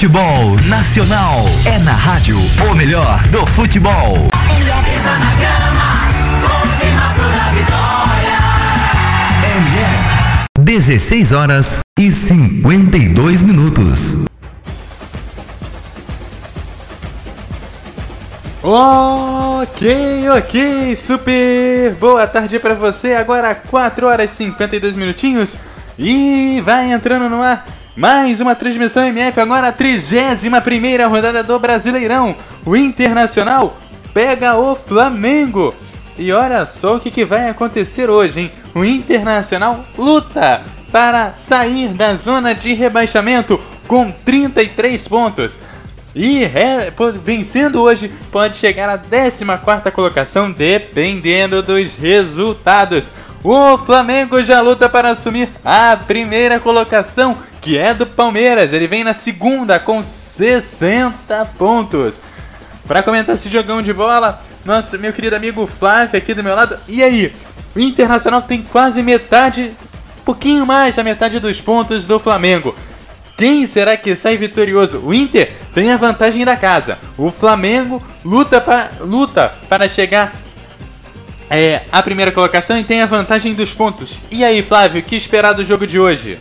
Futebol Nacional é na rádio o melhor do futebol. MF. 16 horas e 52 minutos. Ok, ok, super boa tarde para você. Agora 4 horas e 52 minutinhos e vai entrando no ar mais uma transmissão MF. Agora a 31 primeira rodada do Brasileirão. O Internacional pega o Flamengo. E olha só o que, que vai acontecer hoje, hein? O Internacional luta para sair da zona de rebaixamento com 33 pontos. E é, vencendo hoje pode chegar à 14 colocação, dependendo dos resultados. O Flamengo já luta para assumir a primeira colocação, que é do Palmeiras. Ele vem na segunda com 60 pontos. Para comentar esse jogão de bola, nosso meu querido amigo Flávio aqui do meu lado. E aí? O Internacional tem quase metade, pouquinho mais da metade dos pontos do Flamengo. Quem será que sai vitorioso? O Inter tem a vantagem da casa. O Flamengo luta para, luta para chegar é, à primeira colocação e tem a vantagem dos pontos. E aí, Flávio, o que esperar do jogo de hoje?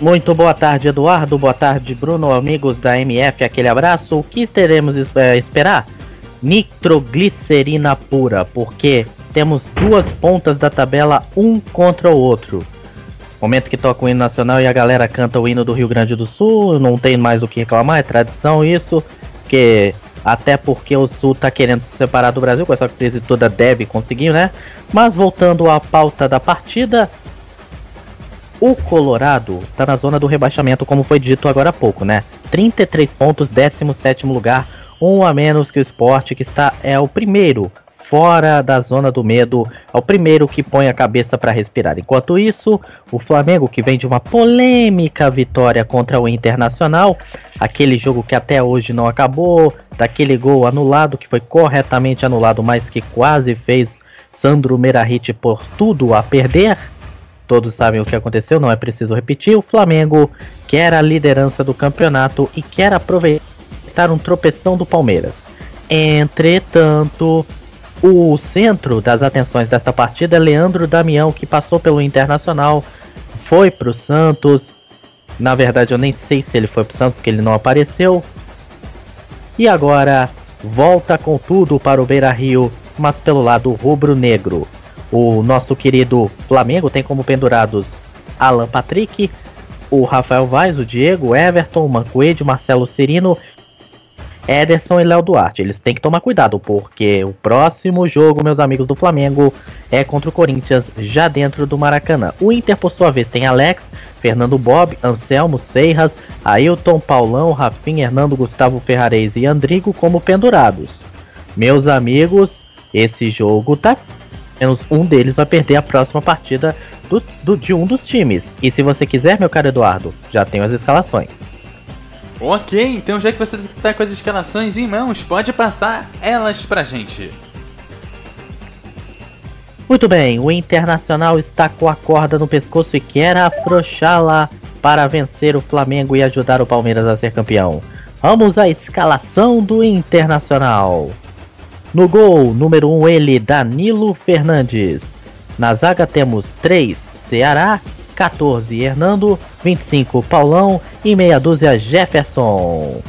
Muito boa tarde, Eduardo. Boa tarde, Bruno, amigos da MF. Aquele abraço. O que teremos é, esperar? Nitroglicerina pura, porque temos duas pontas da tabela, um contra o outro. Momento que toca o hino nacional e a galera canta o hino do Rio Grande do Sul, não tem mais o que reclamar, é tradição isso, que até porque o Sul tá querendo se separar do Brasil, com essa crise toda deve conseguir, né? Mas voltando à pauta da partida, o Colorado está na zona do rebaixamento, como foi dito agora há pouco, né? 33 pontos, 17 lugar, um a menos que o Sport, que está é o primeiro fora da zona do medo, é o primeiro que põe a cabeça para respirar. Enquanto isso, o Flamengo, que vem de uma polêmica vitória contra o Internacional, aquele jogo que até hoje não acabou, daquele gol anulado, que foi corretamente anulado, mas que quase fez Sandro Merahit por tudo a perder. Todos sabem o que aconteceu, não é preciso repetir. O Flamengo quer a liderança do campeonato e quer aproveitar um tropeção do Palmeiras. Entretanto, o centro das atenções desta partida é Leandro Damião, que passou pelo Internacional, foi para o Santos. Na verdade, eu nem sei se ele foi para o Santos porque ele não apareceu. E agora volta com tudo para o Beira Rio, mas pelo lado rubro-negro. O nosso querido Flamengo tem como pendurados Alan Patrick, o Rafael Vaz, o Diego, Everton, Mancoed, Marcelo Cirino, Ederson e Léo Duarte. Eles têm que tomar cuidado, porque o próximo jogo, meus amigos do Flamengo, é contra o Corinthians, já dentro do Maracanã. O Inter, por sua vez, tem Alex, Fernando Bob, Anselmo, Seiras, Ailton, Paulão, Rafinha, Hernando, Gustavo Ferrarese e Andrigo como pendurados. Meus amigos, esse jogo tá menos um deles vai perder a próxima partida do, do, de um dos times. E se você quiser, meu caro Eduardo, já tenho as escalações. Ok, então já que você está com as escalações em mãos, pode passar elas pra gente. Muito bem, o Internacional está com a corda no pescoço e quer afrouxá-la para vencer o Flamengo e ajudar o Palmeiras a ser campeão. Vamos à escalação do Internacional. No gol, número 1, um, ele, Danilo Fernandes. Na zaga temos 3, Ceará, 14, Hernando, 25, Paulão e meia dúzia, Jefferson.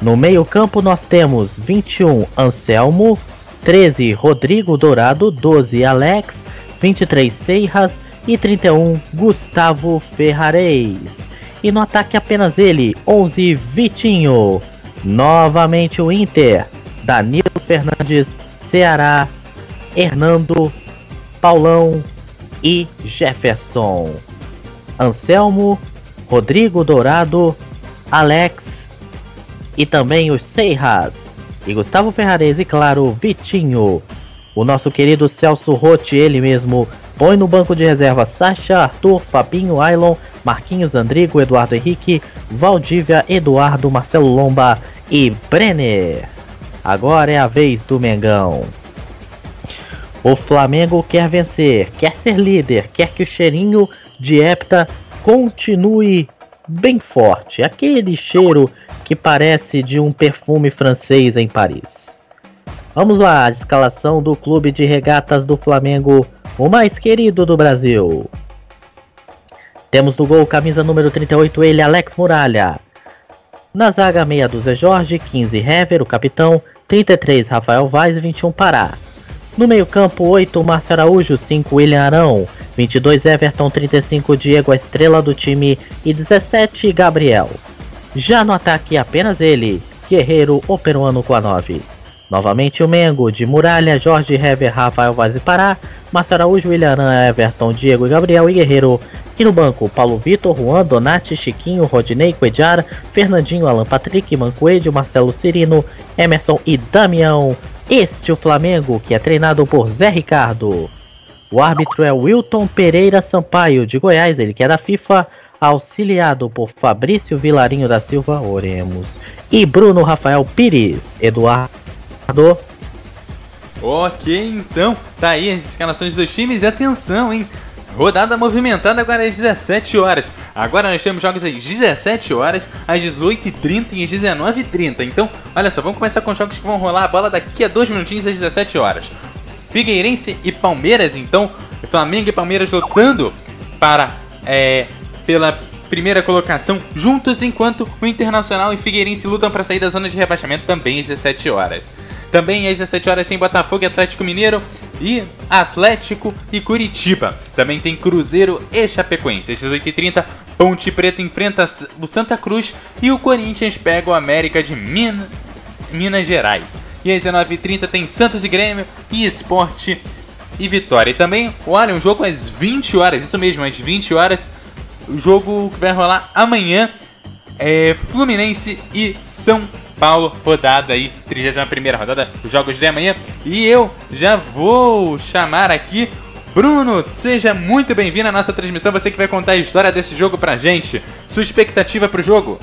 No meio campo nós temos 21, Anselmo, 13, Rodrigo Dourado, 12, Alex, 23, Seiras e 31, Gustavo Ferrareis. E no ataque apenas ele, 11, Vitinho. Novamente o Inter, Danilo Fernandes, Ceará, Hernando, Paulão e Jefferson. Anselmo, Rodrigo Dourado, Alex e também os Seiras. E Gustavo Ferrares e claro, Vitinho. O nosso querido Celso Rotti, ele mesmo, põe no banco de reserva Sacha, Arthur, Fabinho, Ailon, Marquinhos, Andrigo, Eduardo Henrique, Valdívia, Eduardo, Marcelo Lomba e Brenner. Agora é a vez do Mengão. O Flamengo quer vencer, quer ser líder, quer que o cheirinho de hepta continue bem forte. Aquele cheiro que parece de um perfume francês em Paris. Vamos lá, a escalação do clube de regatas do Flamengo, o mais querido do Brasil. Temos no gol camisa número 38 ele, Alex Muralha. Na zaga meia dúzia Jorge, 15 Hever, o capitão, 33 Rafael Vaz e 21 Pará. No meio-campo, 8 Márcio Araújo, 5 William Arão, 22 Everton, 35 Diego, a estrela do time, e 17 Gabriel. Já no ataque, apenas ele, Guerreiro, o peruano com a 9. Novamente o Mengo, de Muralha, Jorge Hever, Rafael Vaz e Pará, Márcio Araújo, William Everton, Diego e Gabriel e Guerreiro. E no banco, Paulo Vitor, Juan, Donati, Chiquinho, Rodinei, Coediar, Fernandinho, Alan Patrick, Mancoedio, Marcelo Cirino, Emerson e Damião. Este é o Flamengo, que é treinado por Zé Ricardo. O árbitro é Wilton Pereira Sampaio, de Goiás, ele que é da FIFA, auxiliado por Fabrício Vilarinho da Silva, oremos, e Bruno Rafael Pires, Eduardo. Ok, então, tá aí as escalações dos times e atenção, hein? Rodada movimentada agora às 17 horas. Agora nós temos jogos às 17 horas, às 18h30 e às 19h30. Então, olha só, vamos começar com os jogos que vão rolar a bola daqui a dois minutinhos às 17 horas. Figueirense e Palmeiras, então, Flamengo e Palmeiras lutando para é, pela primeira colocação juntos, enquanto o Internacional e Figueirense lutam para sair da zona de rebaixamento também às 17 horas. Também às 17 horas tem Botafogo e Atlético Mineiro e Atlético e Curitiba. Também tem Cruzeiro e Chapecoense. Às 18h30, Ponte Preta enfrenta o Santa Cruz e o Corinthians pega o América de Min Minas Gerais. E às 19h30 tem Santos e Grêmio e Esporte e Vitória. E também, olha, um jogo às 20 horas, isso mesmo, às 20 horas. O jogo que vai rolar amanhã é Fluminense e São Paulo, rodada aí, 31 rodada dos jogos de amanhã. E eu já vou chamar aqui Bruno, seja muito bem-vindo à nossa transmissão. Você que vai contar a história desse jogo pra gente. Sua expectativa pro jogo?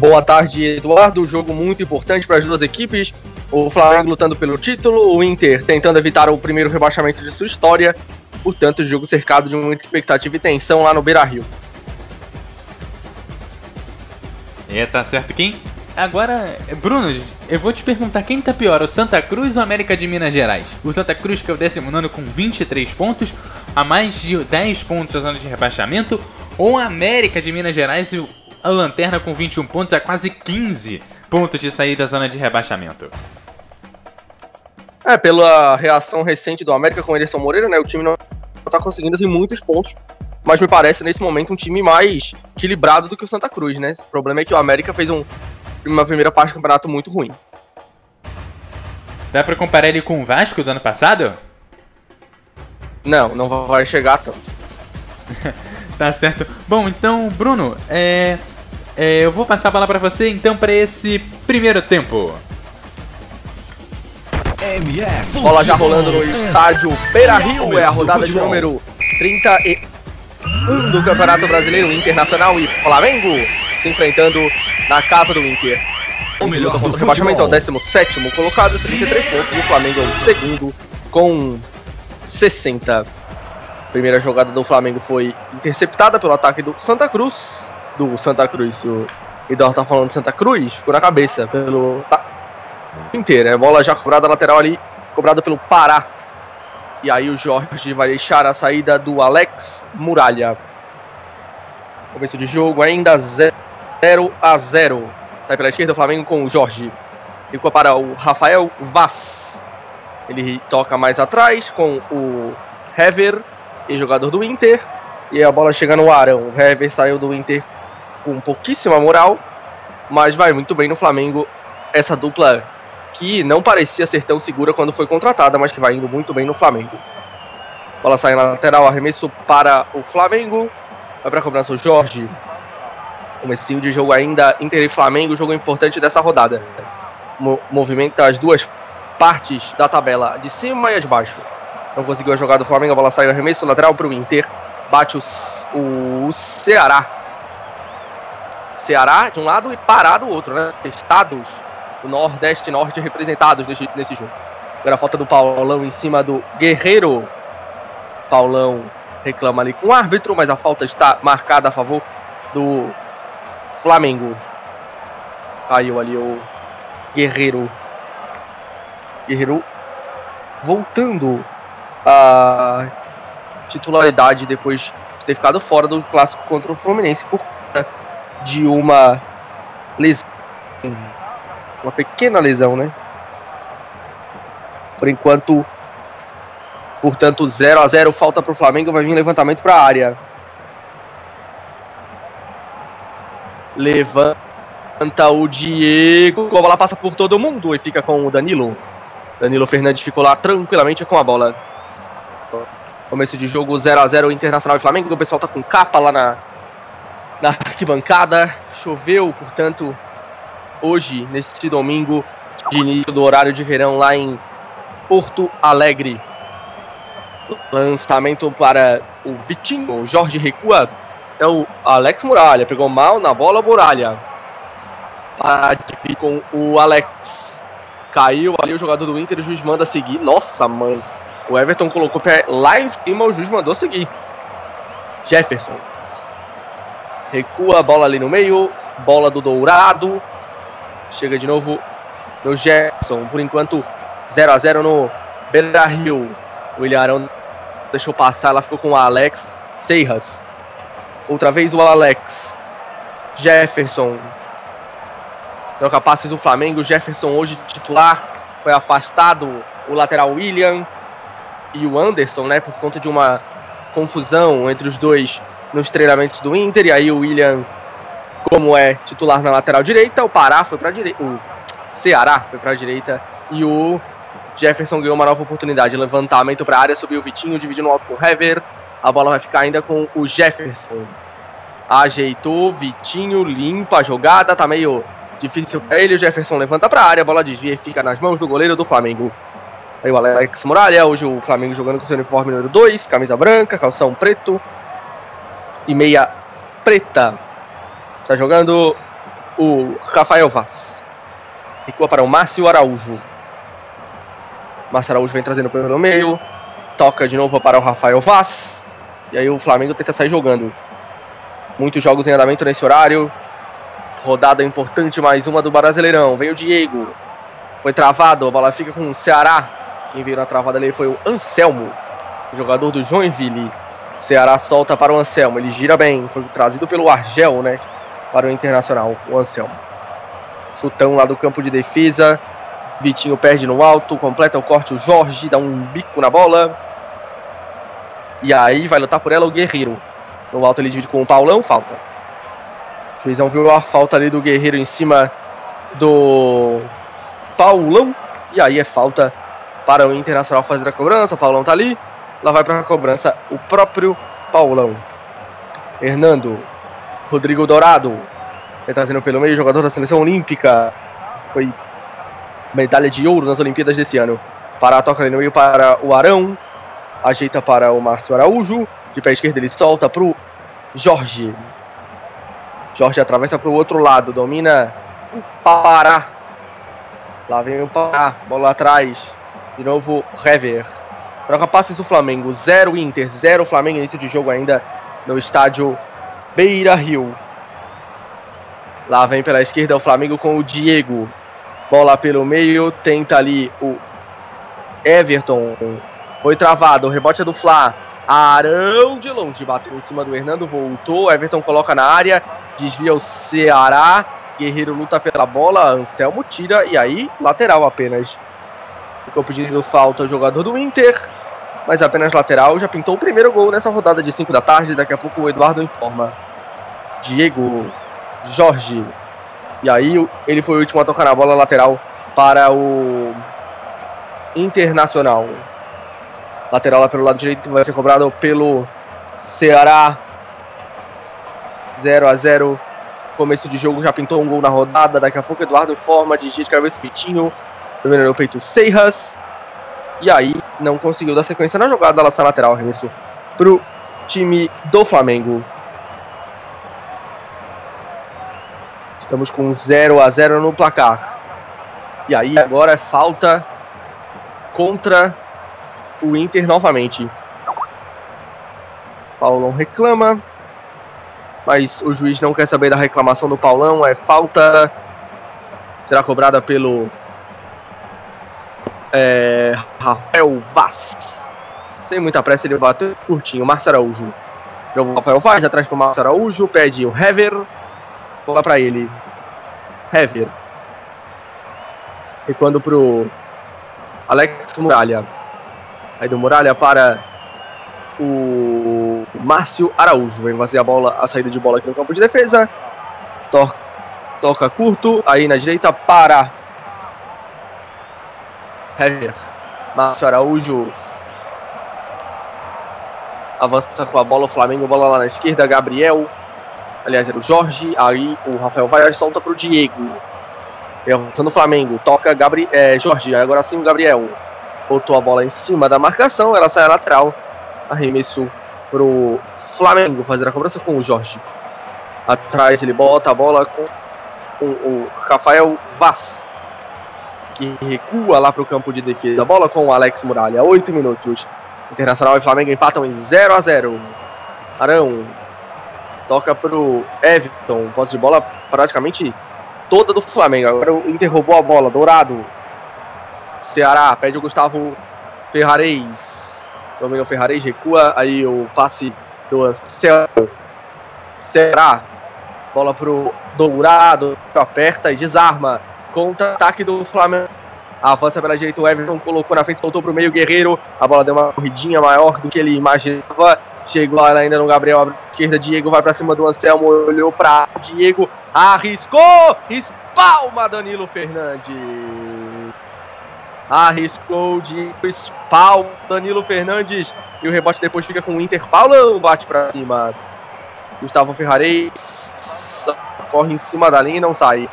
Boa tarde, Eduardo. Jogo muito importante para as duas equipes. O Flamengo lutando pelo título, o Inter tentando evitar o primeiro rebaixamento de sua história. Portanto, jogo cercado de muita expectativa e tensão lá no Beira Rio. É, tá certo. Quem. Agora, Bruno, eu vou te perguntar quem tá pior, o Santa Cruz ou o América de Minas Gerais? O Santa Cruz, que é o 19 com 23 pontos, a mais de 10 pontos da zona de rebaixamento, ou a América de Minas Gerais, a Lanterna com 21 pontos, a quase 15 pontos de sair da zona de rebaixamento? É, pela reação recente do América com o Ederson Moreira, né? O time não tá conseguindo assim, muitos pontos mas me parece nesse momento um time mais equilibrado do que o Santa Cruz, né? O problema é que o América fez um, uma primeira parte do campeonato muito ruim. Dá pra comparar ele com o Vasco do ano passado? Não, não vai chegar tanto. tá certo. Bom, então, Bruno, é, é, eu vou passar a bola para você então para esse primeiro tempo. MF, Bola já rolando no estádio Beira Rio, é a rodada de número 30 e 1 do Campeonato Brasileiro Internacional e Flamengo se enfrentando na casa do Inter. O melhor do rebaixamento é o 17 colocado, 33 pontos. E o Flamengo é o segundo com 60. Primeira jogada do Flamengo foi interceptada pelo ataque do Santa Cruz. Do Santa Cruz, o Eduardo tá falando de Santa Cruz, ficou na cabeça pelo Inter. A bola já cobrada lateral ali, cobrada pelo Pará. E aí o Jorge vai deixar a saída do Alex Muralha. Começo de jogo ainda 0 a 0. Sai pela esquerda o Flamengo com o Jorge. Ficou para o Rafael Vaz. Ele toca mais atrás com o Hever, jogador do Inter. E a bola chega no Arão. O Hever saiu do Inter com pouquíssima moral, mas vai muito bem no Flamengo. Essa dupla que não parecia ser tão segura quando foi contratada, mas que vai indo muito bem no Flamengo. Bola sai na lateral, arremesso para o Flamengo. Vai para a cobrança o Jorge. Comecinho de jogo ainda, Inter e Flamengo, jogo importante dessa rodada. Mo movimenta as duas partes da tabela, de cima e de baixo. Não conseguiu a jogada do Flamengo, a bola sai no arremesso lateral para o Inter. Bate o, o Ceará. Ceará de um lado e Pará do outro, né? Estados do Nordeste e Norte representados nesse, nesse jogo. Agora a falta do Paulão em cima do Guerreiro. Paulão reclama ali com o árbitro, mas a falta está marcada a favor do Flamengo. Caiu ali o Guerreiro. Guerreiro voltando a titularidade depois de ter ficado fora do clássico contra o Fluminense por conta de uma lesão. Uma pequena lesão, né? Por enquanto, portanto, 0 a 0 falta para o Flamengo, vai vir levantamento para a área. Levanta o Diego, a bola passa por todo mundo e fica com o Danilo. Danilo Fernandes ficou lá tranquilamente com a bola. Começo de jogo 0 a 0 Internacional e Flamengo. O pessoal tá com capa lá na, na arquibancada. Choveu, portanto, hoje, neste domingo, de início do horário de verão lá em Porto Alegre. Lançamento para o Vitinho. O Jorge recua. É o Alex Muralha. Pegou mal na bola, Muralha. Pode com o Alex. Caiu ali o jogador do Inter. O juiz manda seguir. Nossa, mano. O Everton colocou pé lá em cima, o juiz mandou seguir. Jefferson. Recua a bola ali no meio. Bola do Dourado. Chega de novo no Jefferson. Por enquanto, 0 a 0 no Beira Rio. O Ilharão deixou passar, ela ficou com o Alex. Seiras. Outra vez o Alex. Jefferson. Troca passes do Flamengo. Jefferson hoje titular. Foi afastado o lateral William e o Anderson, né, por conta de uma confusão entre os dois nos treinamentos do Inter. E aí o William, como é titular na lateral direita, o Pará foi para direita, o Ceará foi para a direita e o Jefferson ganhou uma nova oportunidade. Levantamento para a área, subiu o Vitinho, dividindo o alto com o Hever. A bola vai ficar ainda com o Jefferson. Ajeitou, Vitinho limpa a jogada, tá meio difícil para ele. O Jefferson levanta para a área, a bola desvia e fica nas mãos do goleiro do Flamengo. Aí o Alex Muralha, hoje o Flamengo jogando com seu uniforme número 2, camisa branca, calção preto e meia preta. Está jogando o Rafael Vaz. Recua para o Márcio Araújo. Márcio Araújo vem trazendo pelo meio. Toca de novo para o Rafael Vaz. E aí o Flamengo tenta sair jogando. Muitos jogos em andamento nesse horário. Rodada importante, mais uma do Brasileirão. Vem o Diego. Foi travado, a bola fica com o Ceará. Quem veio na travada ali foi o Anselmo, jogador do Joinville. Ceará solta para o Anselmo, ele gira bem, foi trazido pelo Argel, né? Para o Internacional, o Anselmo. Chutão lá do campo de defesa. Vitinho perde no alto, completa o corte, o Jorge dá um bico na bola. E aí vai lutar por ela o Guerreiro. No alto ele divide com o Paulão, falta. O juizão viu a falta ali do Guerreiro em cima do Paulão. E aí é falta para o Internacional fazer a cobrança. O Paulão tá ali. Lá vai para a cobrança o próprio Paulão. Hernando. Rodrigo Dourado. Ele trazendo pelo meio, jogador da seleção olímpica. Foi medalha de ouro nas Olimpíadas desse ano. Para a toca ali no meio para o Arão. Ajeita para o Márcio Araújo. De pé esquerdo ele solta para o Jorge. Jorge atravessa para o outro lado. Domina o Pará. Lá vem o Pará. Bola atrás. De novo, Hever. Troca passes do Flamengo. 0 Inter, 0 Flamengo. Início de jogo ainda no estádio Beira Rio. Lá vem pela esquerda o Flamengo com o Diego. Bola pelo meio. Tenta ali o Everton. Foi travado. O rebote é do Fla. Arão de longe. Bateu em cima do Hernando. Voltou. Everton coloca na área. Desvia o Ceará. Guerreiro luta pela bola, Anselmo tira e aí lateral apenas. Ficou pedindo falta o jogador do Inter, mas apenas lateral. Já pintou o primeiro gol nessa rodada de 5 da tarde. Daqui a pouco o Eduardo informa. Diego Jorge. E aí ele foi o último a tocar na bola lateral para o Internacional. Lateral lá pelo lado direito vai ser cobrado pelo Ceará. 0 a 0 Começo de jogo já pintou um gol na rodada. Daqui a pouco Eduardo forma, digite cabeça Pitinho. Primeiro no peito Seiras. E aí não conseguiu dar sequência na jogada. Sai lateral, arremesso pro time do Flamengo. Estamos com 0 a 0 no placar. E aí agora é falta contra o Inter novamente. Paulão reclama mas o juiz não quer saber da reclamação do Paulão. É falta. Será cobrada pelo é, Rafael Vaz. Sem muita pressa, ele bateu curtinho. Márcio Araújo. O Rafael Vaz atrás pro Márcio Araújo. Pede o Hever. Bola para ele. Hever. E quando pro Alex Muralha. Aí do Muralha para o Márcio Araújo. Vem fazer a bola, a saída de bola aqui no campo de defesa. To toca curto, aí na direita para Hever. Márcio Araújo avança com a bola, o Flamengo, bola lá na esquerda, Gabriel. Aliás, era o Jorge, aí o Rafael vai solta para o Diego. E avançando o Flamengo, toca Gabri é, Jorge, agora sim o Gabriel. Botou a bola em cima da marcação, ela sai lateral. Arremesso pro Flamengo fazer a cobrança com o Jorge. Atrás ele bota a bola com, com o Rafael Vaz, que recua lá para o campo de defesa. A bola com o Alex Muralha. Oito minutos. Internacional e Flamengo empatam em 0 a 0 Arão toca pro Everton. Posse de bola praticamente toda do Flamengo. Agora o Inter roubou a bola. Dourado. Ceará pede o Gustavo Ferrareis. Dominou Ferrareis, recua. Aí o passe do Anselmo. Será? Bola pro Dourado. Aperta e desarma. Contra-ataque do Flamengo. Avança pela direita, o Everton colocou na frente, voltou pro meio Guerreiro. A bola deu uma corridinha maior do que ele imaginava. Chegou lá ainda no Gabriel, abre esquerda. Diego vai para cima do Anselmo, olhou para Diego, arriscou, espalma Danilo Fernandes. Arriscou de espalma Danilo Fernandes. E o rebote depois fica com o Inter. Paulão bate para cima. Gustavo Ferrareis corre em cima da linha e não sai.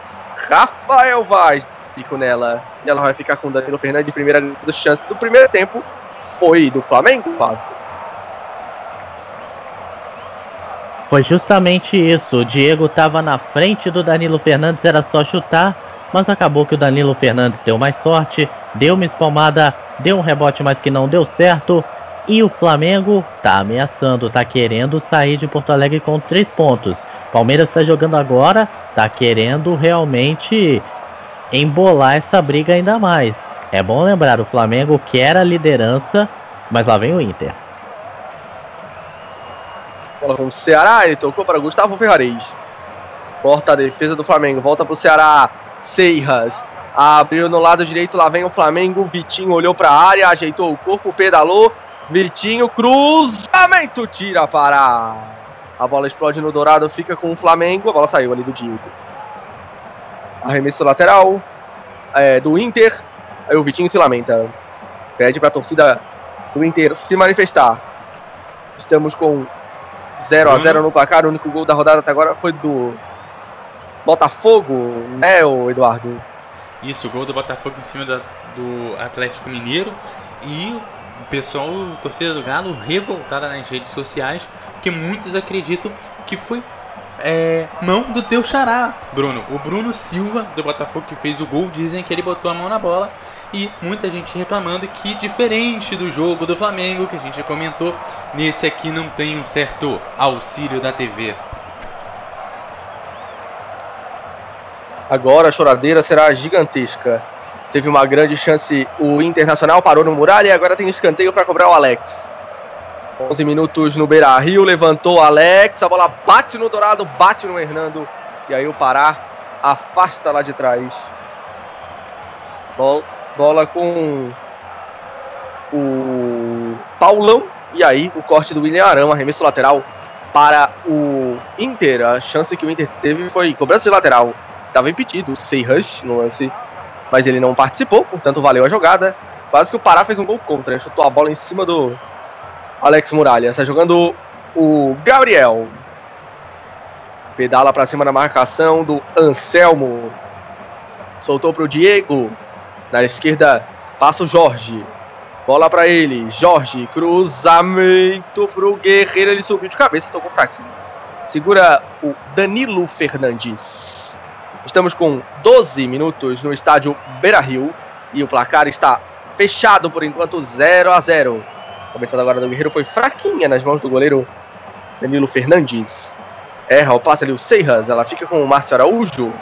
Rafael Vaz fica nela. E ela vai ficar com o Danilo Fernandes. Primeira chance do primeiro tempo foi do Flamengo, Flávio. Foi justamente isso. O Diego estava na frente do Danilo Fernandes, era só chutar mas acabou que o Danilo Fernandes deu mais sorte, deu uma espalmada, deu um rebote, mas que não deu certo. E o Flamengo tá ameaçando, tá querendo sair de Porto Alegre com três pontos. Palmeiras está jogando agora, tá querendo realmente embolar essa briga ainda mais. É bom lembrar, o Flamengo quer a liderança, mas lá vem o Inter. Bola com o Ceará, ele tocou para Gustavo Ferrares. Corta a defesa do Flamengo, volta para o Ceará. Seiras. Abriu no lado direito, lá vem o Flamengo. Vitinho olhou para a área, ajeitou o corpo, pedalou. Vitinho, cruzamento, tira para. A bola explode no Dourado, fica com o Flamengo. A bola saiu ali do Diego. Arremesso lateral é, do Inter. Aí o Vitinho se lamenta. Pede para a torcida do Inter se manifestar. Estamos com 0 a 0 no placar. O único gol da rodada até agora foi do Botafogo, né, o Eduardo? Isso, o gol do Botafogo em cima da, do Atlético Mineiro e pessoal, torcida do Galo, revoltada nas redes sociais, porque muitos acreditam que foi é, mão do teu xará, Bruno. O Bruno Silva, do Botafogo, que fez o gol, dizem que ele botou a mão na bola. E muita gente reclamando que, diferente do jogo do Flamengo, que a gente comentou, nesse aqui não tem um certo auxílio da TV. Agora a choradeira será gigantesca. Teve uma grande chance, o Internacional parou no muralha e agora tem escanteio para cobrar o Alex. 11 minutos no Beira Rio, levantou o Alex, a bola bate no Dourado, bate no Hernando. E aí o Pará afasta lá de trás. Bola com o Paulão. E aí o corte do William Arão, arremesso lateral para o Inter. A chance que o Inter teve foi cobrança de lateral. Estava impedido, o rush no lance, mas ele não participou, portanto valeu a jogada. Quase que o Pará fez um gol contra, ele chutou a bola em cima do Alex Muralha. Está jogando o Gabriel. Pedala para cima da marcação do Anselmo. Soltou para o Diego. Na esquerda passa o Jorge. Bola para ele. Jorge, cruzamento para o Guerreiro. Ele subiu de cabeça, tocou fraquinho. Segura o Danilo Fernandes. Estamos com 12 minutos no estádio Beira Rio. E o placar está fechado por enquanto 0 a 0 Começando agora do Guerreiro foi fraquinha nas mãos do goleiro Danilo Fernandes. Erra o passe ali o Seiras. Ela fica com o Márcio Araújo.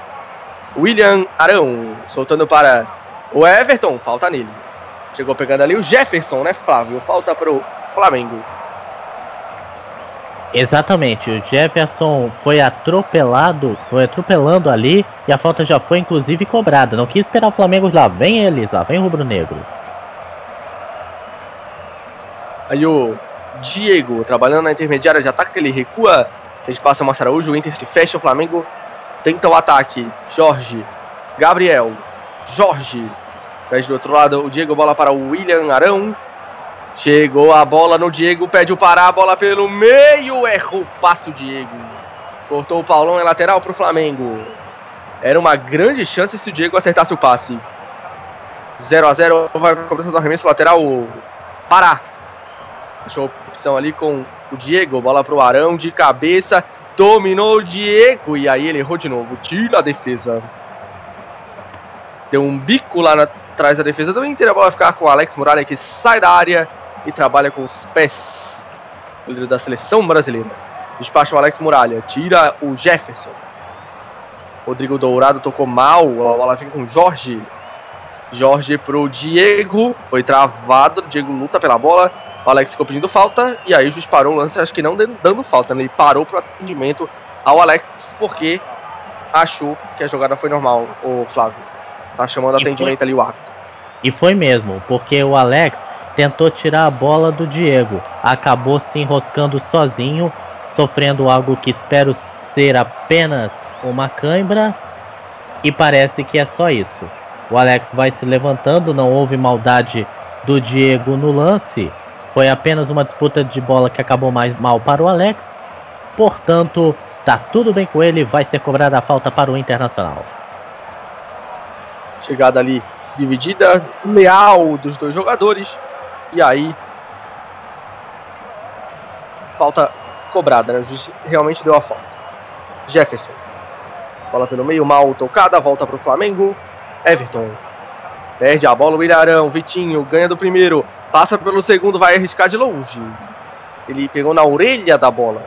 William Arão soltando para o Everton. Falta nele. Chegou pegando ali o Jefferson, né, Flávio? Falta para o Flamengo. Exatamente, o Jefferson foi atropelado, foi atropelando ali e a falta já foi inclusive cobrada. Não quis esperar o Flamengo lá, vem eles, lá vem o Rubro Negro. Aí o Diego trabalhando na intermediária de ataque, ele recua, a gente passa o Massaraújo, o Inter se fecha, o Flamengo tenta o ataque. Jorge, Gabriel, Jorge, Pede do outro lado o Diego, bola para o William Arão. Chegou a bola no Diego, pede o Pará, bola pelo meio, errou o passo Diego. Cortou o Paulão em lateral para o Flamengo. Era uma grande chance se o Diego acertasse o passe. 0 a 0 vai para a cobrança do arremesso lateral. Pará. Achou opção ali com o Diego, bola para o Arão de cabeça. Dominou o Diego e aí ele errou de novo. Tira a defesa. Deu um bico lá atrás da defesa do Inter. A bola vai ficar com o Alex Muralha que sai da área e trabalha com os pés. O líder da seleção brasileira. Despacha o Alex Muralha. Tira o Jefferson. Rodrigo Dourado tocou mal. A bola fica com o Jorge. Jorge pro Diego. Foi travado. Diego luta pela bola. O Alex ficou pedindo falta. E aí o juiz parou o lance. Acho que não dando falta. Né? Ele parou pro atendimento ao Alex. Porque achou que a jogada foi normal, o Flávio. Tá chamando e atendimento foi... ali o árbitro. E foi mesmo, porque o Alex tentou tirar a bola do Diego, acabou se enroscando sozinho, sofrendo algo que espero ser apenas uma cãibra, e parece que é só isso. O Alex vai se levantando, não houve maldade do Diego no lance, foi apenas uma disputa de bola que acabou mais mal para o Alex, portanto, tá tudo bem com ele, vai ser cobrada a falta para o Internacional. Chegada ali dividida, leal dos dois jogadores. E aí. Falta cobrada, né? O juiz realmente deu a falta. Jefferson. Bola pelo meio, mal tocada, volta para o Flamengo. Everton. Perde a bola o Ilharão. Vitinho ganha do primeiro. Passa pelo segundo, vai arriscar de longe. Ele pegou na orelha da bola.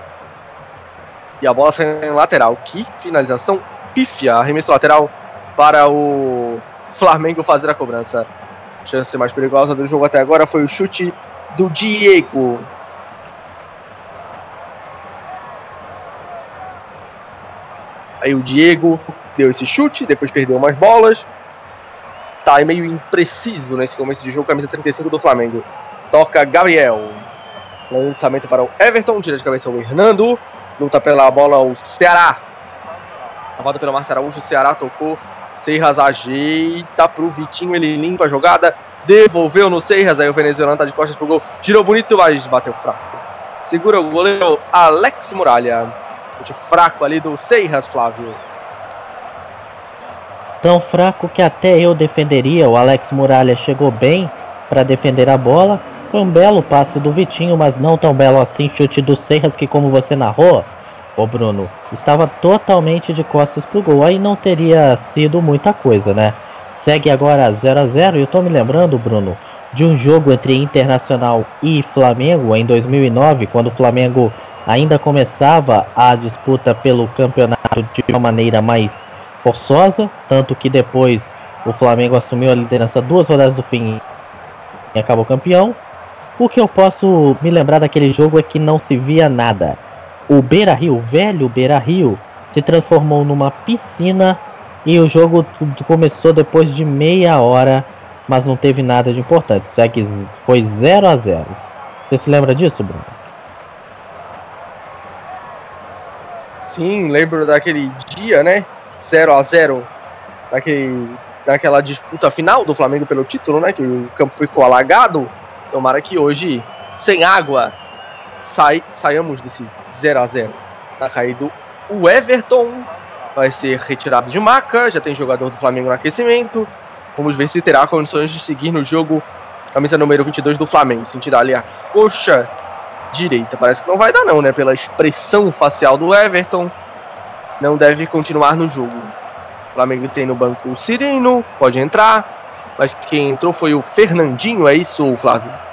E a bola sai em lateral. Que finalização pífia. Arremesso lateral para o Flamengo fazer a cobrança. Chance mais perigosa do jogo até agora foi o chute do Diego. Aí o Diego deu esse chute, depois perdeu umas bolas. Tá meio impreciso nesse começo de jogo, camisa 35 do Flamengo. Toca Gabriel. Lançamento para o Everton, tira de cabeça o Hernando. Luta pela bola o Ceará. A pelo Marcelo Araújo, o Ceará tocou Seiras ajeita pro Vitinho, ele limpa a jogada, devolveu no Seiras, aí o venezuelano tá de costas pro gol, tirou bonito, mas bateu fraco. Segura o goleiro Alex Muralha. Chute fraco ali do Seiras, Flávio. Tão fraco que até eu defenderia. O Alex Muralha chegou bem para defender a bola. Foi um belo passe do Vitinho, mas não tão belo assim. Chute do Seiras que, como você narrou, o Bruno, estava totalmente de costas pro gol. Aí não teria sido muita coisa, né? Segue agora 0 a 0 e eu tô me lembrando, Bruno, de um jogo entre Internacional e Flamengo em 2009, quando o Flamengo ainda começava a disputa pelo campeonato de uma maneira mais forçosa, tanto que depois o Flamengo assumiu a liderança duas rodadas do fim e acabou campeão. O que eu posso me lembrar daquele jogo é que não se via nada o Beira Rio, velho Beira Rio, se transformou numa piscina E o jogo começou depois de meia hora, mas não teve nada de importante. Que foi 0 a 0 Você se lembra disso, Bruno? Sim, lembro daquele dia, né? 0 a 0 daquele, daquela disputa final do Flamengo pelo título, né? Que o campo ficou alagado. Tomara que hoje, sem água, sai, saiamos desse 0 a 0 Tá caído o Everton, vai ser retirado de maca, já tem jogador do Flamengo no aquecimento. Vamos ver se terá condições de seguir no jogo. Camisa número 22 do Flamengo, sentir ali a coxa direita. Parece que não vai dar não, né? Pela expressão facial do Everton, não deve continuar no jogo. O Flamengo tem no banco o Cirino, pode entrar, mas quem entrou foi o Fernandinho, é isso, Flávio?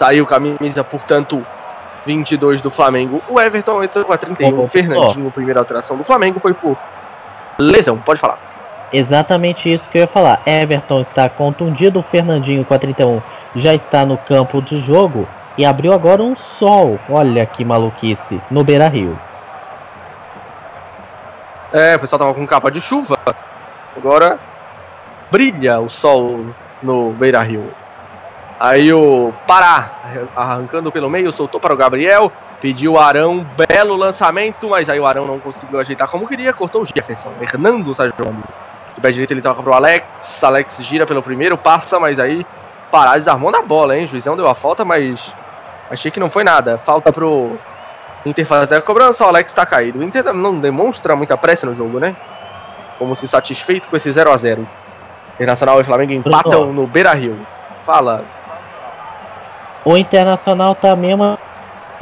Saiu camisa, portanto, 22 do Flamengo. O Everton entrou com a 31. Oh, o Fernandinho, oh. primeira alteração do Flamengo, foi por lesão. Pode falar. Exatamente isso que eu ia falar. Everton está contundido, o Fernandinho com a 31 já está no campo de jogo e abriu agora um sol. Olha que maluquice no Beira Rio. É, o pessoal tava com capa de chuva. Agora brilha o sol no Beira Rio. Aí o Pará, arrancando pelo meio, soltou para o Gabriel, pediu o Arão, belo lançamento, mas aí o Arão não conseguiu ajeitar como queria, cortou o Jefferson. Hernando está jogando. De pé direito ele toca para o Alex, Alex gira pelo primeiro, passa, mas aí Pará desarmou na bola, hein? O juizão deu a falta, mas achei que não foi nada. Falta pro Inter fazer a cobrança, o Alex está caído. O Inter não demonstra muita pressa no jogo, né? Como se satisfeito com esse 0 a 0 Internacional e Flamengo empatam no Beira Rio. Fala, o Internacional tá mesmo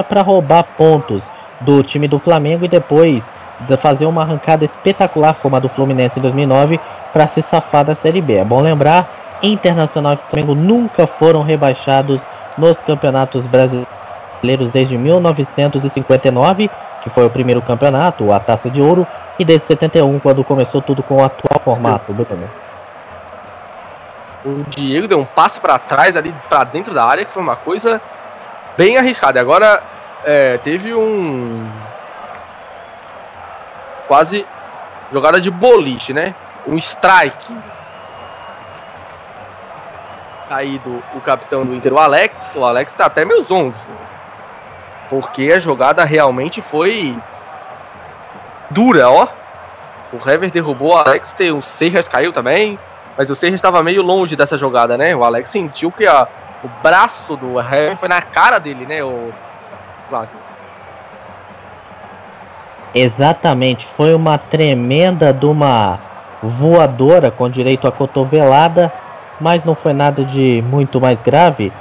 para roubar pontos do time do Flamengo e depois de fazer uma arrancada espetacular como a do Fluminense em 2009 para se safar da Série B. É bom lembrar, Internacional e Flamengo nunca foram rebaixados nos campeonatos brasileiros desde 1959, que foi o primeiro campeonato, a Taça de Ouro, e desde 71, quando começou tudo com o atual formato. Bruno o Diego deu um passo para trás ali para dentro da área que foi uma coisa bem arriscada. Agora é, teve um quase jogada de boliche, né? Um strike. Caído o capitão do Inter, o Alex. O Alex tá até meio zonzo. Porque a jogada realmente foi dura, ó. O Hever derrubou o Alex, tem o Serras caiu também. Mas o Serra estava meio longe dessa jogada, né? O Alex sentiu que a, o braço do Harry foi na cara dele, né? O. Exatamente, foi uma tremenda de uma voadora com direito a cotovelada, mas não foi nada de muito mais grave.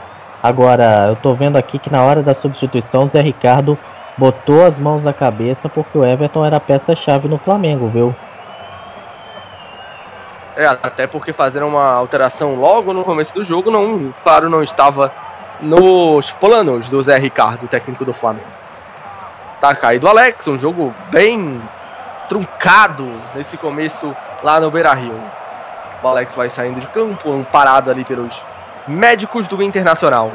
Agora, eu tô vendo aqui que na hora da substituição, o Zé Ricardo botou as mãos na cabeça porque o Everton era peça-chave no Flamengo, viu? É, até porque fazer uma alteração logo no começo do jogo, não, claro, não estava nos planos do Zé Ricardo, técnico do Flamengo. Tá caído o Alex, um jogo bem truncado nesse começo lá no Beira Rio. O Alex vai saindo de campo, um parado ali pelos médicos do Internacional.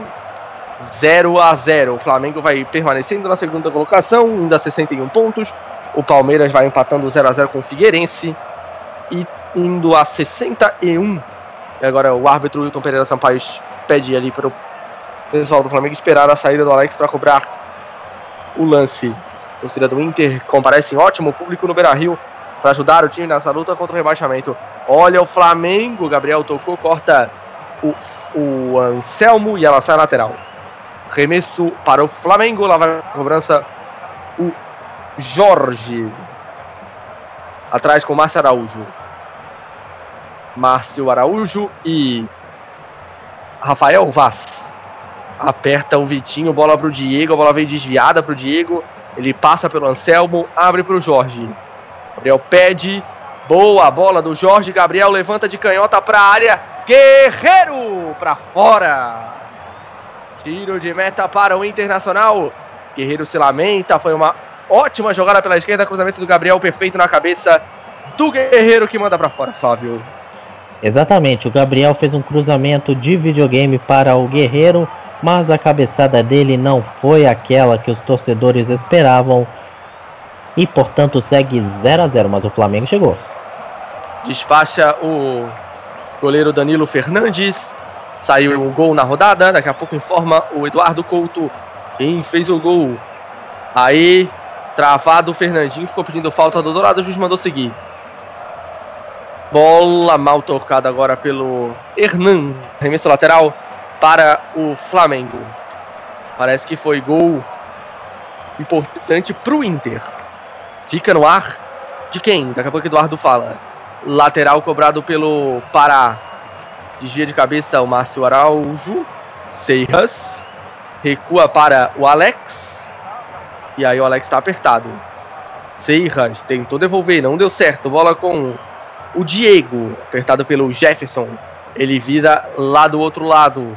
0 a 0 O Flamengo vai permanecendo na segunda colocação, ainda 61 pontos. O Palmeiras vai empatando 0 a 0 com o Figueirense. E indo a 61. E agora o árbitro Wilton Pereira Sampaio pede ali para o pessoal do Flamengo esperar a saída do Alex para cobrar o lance. A torcida do Inter comparece em ótimo público no Beira Rio para ajudar o time nessa luta contra o rebaixamento. Olha o Flamengo, Gabriel tocou, corta o, o Anselmo e ela sai lateral. Remesso para o Flamengo, lá vai a cobrança o Jorge. Atrás com o Márcio Araújo. Márcio Araújo e Rafael Vaz. Aperta o Vitinho, bola pro Diego, a bola veio desviada pro Diego. Ele passa pelo Anselmo, abre pro Jorge. Gabriel pede, boa bola do Jorge. Gabriel levanta de canhota pra área. Guerreiro pra fora. Tiro de meta para o Internacional. Guerreiro se lamenta, foi uma ótima jogada pela esquerda, cruzamento do Gabriel perfeito na cabeça do Guerreiro que manda para fora, Flávio. Exatamente, o Gabriel fez um cruzamento de videogame para o Guerreiro mas a cabeçada dele não foi aquela que os torcedores esperavam e portanto segue 0 a 0, mas o Flamengo chegou. Despacha o goleiro Danilo Fernandes. Saiu um gol na rodada. Daqui a pouco informa o Eduardo Couto quem fez o gol. Aí, travado o Fernandinho, ficou pedindo falta do Dourado. O juiz mandou seguir. Bola mal tocada agora pelo Hernan. Remesso lateral para o Flamengo. Parece que foi gol importante para o Inter. Fica no ar de quem? Daqui a pouco Eduardo fala. Lateral cobrado pelo Pará. Desvia de cabeça o Márcio Araújo. Seiras. Recua para o Alex. E aí o Alex está apertado. Seiras tentou devolver, não deu certo. Bola com o Diego. Apertado pelo Jefferson. Ele vira lá do outro lado.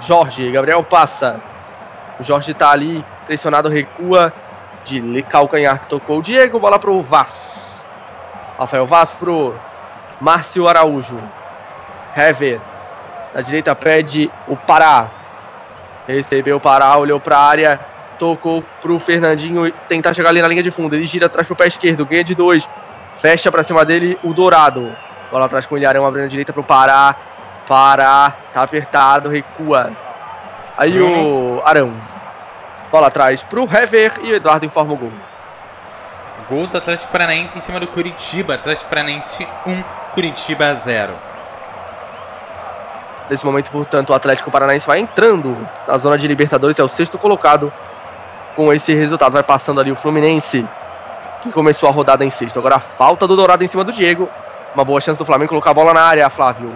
Jorge, Gabriel passa. O Jorge está ali, pressionado, recua. De calcanhar tocou o Diego. Bola para o Vaz. Rafael Vaz pro Márcio Araújo. Hever. Na direita pede o Pará. Recebeu o Pará, olhou para a área. Tocou pro Fernandinho tentar chegar ali na linha de fundo. Ele gira atrás pro pé esquerdo. Ganha de dois. Fecha para cima dele o Dourado. Bola atrás com o Ilharão abrindo a direita pro Pará. Pará. Tá apertado. Recua. Aí o Arão. Bola atrás pro Hever e o Eduardo informa o gol. Gol do Atlético Paranaense em cima do Curitiba. Atlético Paranaense 1, Curitiba 0. Nesse momento, portanto, o Atlético Paranaense vai entrando na zona de Libertadores, é o sexto colocado. Com esse resultado, vai passando ali o Fluminense, que começou a rodada em sexto. Agora a falta do Dourado em cima do Diego. Uma boa chance do Flamengo colocar a bola na área, Flávio.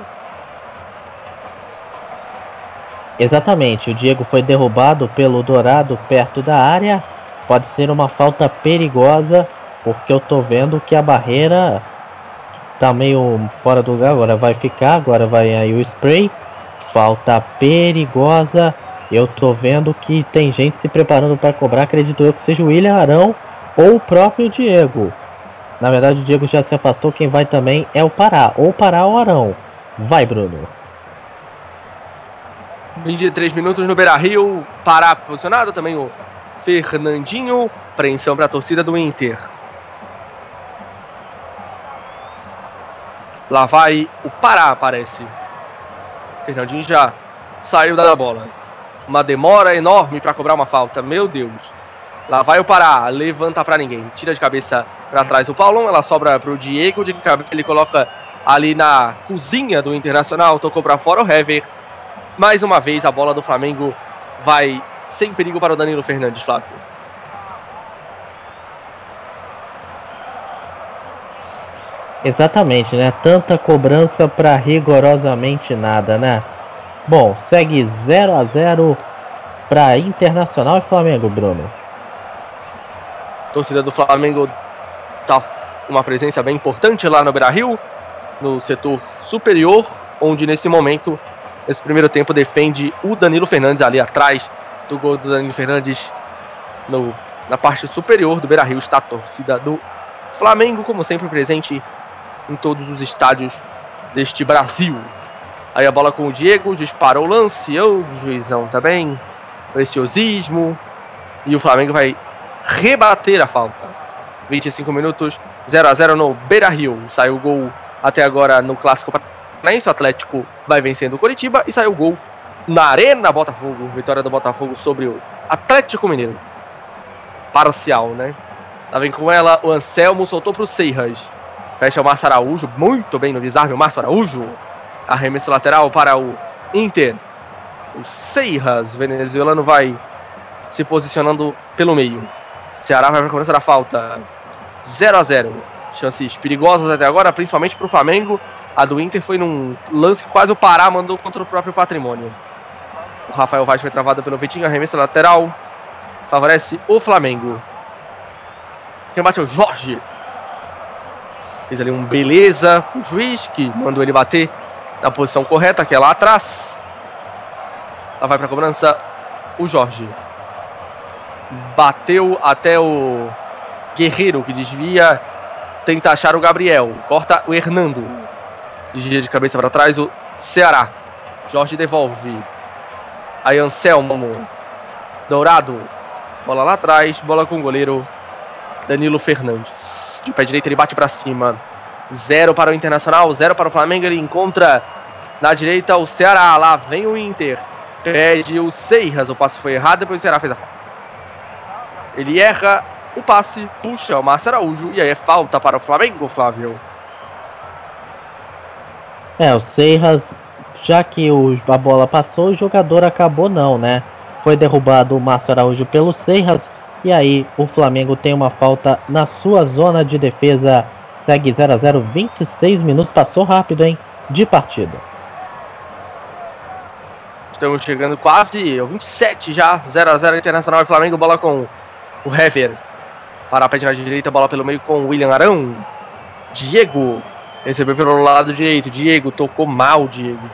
Exatamente, o Diego foi derrubado pelo Dourado perto da área. Pode ser uma falta perigosa porque eu tô vendo que a barreira tá meio fora do lugar. Agora vai ficar. Agora vai aí o spray. Falta perigosa. Eu tô vendo que tem gente se preparando para cobrar. Acredito eu que seja o William Arão ou o próprio Diego. Na verdade, o Diego já se afastou. Quem vai também é o Pará. Ou Pará ou Arão. Vai, Bruno. 23 minutos no Beira Rio. Pará posicionado. Também o Fernandinho. Apreensão para a torcida do Inter. Lá vai o Pará, parece. Fernandinho já saiu da bola. Uma demora enorme para cobrar uma falta. Meu Deus. Lá vai o Pará. Levanta para ninguém. Tira de cabeça para trás o Paulão. Ela sobra para o Diego. De cabeça ele coloca ali na cozinha do Internacional. Tocou para fora o Hever. Mais uma vez a bola do Flamengo vai sem perigo para o Danilo Fernandes, Flávio. Exatamente, né? Tanta cobrança para rigorosamente nada, né? Bom, segue 0 a 0 para Internacional e Flamengo, Bruno. Torcida do Flamengo tá uma presença bem importante lá no Beira-Rio, no setor superior, onde nesse momento, esse primeiro tempo defende o Danilo Fernandes ali atrás do gol do Danilo Fernandes no, na parte superior do Beira-Rio está a torcida do Flamengo, como sempre presente em todos os estádios deste Brasil. Aí a bola com o Diego, disparou o lance, o juizão também, preciosismo, e o Flamengo vai rebater a falta. 25 minutos, 0 a 0 no Beira Rio. Saiu o gol até agora no Clássico Paranaense. O Atlético vai vencendo o Curitiba e saiu o gol na Arena Botafogo. Vitória do Botafogo sobre o Atlético Mineiro. Parcial, né? Lá vem com ela, o Anselmo soltou para o Seiras. Fecha o Márcio Araújo, muito bem no desarme o Márcio Araújo. Arremesso lateral para o Inter. O Seiras, venezuelano, vai se posicionando pelo meio. Ceará vai cobrança da falta. 0 a 0 Chances perigosas até agora, principalmente para o Flamengo. A do Inter foi num lance que quase o Pará mandou contra o próprio patrimônio. O Rafael Vaz foi travado pelo Vitinho, arremesso lateral. Favorece o Flamengo. Quem bate é o Jorge. Fez ali um beleza o juiz que mandou ele bater na posição correta, que é lá atrás. Lá vai para a cobrança o Jorge. Bateu até o Guerreiro que desvia. Tenta achar o Gabriel. Corta o Hernando. Desvia de cabeça para trás o Ceará. Jorge devolve. Aí Anselmo. Dourado. Bola lá atrás, bola com o goleiro Danilo Fernandes. De pé direito ele bate para cima. Zero para o Internacional, zero para o Flamengo. Ele encontra na direita o Ceará. Lá vem o Inter. Pede o Seiras. O passe foi errado, depois o Ceará fez a falta. Ele erra o passe, puxa o Márcio Araújo. E aí é falta para o Flamengo, Flávio. É, o Seiras, já que o, a bola passou, o jogador acabou não, né? Foi derrubado o Márcio Araújo pelo Seiras. E aí o Flamengo tem uma falta na sua zona de defesa. Segue 0 a 0 26 minutos. Passou rápido, hein? De partida. Estamos chegando quase, 27 já, 0 a 0 Internacional e Flamengo, bola com o Hever. Para a na direita, bola pelo meio com o William Arão. Diego recebeu pelo lado direito. Diego tocou mal, Diego.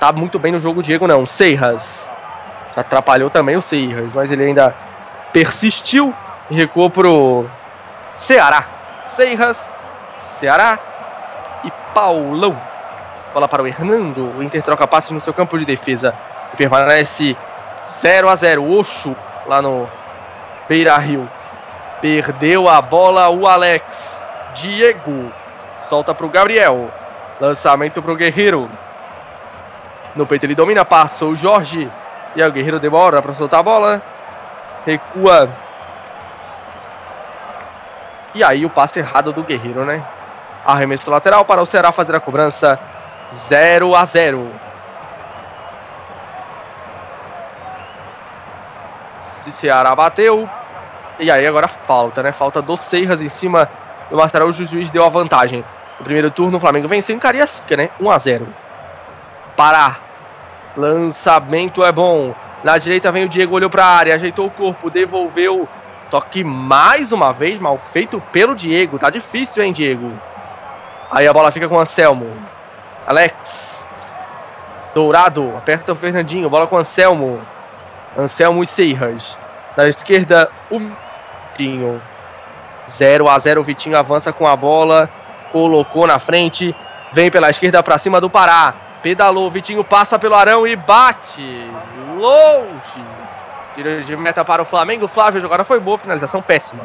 Tá muito bem no jogo, Diego não. Seiras atrapalhou também o Seiras, mas ele ainda persistiu e recuou pro Ceará. Seiras, Ceará e Paulão Bola para o Hernando. O Inter troca passes no seu campo de defesa. E permanece 0 a 0 Oxo lá no Beira Rio. Perdeu a bola o Alex. Diego. Solta para o Gabriel. Lançamento para o Guerreiro. No peito ele domina, passa o Jorge. E aí o Guerreiro demora para soltar a bola. Recua. E aí o passe errado do Guerreiro, né? Arremesso lateral para o Ceará fazer a cobrança. 0 a 0. Ceará bateu. E aí agora falta, né? Falta do Seiras em cima do Marcelo. O juiz deu a vantagem. No primeiro turno o Flamengo venceu em Cariacica, né? 1 a 0. Pará. Lançamento é bom. Na direita vem o Diego, olhou para a área, ajeitou o corpo, devolveu. Toque mais uma vez, mal feito pelo Diego. Tá difícil, hein, Diego? Aí a bola fica com o Anselmo. Alex. Dourado. Aperta o Fernandinho. Bola com Anselmo. Anselmo e Seiras. Na esquerda, o Vitinho. 0 a 0 O Vitinho avança com a bola. Colocou na frente. Vem pela esquerda para cima do Pará. Pedalou. Vitinho passa pelo Arão e bate. Longe. Tiro de meta para o Flamengo. Flávio, a jogada foi boa. Finalização péssima.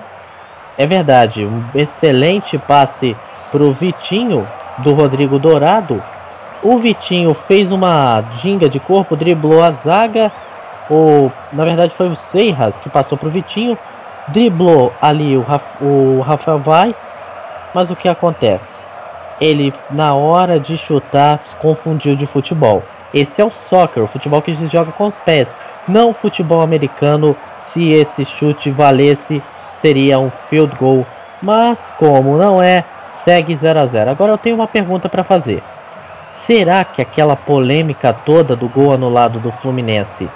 É verdade. Um excelente passe para o Vitinho do Rodrigo Dourado. O Vitinho fez uma ginga de corpo, driblou a zaga. O, na verdade foi o Seiras que passou para o Vitinho. Driblou ali o, o Rafael Vaz. Mas o que acontece? Ele, na hora de chutar, confundiu de futebol. Esse é o soccer, o futebol que se joga com os pés. Não o futebol americano. Se esse chute valesse, seria um field goal. Mas como não é, segue 0 a 0. Agora eu tenho uma pergunta para fazer. Será que aquela polêmica toda do gol anulado do Fluminense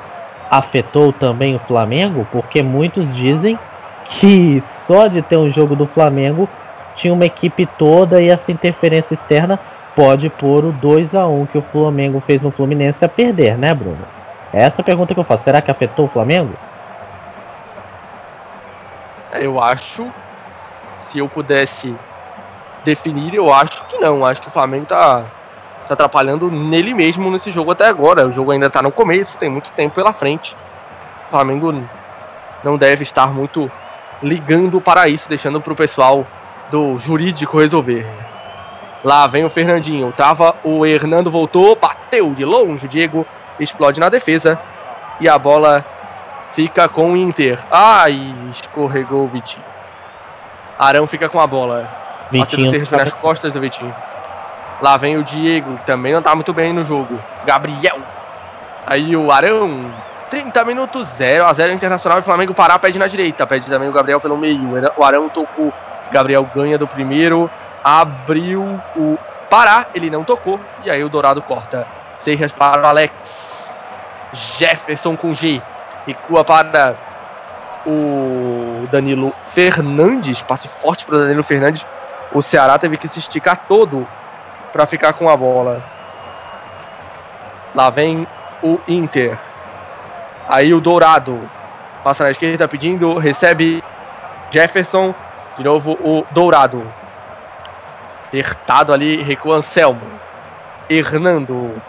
afetou também o Flamengo? Porque muitos dizem que só de ter um jogo do Flamengo tinha uma equipe toda e essa interferência externa pode pôr o 2 a 1 que o Flamengo fez no Fluminense a perder, né, Bruno? É essa pergunta que eu faço. Será que afetou o Flamengo? Eu acho, se eu pudesse definir, eu acho que não. Acho que o Flamengo tá, tá atrapalhando nele mesmo nesse jogo até agora. O jogo ainda tá no começo, tem muito tempo pela frente. O Flamengo não deve estar muito ligando para isso, deixando para o pessoal do jurídico resolver. Lá vem o Fernandinho, tava o Hernando voltou, bateu de longe, o Diego explode na defesa e a bola fica com o Inter. Ai, escorregou o Vitinho. Arão fica com a bola. Vitinho. Passe nas costas do Vitinho. Lá vem o Diego, que também não tá muito bem no jogo. Gabriel. Aí o Arão. 30 minutos, 0 a 0 Internacional e Flamengo parar, pede na direita. Pede também o Gabriel pelo meio. O Arão tocou. Gabriel ganha do primeiro. Abriu o Pará, ele não tocou. E aí o Dourado corta. Seiras para o Alex. Jefferson com G. Recua para o Danilo Fernandes. Passe forte para o Danilo Fernandes o Ceará teve que se esticar todo para ficar com a bola. Lá vem o Inter. Aí o Dourado passa na esquerda pedindo, recebe Jefferson. De novo o Dourado. Apertado ali, recua Anselmo. Hernando.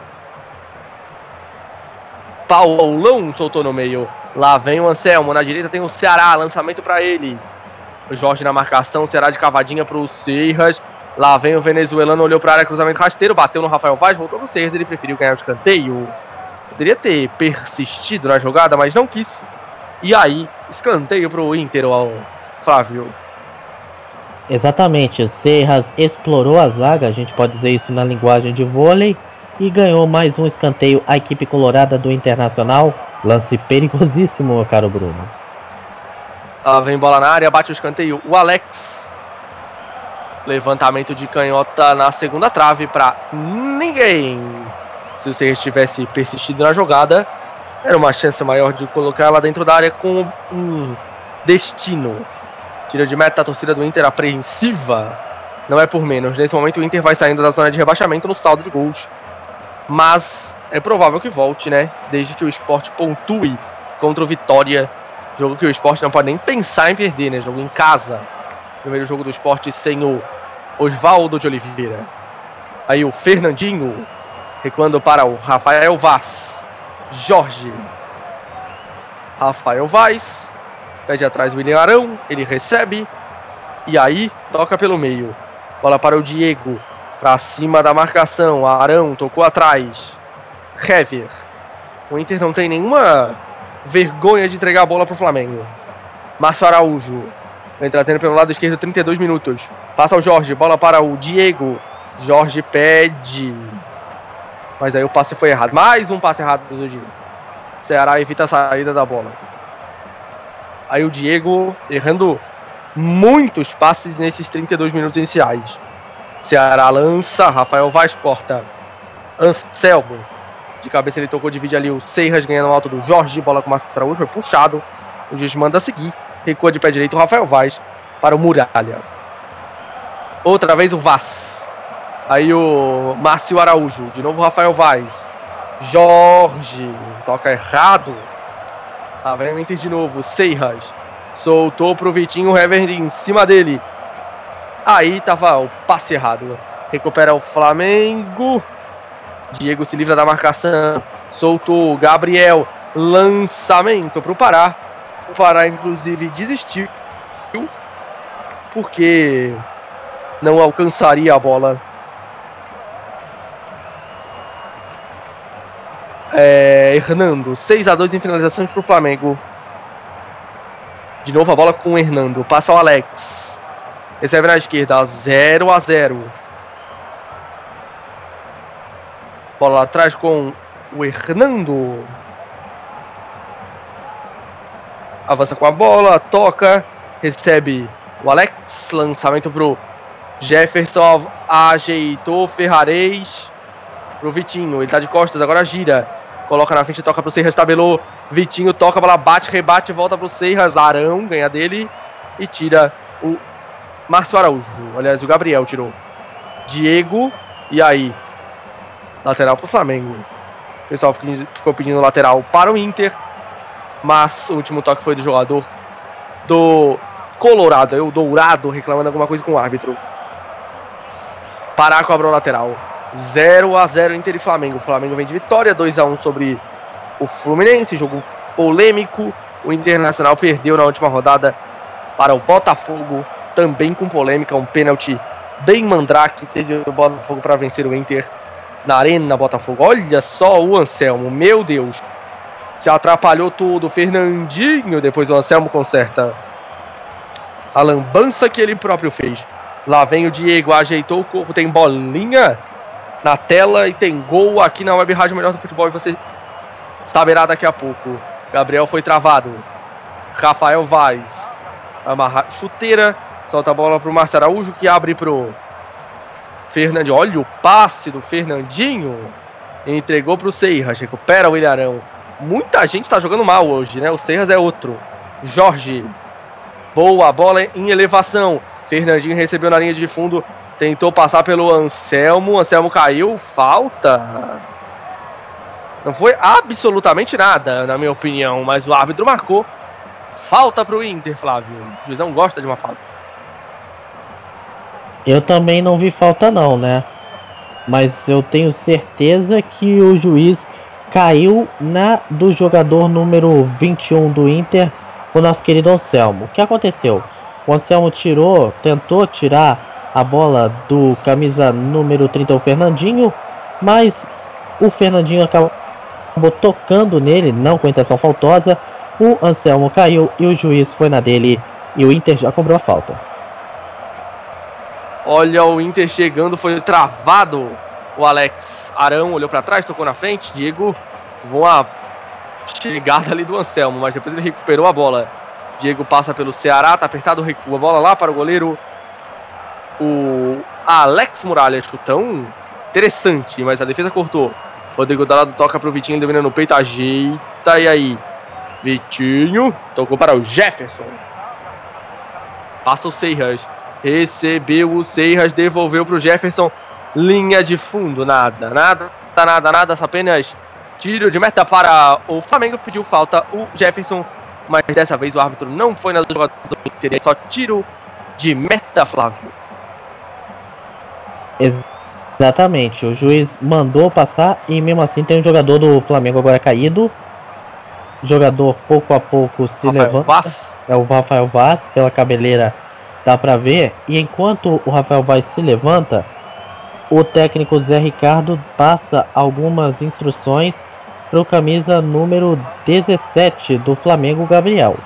Paulão soltou no meio. Lá vem o Anselmo. Na direita tem o Ceará. Lançamento para ele. O Jorge na marcação. Ceará de cavadinha para o Serras. Lá vem o venezuelano. Olhou para a área. Cruzamento rasteiro. Bateu no Rafael Vaz. Voltou no Serras. Ele preferiu ganhar o escanteio. Poderia ter persistido na jogada, mas não quis. E aí, escanteio para o Inter, ao Flávio. Exatamente, o Serras explorou a zaga, a gente pode dizer isso na linguagem de vôlei, e ganhou mais um escanteio a equipe colorada do Internacional. Lance perigosíssimo, meu caro Bruno. Ah, vem bola na área, bate o escanteio. O Alex. Levantamento de canhota na segunda trave para ninguém. Se o Serras tivesse persistido na jogada, era uma chance maior de colocar ela dentro da área com um destino. Tira de meta a torcida do Inter apreensiva. Não é por menos. Nesse momento o Inter vai saindo da zona de rebaixamento no saldo de gols mas é provável que volte, né? Desde que o esporte pontue contra o Vitória. Jogo que o esporte não pode nem pensar em perder, né? Jogo em casa. Primeiro jogo do esporte sem o Oswaldo de Oliveira. Aí o Fernandinho recuando para o Rafael Vaz. Jorge. Rafael Vaz. Pede atrás o William Arão. Ele recebe. E aí toca pelo meio. Bola para o Diego. Pra cima da marcação. Arão tocou atrás. Hever. O Inter não tem nenhuma vergonha de entregar a bola pro Flamengo. Márcio Araújo. Vem tratando pelo lado esquerdo, 32 minutos. Passa o Jorge, bola para o Diego. Jorge pede. Mas aí o passe foi errado. Mais um passe errado do Diego. Ceará evita a saída da bola. Aí o Diego errando muitos passes nesses 32 minutos iniciais. Ceará lança, Rafael Vaz corta. Anselmo. De cabeça ele tocou, divide ali o Seiras ganhando alto do Jorge. Bola com o Márcio Araújo, foi puxado. O juiz manda seguir. Recua de pé direito o Rafael Vaz para o Muralha. Outra vez o Vaz. Aí o Márcio Araújo. De novo o Rafael Vaz. Jorge. Toca errado. Lá vem o Inter de novo. Seiras. Soltou pro Vitinho. O Hever em cima dele. Aí tava o passe errado. Recupera o Flamengo. Diego se livra da marcação. Soltou Gabriel. Lançamento para o Pará. Pará, inclusive, desistiu. Porque não alcançaria a bola. É, Hernando, 6 a 2 em finalizações para o Flamengo. De novo a bola com o Hernando. Passa o Alex. Recebe na esquerda, 0 a 0 Bola lá atrás com o Hernando. Avança com a bola, toca, recebe o Alex, lançamento pro Jefferson, ajeitou Ferrarez pro Vitinho, ele tá de costas, agora gira. Coloca na frente, toca pro Serras, tabelou. Vitinho toca, a bola bate, rebate, volta pro Serras. Arão ganha dele e tira o Márcio Araújo. Aliás, o Gabriel tirou. Diego. E aí? Lateral para o Flamengo. O pessoal ficou pedindo lateral para o Inter. Mas o último toque foi do jogador do Colorado. O Dourado reclamando alguma coisa com o árbitro. Pará cobrou lateral. 0 a 0 Inter e Flamengo. O Flamengo vem de vitória. 2 a 1 sobre o Fluminense. Jogo polêmico. O Internacional perdeu na última rodada para o Botafogo também com polêmica, um pênalti bem mandrake, teve o Botafogo para vencer o Inter na Arena Botafogo. Olha só o Anselmo, meu Deus. Se atrapalhou tudo, Fernandinho, depois o Anselmo conserta a lambança que ele próprio fez. Lá vem o Diego, ajeitou o corpo, tem bolinha na tela e tem gol aqui na Web Rádio Melhor do Futebol e você saberá daqui a pouco. Gabriel foi travado. Rafael Vaz. Amarra chuteira Solta a bola pro Márcio Araújo que abre pro Fernandinho. Olha o passe do Fernandinho. Entregou pro Seiras. Recupera o Ilharão. Muita gente tá jogando mal hoje, né? O Seiras é outro. Jorge. Boa bola em elevação. Fernandinho recebeu na linha de fundo. Tentou passar pelo Anselmo. Anselmo caiu. Falta. Não foi absolutamente nada, na minha opinião. Mas o árbitro marcou. Falta pro Inter, Flávio. O juizão gosta de uma falta. Eu também não vi falta não, né? Mas eu tenho certeza que o juiz caiu na do jogador número 21 do Inter, o nosso querido Anselmo. O que aconteceu? O Anselmo tirou, tentou tirar a bola do camisa número 30, o Fernandinho, mas o Fernandinho acabou tocando nele, não com intenção faltosa. O Anselmo caiu e o juiz foi na dele e o Inter já cobrou a falta. Olha o Inter chegando, foi travado. O Alex Arão olhou para trás, tocou na frente. Diego voou a chegada ali do Anselmo, mas depois ele recuperou a bola. Diego passa pelo Ceará, tá apertado, recua a bola lá para o goleiro. O Alex Muralha, chutão interessante, mas a defesa cortou. Rodrigo Dalado toca pro Vitinho, dominando no peito, ajeita, e aí? Vitinho, tocou para o Jefferson. Passa o Seiras, recebeu o Seiras, devolveu pro Jefferson. Linha de fundo, nada, nada, nada, nada, apenas tiro de meta para o Flamengo. Pediu falta o Jefferson, mas dessa vez o árbitro não foi na do jogador, teria só tiro de meta, Flávio. Exatamente, o juiz mandou passar e mesmo assim tem um jogador do Flamengo agora caído. O jogador pouco a pouco se Rafael levanta. Vaz. É o Rafael Vaz, pela cabeleira dá pra ver. E enquanto o Rafael Vaz se levanta, o técnico Zé Ricardo passa algumas instruções para o camisa número 17 do Flamengo, Gabriel.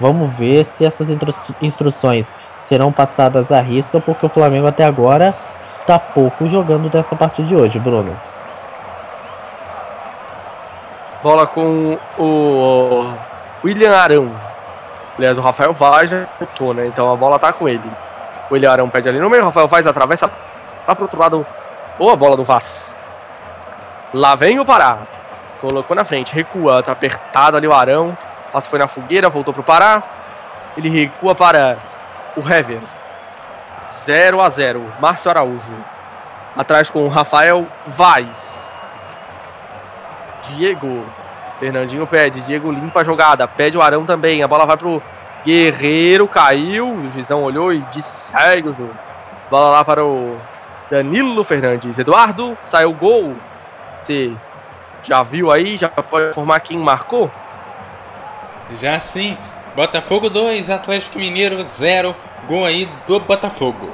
Vamos ver se essas instru instruções serão passadas à risca, porque o Flamengo até agora tá pouco jogando dessa partida de hoje, Bruno. Bola com o William Arão. Aliás, o Rafael Vaz já voltou, né? Então a bola tá com ele. O William Arão pede ali no meio, o Rafael Vaz atravessa lá pro outro lado. Boa bola do Vaz. Lá vem o Pará. Colocou na frente, recua, tá apertado ali o Arão. Passo foi na fogueira, voltou pro Pará. Ele recua para o Hever. 0 a 0 Márcio Araújo. Atrás com o Rafael Vaz. Diego. Fernandinho pede. Diego limpa a jogada. Pede o Arão também. A bola vai pro Guerreiro. Caiu. O Juizão olhou e disse: segue o jogo. Bola lá para o Danilo Fernandes. Eduardo. Saiu o gol. Você já viu aí? Já pode informar quem marcou? Já sim. Botafogo 2, Atlético Mineiro 0. Gol aí do Botafogo.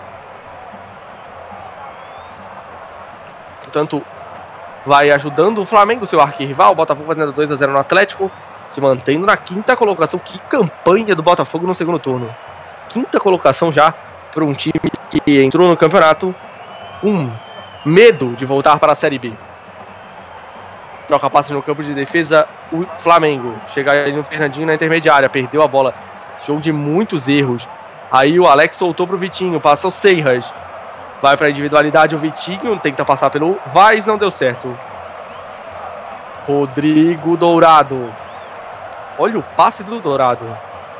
Portanto, vai ajudando o Flamengo, seu arquirrival. O Botafogo fazendo 2 a 0 no Atlético, se mantendo na quinta colocação. Que campanha do Botafogo no segundo turno. Quinta colocação já para um time que entrou no campeonato com medo de voltar para a Série B. Troca passe no campo de defesa, o Flamengo. Chega aí no Fernandinho na intermediária, perdeu a bola. Jogo de muitos erros. Aí o Alex soltou pro Vitinho, passa o Seiras. Vai pra individualidade o Vitinho, tenta passar pelo Vaz, não deu certo. Rodrigo Dourado. Olha o passe do Dourado.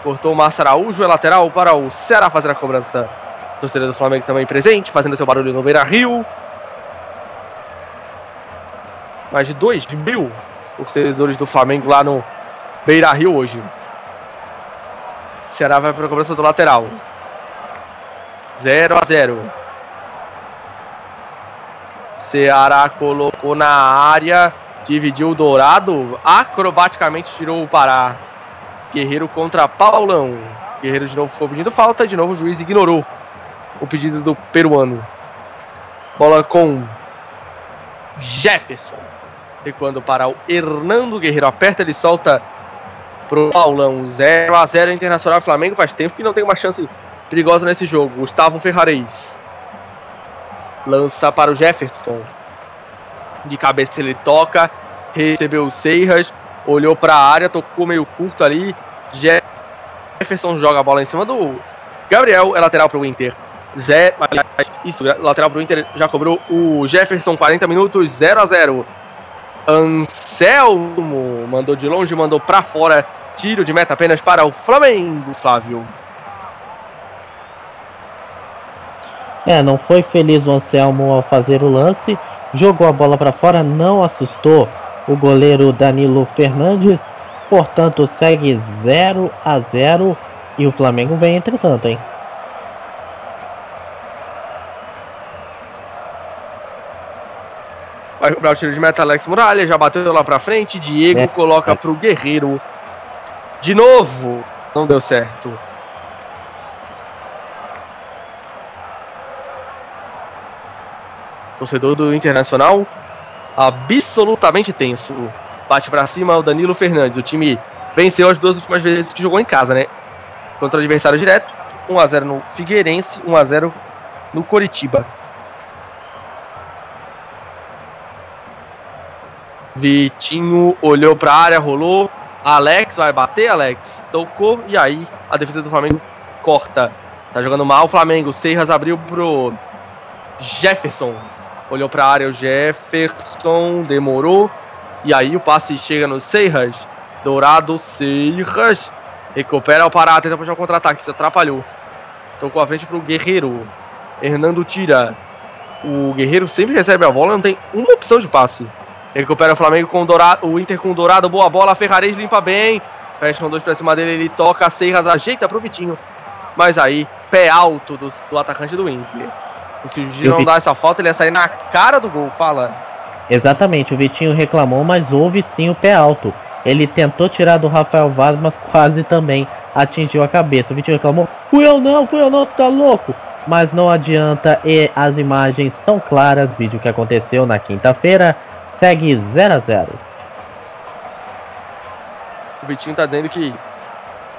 Cortou o Márcio Araújo, é lateral para o Ceará fazer a cobrança. Torcedor do Flamengo também presente, fazendo seu barulho no Beira Rio. Mais de 2 mil torcedores do Flamengo lá no Beira Rio hoje. Ceará vai para a cobrança do lateral. 0 a 0. Ceará colocou na área, dividiu o Dourado, acrobaticamente tirou o Pará. Guerreiro contra Paulão. Guerreiro de novo ficou pedindo falta, de novo o juiz ignorou o pedido do peruano. Bola com Jefferson. Recuando para o Hernando Guerreiro. Aperta, ele solta pro Paulão. 0 a 0 Internacional Flamengo. Faz tempo que não tem uma chance perigosa nesse jogo. Gustavo Ferrareis. Lança para o Jefferson. De cabeça ele toca. Recebeu o Seiras. Olhou para a área. Tocou meio curto ali. Jefferson joga a bola em cima do Gabriel. É lateral para o Inter. Zé, isso, lateral para o Inter já cobrou o Jefferson. 40 minutos. 0 a 0 Anselmo mandou de longe, mandou para fora. Tiro de meta apenas para o Flamengo, Flávio. É, não foi feliz o Anselmo ao fazer o lance. Jogou a bola para fora, não assustou o goleiro Danilo Fernandes. Portanto, segue 0 a 0 e o Flamengo vem entretanto, hein? Vai cobrar o tiro de meta Alex Muralha, já bateu lá pra frente. Diego É. coloca pro Guerreiro. De novo, não deu certo. Torcedor do Internacional, absolutamente tenso. Bate pra cima o Danilo Fernandes. O time venceu as duas últimas vezes que jogou em casa, né? Contra o adversário direto. 1x0 no Figueirense, 1x0 no Coritiba. Vitinho olhou pra área, rolou. Alex vai bater, Alex. Tocou e aí a defesa do Flamengo corta. Tá jogando mal o Flamengo. Serras abriu pro Jefferson. Olhou pra área o Jefferson, demorou. E aí o passe chega no Serras. Dourado Serras. Recupera o Pará, tenta puxar o contra-ataque, se atrapalhou. Tocou a frente pro Guerreiro. Hernando tira. O Guerreiro sempre recebe a bola, não tem uma opção de passe. Recupera o Flamengo com o Dourado, o Inter com o Dourado, boa bola, Ferrarez limpa bem. Fecha com dois pra cima dele, ele toca, Serras ajeita pro Vitinho. Mas aí, pé alto do, do atacante do Inter. E se o Giro não dá essa falta, ele ia sair na cara do gol, fala. Exatamente, o Vitinho reclamou, mas houve sim o pé alto. Ele tentou tirar do Rafael Vaz, mas quase também atingiu a cabeça. O Vitinho reclamou: fui eu não, fui eu não, você tá louco? Mas não adianta e as imagens são claras. Vídeo que aconteceu na quinta-feira segue 0 a 0 O Vitinho tá dizendo que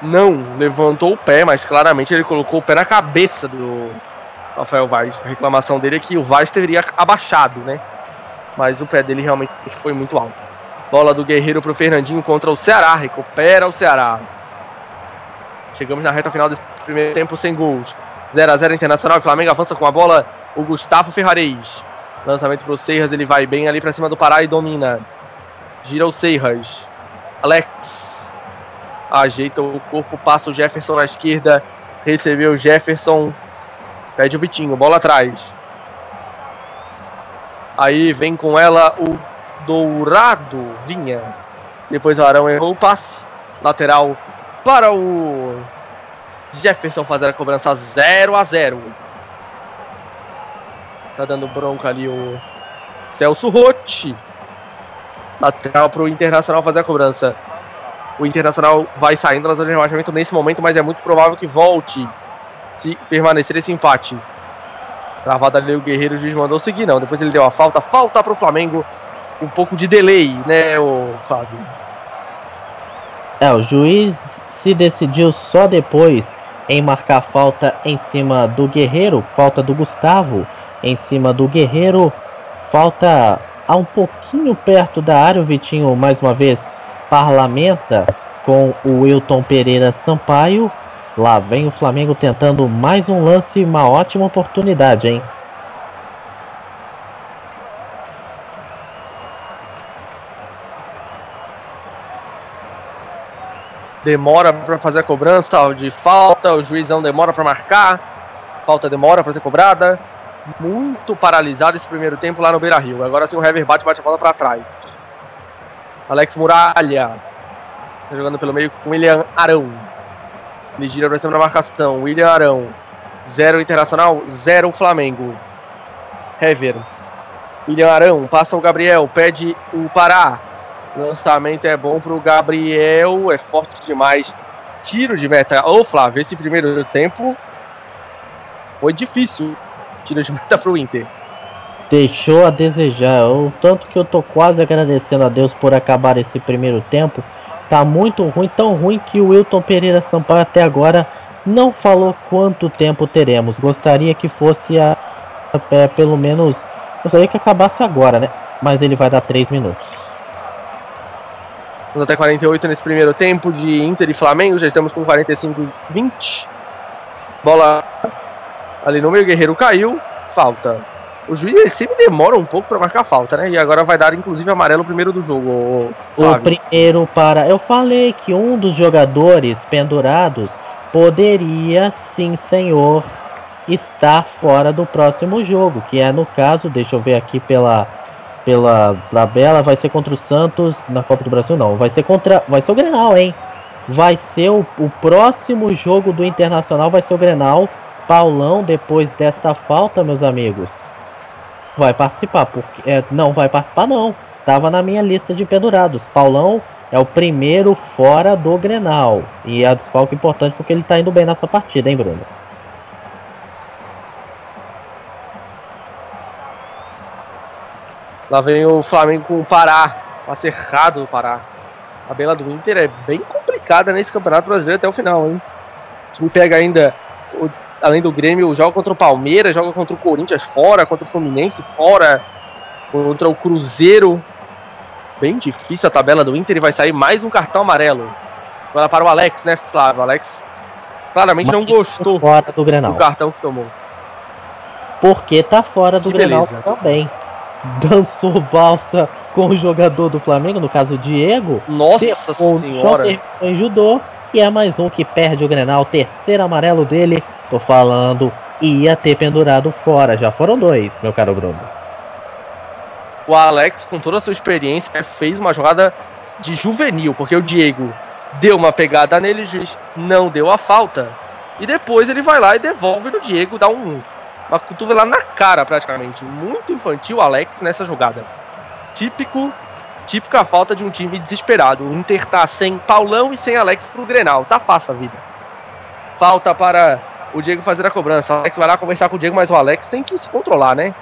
não levantou o pé, mas claramente ele colocou o pé na cabeça do Rafael Vaz. A reclamação dele é que o Vaz teria abaixado, né? Mas o pé dele realmente foi muito alto. Bola do Guerreiro pro Fernandinho contra o Ceará. Recupera o Ceará. Chegamos na reta final desse primeiro tempo sem gols. 0 a 0 Internacional e Flamengo avança com a bola. O Gustavo Ferrarez. Lançamento pro Serras, ele vai bem ali pra cima do Pará e domina. Gira o Serras. Alex ajeita o corpo, passa o Jefferson na esquerda. Recebeu o Jefferson. Pede o Vitinho, bola atrás. Aí vem com ela o Dourado Vinha. Depois o Arão errou o passe. Lateral para o Jefferson fazer a cobrança 0 a 0 Tá dando bronca ali o Celso Rotti. Lateral para o Internacional fazer a cobrança. O Internacional vai saindo da zona de rebaixamento nesse momento, mas é muito provável que volte se permanecer esse empate. Travado ali o Guerreiro, o juiz mandou seguir, não. Depois ele deu a falta. Falta para o Flamengo. Um pouco de delay, né, o Fábio? É, o juiz se decidiu só depois em marcar falta em cima do Guerreiro, falta do Gustavo em cima do Guerreiro, falta a um pouquinho perto da área, o Vitinho mais uma vez parlamenta com o Wilton Pereira Sampaio. Lá vem o Flamengo tentando mais um lance, uma ótima oportunidade, hein? demora para fazer a cobrança de falta, o juizão demora para marcar, falta demora para ser cobrada. Muito paralisado esse primeiro tempo lá no Beira Rio. Agora sim o Hever bate, bate a bola para trás. Alex Muralha tá jogando pelo meio com William Arão. Ele gira para cima da marcação. William Arão, 0 Internacional, 0 Flamengo. Hever. William Arão passa o Gabriel, pede o Pará. Lançamento é bom pro Gabriel, é forte demais. Tiro de meta. Ô Flávio, esse primeiro tempo foi difícil. Tiro de meta pro Inter. deixou a desejar. O tanto que eu tô quase agradecendo a Deus por acabar esse primeiro tempo. Tá muito ruim, tão ruim que o Wilton Pereira Sampaio até agora não falou quanto tempo teremos. Gostaria que fosse a, é, pelo menos. Gostaria que acabasse agora, né? Mas ele vai dar 3 minutos. Vamos até 48 nesse primeiro tempo de Inter e Flamengo. Já estamos com 45 e 20. Bola ali no meio, Guerreiro caiu. Falta. O juiz sempre demora um pouco para marcar falta, né? E agora vai dar inclusive amarelo o primeiro do jogo. O primeiro para. Eu falei que um dos jogadores pendurados poderia, sim, senhor, estar fora do próximo jogo. Que é no caso, deixa eu ver aqui pela pela tabela, vai ser contra o Santos na Copa do Brasil, não. Vai ser contra. Vai ser o Grenal, hein? Vai ser o, o próximo jogo do Internacional, vai ser o Grenal. Paulão, depois desta falta, meus amigos, vai participar, porque é, não vai participar não. Tava na minha lista de pendurados. Paulão é o primeiro fora do Grenal. E é desfalque importante porque ele tá indo bem nessa partida, hein, Bruno? Lá vem o Flamengo com o Pará. Passe errado do Pará. A bela do Inter é bem complicada nesse Campeonato Brasileiro até o final, hein? O time pega ainda, o, além do Grêmio, joga contra o Palmeiras, joga contra o Corinthians fora, contra o Fluminense fora, contra o Cruzeiro. Bem difícil a tabela do Inter e vai sair mais um cartão amarelo. Agora para o Alex, né, Flávio? O Alex claramente Mas não gostou fora do, Grenal. do cartão que tomou. Porque tá fora do que Grenal beleza. também. Dançou valsa com o jogador do Flamengo, no caso o Diego. Nossa senhora! Em judô, e é mais um que perde o Grenal, terceiro amarelo dele. Tô falando, ia ter pendurado fora. Já foram dois, meu caro Bruno o Alex, com toda a sua experiência, fez uma jogada de juvenil, porque o Diego deu uma pegada nele, não deu a falta. E depois ele vai lá e devolve no Diego, dá um, uma cotovelada na cara praticamente. Muito infantil o Alex nessa jogada. Típico, típica falta de um time desesperado. O Inter tá sem Paulão e sem Alex pro Grenal. Tá fácil a vida. Falta para o Diego fazer a cobrança. O Alex vai lá conversar com o Diego, mas o Alex tem que se controlar, né?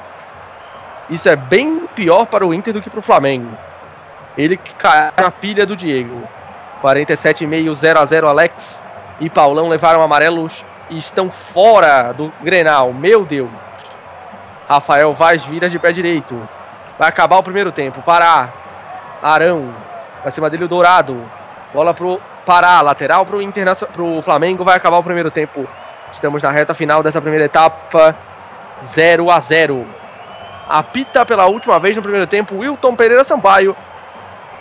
Isso é bem pior para o Inter do que para o Flamengo. Ele cai na pilha do Diego. 47,5, 0 a 0 Alex e Paulão levaram amarelos e estão fora do Grenal. Meu Deus. Rafael Vaz vira de pé direito. Vai acabar o primeiro tempo. Pará. Arão. Pra cima dele o Dourado. Bola pro Pará. Lateral pro, Internacional, pro Flamengo. Vai acabar o primeiro tempo. Estamos na reta final dessa primeira etapa. 0 a 0 apita pela última vez no primeiro tempo Wilton Pereira Sampaio.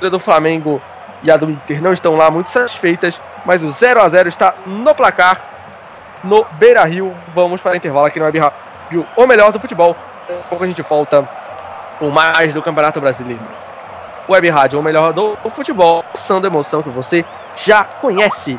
do Flamengo e a do Inter não estão lá muito satisfeitas, mas o 0 a 0 está no placar no Beira Rio. Vamos para o intervalo aqui no Web Rádio, o melhor do futebol. Daqui a pouco a gente volta com mais do Campeonato Brasileiro. Web Rádio, o melhor do futebol, sendo emoção que você já conhece.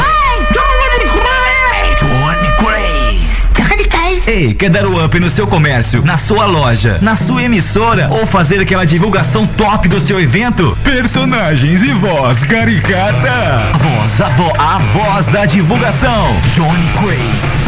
Ei, quer dar o up no seu comércio, na sua loja, na sua emissora ou fazer aquela divulgação top do seu evento? Personagens e voz caricata. A voz, a, a voz da divulgação. Johnny Craze.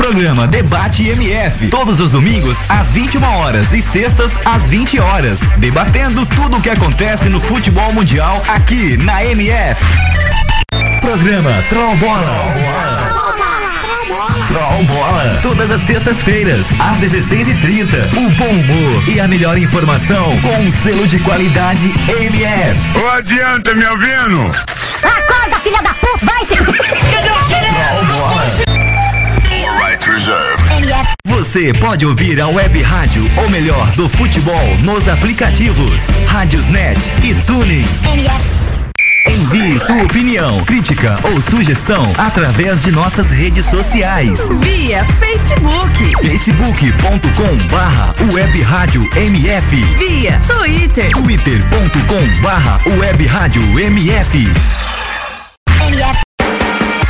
Programa Debate MF, todos os domingos às 21 horas e sextas às 20 horas, debatendo tudo o que acontece no futebol mundial aqui na MF. Programa Troll Bola. Troll Bola. Todas as sextas-feiras, às 16h30. O bom humor e a melhor informação com um selo de qualidade MF. Ô, adianta, me ouvindo? Acorda, filha da puta, vai se... Troll Bola. Right reserved. MF, Você pode ouvir a web rádio, ou melhor, do futebol, nos aplicativos Rádiosnet e Tuning. MF, Envie sua opinião, crítica ou sugestão através de nossas redes sociais. Via Facebook, facebook.com barra web rádio MF via Twitter, twitter.com barra web rádio MF MF,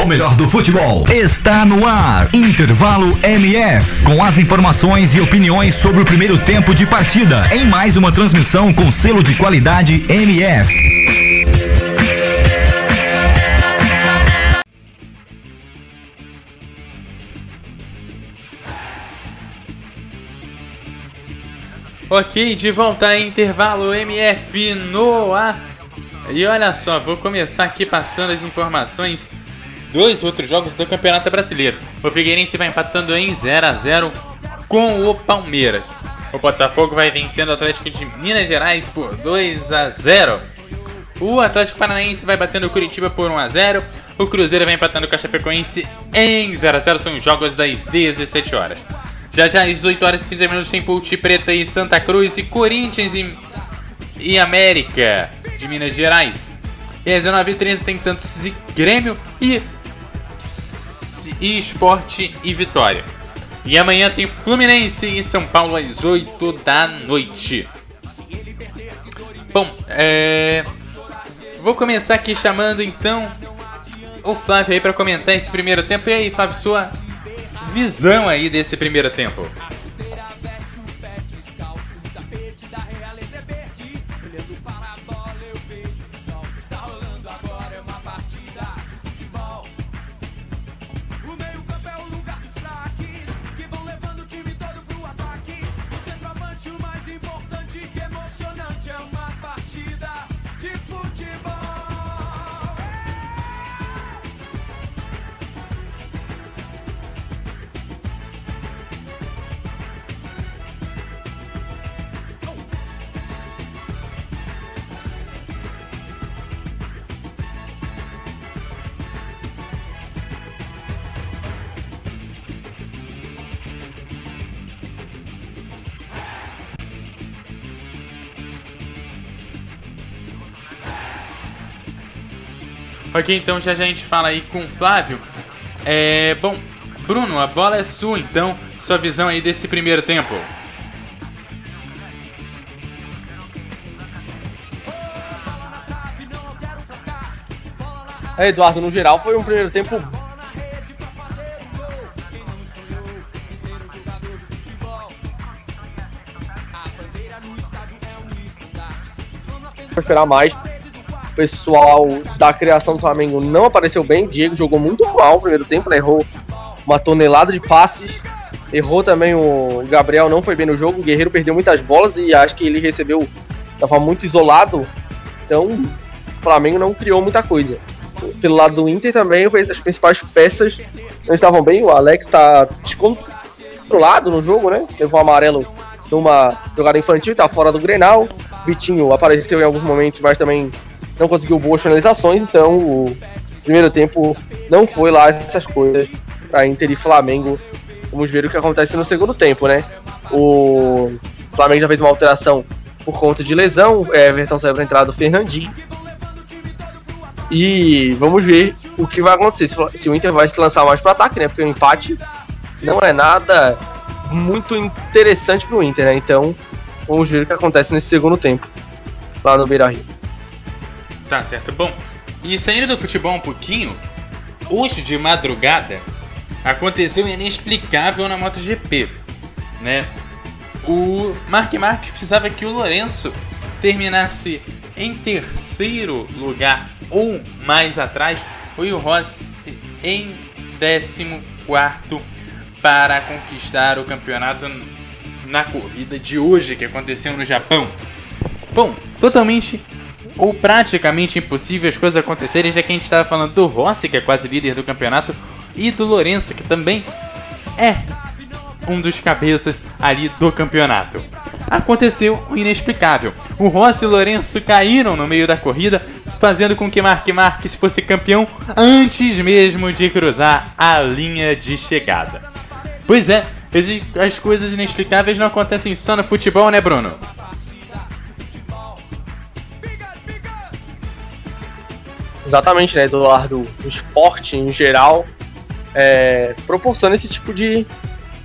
o melhor do futebol, está no ar. Intervalo MF, com as informações e opiniões sobre o primeiro tempo de partida, em mais uma transmissão com selo de qualidade MF. Ok, de volta a intervalo MF no ar. E olha só, vou começar aqui passando as informações dos outros jogos do Campeonato Brasileiro. O Figueirense vai empatando em 0 a 0 com o Palmeiras. O Botafogo vai vencendo o Atlético de Minas Gerais por 2 a 0. O Atlético Paranaense vai batendo o Curitiba por 1 a 0. O Cruzeiro vai empatando o Chapecoense em 0 a 0. São os jogos das 17 horas. Já já às 18 horas e 30 minutos tem Ponte Preta e Santa Cruz e Corinthians e, e América de Minas Gerais. E às 19h30 tem Santos e Grêmio e, e Esporte e Vitória. E amanhã tem Fluminense e São Paulo às 8 da noite. Bom, é... Vou começar aqui chamando então o Flávio aí para comentar esse primeiro tempo. E aí, Flávio, sua visão aí desse primeiro tempo? Ok, então já já a gente fala aí com o Flávio. É, bom, Bruno, a bola é sua, então, sua visão aí desse primeiro tempo. É, Eduardo, no geral foi um primeiro tempo esperar mais. Pessoal da criação do Flamengo não apareceu bem. Diego jogou muito mal no primeiro tempo, né? errou uma tonelada de passes. Errou também o Gabriel, não foi bem no jogo. O Guerreiro perdeu muitas bolas e acho que ele recebeu. Estava muito isolado. Então, o Flamengo não criou muita coisa. Pelo lado do Inter também, as principais peças não estavam bem. O Alex está descontrolado no jogo, né? Levou um amarelo numa jogada infantil, tá fora do Grenal. Vitinho apareceu em alguns momentos, mas também não conseguiu boas finalizações, então o primeiro tempo não foi lá essas coisas para Inter e Flamengo. Vamos ver o que acontece no segundo tempo, né? O Flamengo já fez uma alteração por conta de lesão, Everton saiu para entrada do Fernandinho. E vamos ver o que vai acontecer. Se o Inter vai se lançar mais para ataque, né? Porque o empate não é nada muito interessante para o Inter, né? Então vamos ver o que acontece nesse segundo tempo lá no Beira Rio. Tá certo. Bom, e saindo do futebol um pouquinho, hoje de madrugada aconteceu um inexplicável na MotoGP, né? O Mark Marques precisava que o Lourenço terminasse em terceiro lugar ou mais atrás, e o Rossi em décimo quarto para conquistar o campeonato na corrida de hoje que aconteceu no Japão. Bom, totalmente ou praticamente impossível as coisas acontecerem, já que a gente estava falando do Rossi, que é quase líder do campeonato, e do Lourenço, que também é um dos cabeças ali do campeonato. Aconteceu o inexplicável. O Rossi e o Lourenço caíram no meio da corrida, fazendo com que Mark Marques fosse campeão antes mesmo de cruzar a linha de chegada. Pois é, as coisas inexplicáveis não acontecem só no futebol, né, Bruno? Exatamente, né, Eduardo? O esporte em geral é, proporciona esse tipo de,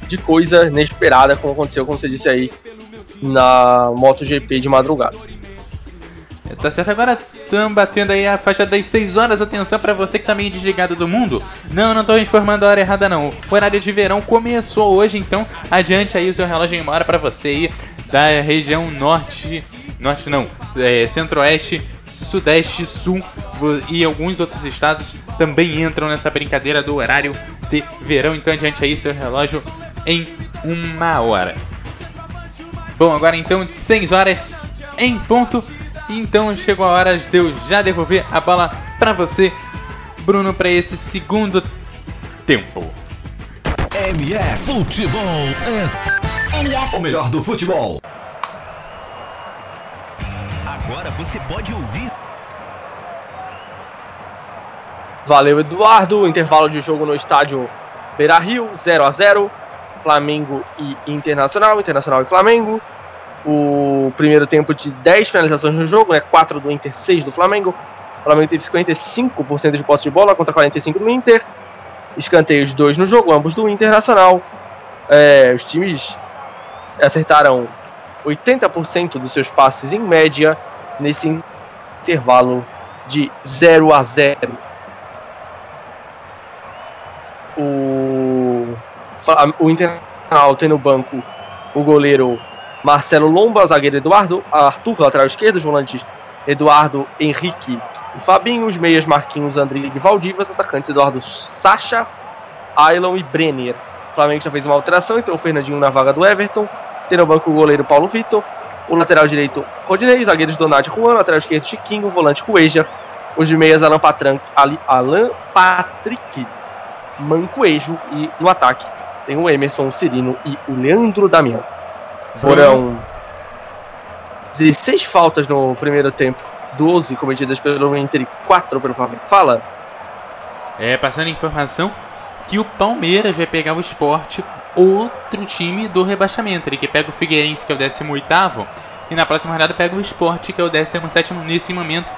de coisa inesperada, como aconteceu, como você disse aí, na MotoGP de madrugada. Tá certo, agora estamos batendo aí a faixa das 6 horas. Atenção para você que tá meio desligado do mundo. Não, não tô informando a hora errada não. O horário de verão começou hoje, então adiante aí o seu relógio em hora para você aí da região norte, norte não, é, centro-oeste, sudeste, sul e alguns outros estados também entram nessa brincadeira do horário de verão. Então adiante aí seu relógio em uma hora. Bom, agora então 6 horas em ponto. Então chegou a hora de eu já devolver a bola para você, Bruno, para esse segundo tempo. MF Futebol é MF. o melhor do futebol. Agora você pode ouvir. Valeu, Eduardo. Intervalo de jogo no estádio Beira Rio, 0 a 0 Flamengo e Internacional, Internacional e Flamengo. O primeiro tempo de 10 finalizações no jogo, né? 4 do Inter, 6 do Flamengo. O Flamengo teve 55% de posse de bola contra 45% do Inter. Escanteios 2 no jogo, ambos do Internacional. É, os times acertaram 80% dos seus passes em média nesse intervalo de 0 a 0. O, o Internacional tem no banco o goleiro Marcelo Lomba, zagueiro Eduardo, Arthur, lateral esquerdo, os volantes Eduardo, Henrique e Fabinho, os meias Marquinhos, Andrigue e Valdivas, atacantes Eduardo Sacha, Ailon e Brenner. O Flamengo já fez uma alteração, entrou o Fernandinho na vaga do Everton, tem no banco o goleiro Paulo Vitor, o lateral direito Rodinei, zagueiros Donati Juan, lateral esquerdo Chiquinho, volante Cueja, os de meias Alan, Patran, Ali, Alan Patrick, Mancoejo e no ataque tem o Emerson, o Cirino e o Leandro Damião. Foram 16 faltas no primeiro tempo, 12 cometidas pelo Inter e 4 pelo Flamengo. Fala. É, passando a informação que o Palmeiras vai pegar o esporte, outro time do rebaixamento. Ele que pega o Figueirense, que é o 18 e na próxima rodada pega o esporte, que é o 17 nesse momento,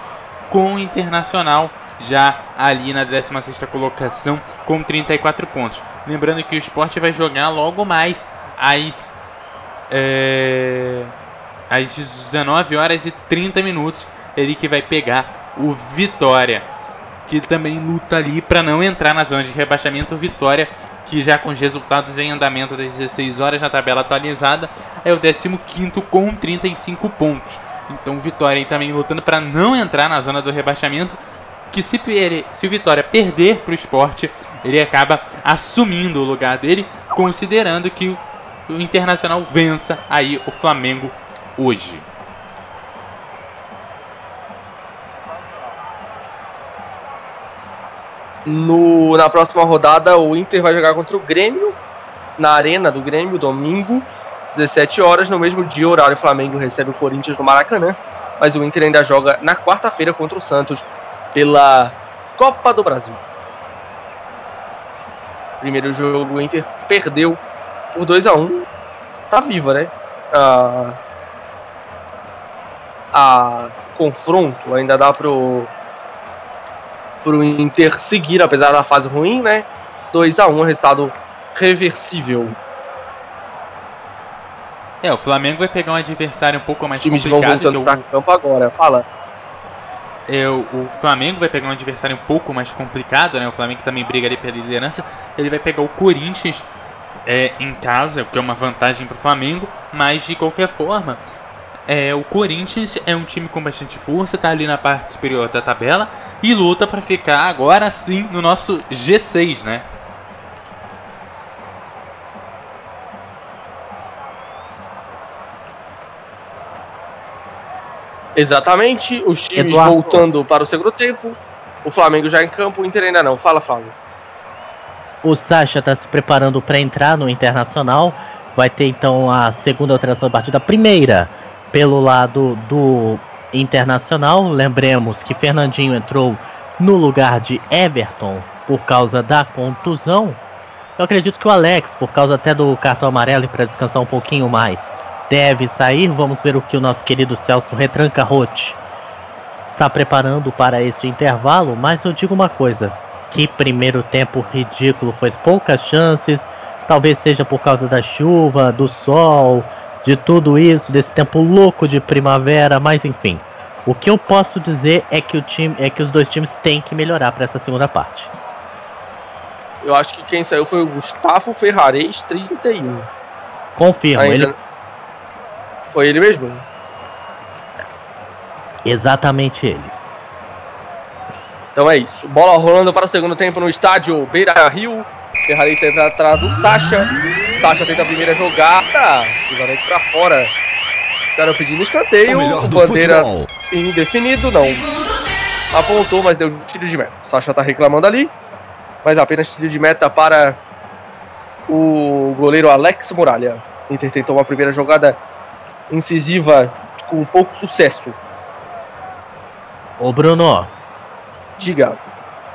com o Internacional já ali na 16ª colocação com 34 pontos. Lembrando que o esporte vai jogar logo mais às, é, às 19 horas e 30 minutos. Ele que vai pegar o Vitória, que também luta ali para não entrar na zona de rebaixamento. Vitória, que já com os resultados em andamento das 16 horas na tabela atualizada, é o 15 com 35 pontos. Então Vitória aí também lutando para não entrar na zona do rebaixamento. Que se, se o Vitória perder para o esporte, ele acaba assumindo o lugar dele, considerando que o Internacional vença aí o Flamengo hoje. No, na próxima rodada, o Inter vai jogar contra o Grêmio, na arena do Grêmio, domingo, 17 horas. No mesmo dia, horário, o Flamengo recebe o Corinthians no Maracanã. Mas o Inter ainda joga na quarta-feira contra o Santos pela Copa do Brasil. Primeiro jogo, o Inter perdeu por 2 a 1 Tá viva, né? A, a confronto ainda dá pro pro Inter seguir, apesar da fase ruim, né? 2 a 1 resultado reversível. É, o Flamengo vai pegar um adversário um pouco mais Os times complicado. vão voltando para campo agora. Fala. É, o, o Flamengo vai pegar um adversário um pouco mais complicado, né? O Flamengo também briga ali pela liderança. Ele vai pegar o Corinthians é, em casa, o que é uma vantagem para o Flamengo. Mas de qualquer forma, é, o Corinthians é um time com bastante força, tá ali na parte superior da tabela e luta para ficar agora sim no nosso G6, né? Exatamente, os times Eduardo. voltando para o segundo tempo. O Flamengo já em campo, o Inter ainda não. Fala, Flávio. O Sacha está se preparando para entrar no Internacional. Vai ter então a segunda alteração da partida. A primeira pelo lado do Internacional. Lembremos que Fernandinho entrou no lugar de Everton por causa da contusão. Eu acredito que o Alex, por causa até do cartão amarelo e para descansar um pouquinho mais, deve sair. Vamos ver o que o nosso querido Celso Retranca Rote está preparando para este intervalo. Mas eu digo uma coisa: que primeiro tempo ridículo, foi poucas chances. Talvez seja por causa da chuva, do sol, de tudo isso, desse tempo louco de primavera, mas enfim. O que eu posso dizer é que o time, é que os dois times têm que melhorar para essa segunda parte. Eu acho que quem saiu foi o Gustavo Ferrares, 31. Confirmo, Ainda... ele Foi ele mesmo? exatamente ele. Então é isso. Bola rolando para o segundo tempo no estádio Beira Rio. Ferrari sempre atrás do Sacha. Sacha tenta a primeira jogada. Cruzamento para fora. Ficaram pedindo escanteio. O Bandeira futebol. indefinido, não. Apontou, mas deu tiro de meta. Sacha tá reclamando ali. Mas apenas tiro de meta para o goleiro Alex Muralha. Inter tentou uma primeira jogada incisiva com pouco sucesso. Ô Bruno, Diga.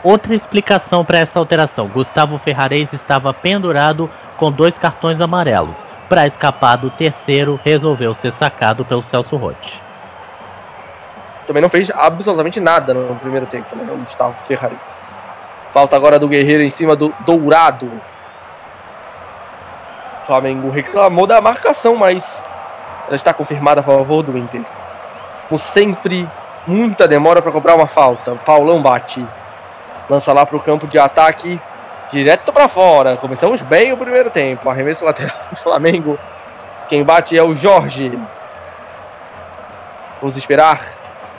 outra explicação para essa alteração. Gustavo Ferrares estava pendurado com dois cartões amarelos. Para escapar do terceiro, resolveu ser sacado pelo Celso Rotti. também não fez absolutamente nada no primeiro tempo, né? O Ferraris. Falta agora do Guerreiro em cima do Dourado. O Flamengo reclamou da marcação, mas ela está confirmada a favor do Inter. Como sempre, muita demora para cobrar uma falta. Paulão bate. Lança lá para o campo de ataque, direto para fora. Começamos bem o primeiro tempo. Arremesso lateral do Flamengo. Quem bate é o Jorge. Vamos esperar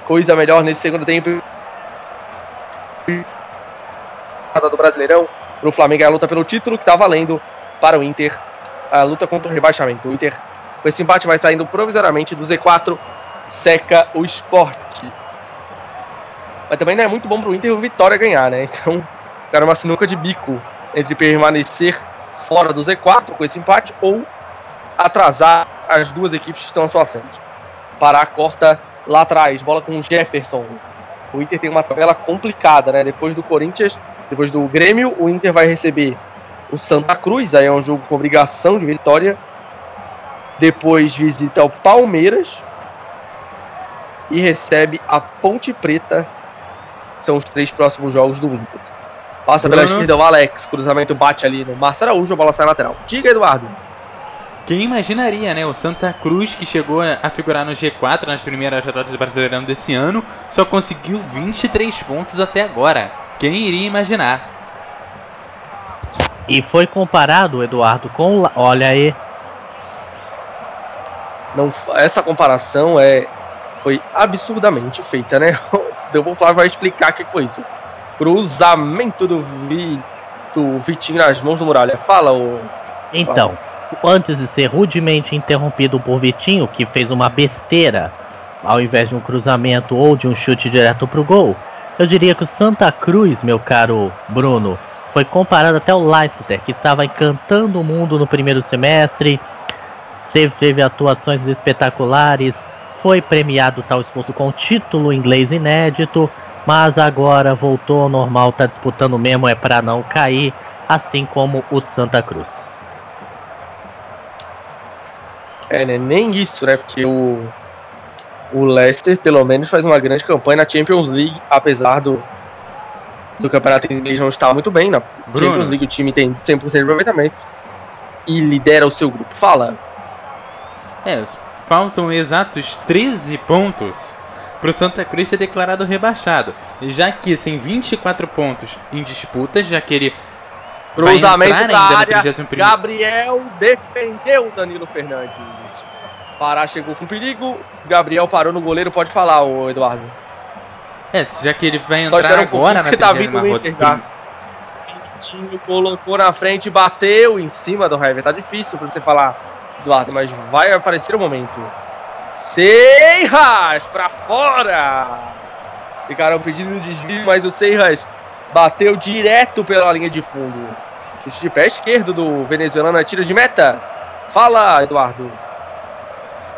coisa melhor nesse segundo tempo. do Brasileirão para o Flamengo é a luta pelo título que está valendo para o Inter a luta contra o rebaixamento. O Inter com esse empate vai saindo provisoriamente do Z4, seca o esporte. Mas também não é muito bom para o Inter o Vitória ganhar, né? Então, era uma sinuca de bico entre permanecer fora do Z4 com esse empate ou atrasar as duas equipes que estão à sua frente. Pará corta lá atrás, bola com o Jefferson. O Inter tem uma tabela complicada, né? Depois do Corinthians, depois do Grêmio, o Inter vai receber o Santa Cruz, aí é um jogo com obrigação de vitória. Depois visita o Palmeiras e recebe a Ponte Preta São os três próximos jogos do Inter. Passa pela Bruno. esquerda o Alex, cruzamento bate ali no Márcio Araújo, a bola sai lateral. Diga, Eduardo. Quem imaginaria, né? O Santa Cruz, que chegou a figurar no G4 nas primeiras rodadas do Brasileirão desse ano, só conseguiu 23 pontos até agora. Quem iria imaginar? E foi comparado, Eduardo, com. Olha aí. Não, essa comparação é foi absurdamente feita, né? O Flávio vai explicar o que foi isso. Cruzamento do, Vi, do Vitinho nas mãos do Muralha. Fala, o Então, antes de ser rudemente interrompido por Vitinho, que fez uma besteira ao invés de um cruzamento ou de um chute direto pro gol, eu diria que o Santa Cruz, meu caro Bruno, foi comparado até ao Leicester, que estava encantando o mundo no primeiro semestre, teve, teve atuações espetaculares, foi premiado tal esforço com título inglês inédito, mas agora voltou ao normal, tá disputando mesmo é para não cair, assim como o Santa Cruz. É, né? Nem isso, né? Porque o, o Leicester, pelo menos, faz uma grande campanha na Champions League, apesar do, do campeonato inglês não estar muito bem. Na Bruno. Champions League o time tem 100% de aproveitamento e lidera o seu grupo. Fala. É, faltam exatos 13 pontos pro Santa Cruz ser declarado rebaixado. Já que tem 24 pontos em disputas, já que ele Cruzamento da área. no 31º. Gabriel defendeu o Danilo Fernandes. Pará chegou com perigo. Gabriel parou no goleiro. Pode falar, o Eduardo. É, já que ele vai entrar um agora na tá vindo 30 o Inter já. Colocou na frente, bateu em cima do Hever. Tá difícil pra você falar, Eduardo, mas vai aparecer o momento. Seiras pra fora! Ficaram pedindo desvio, mas o Seiras bateu direto pela linha de fundo. Chute de pé esquerdo do venezuelano é tiro de meta. Fala, Eduardo.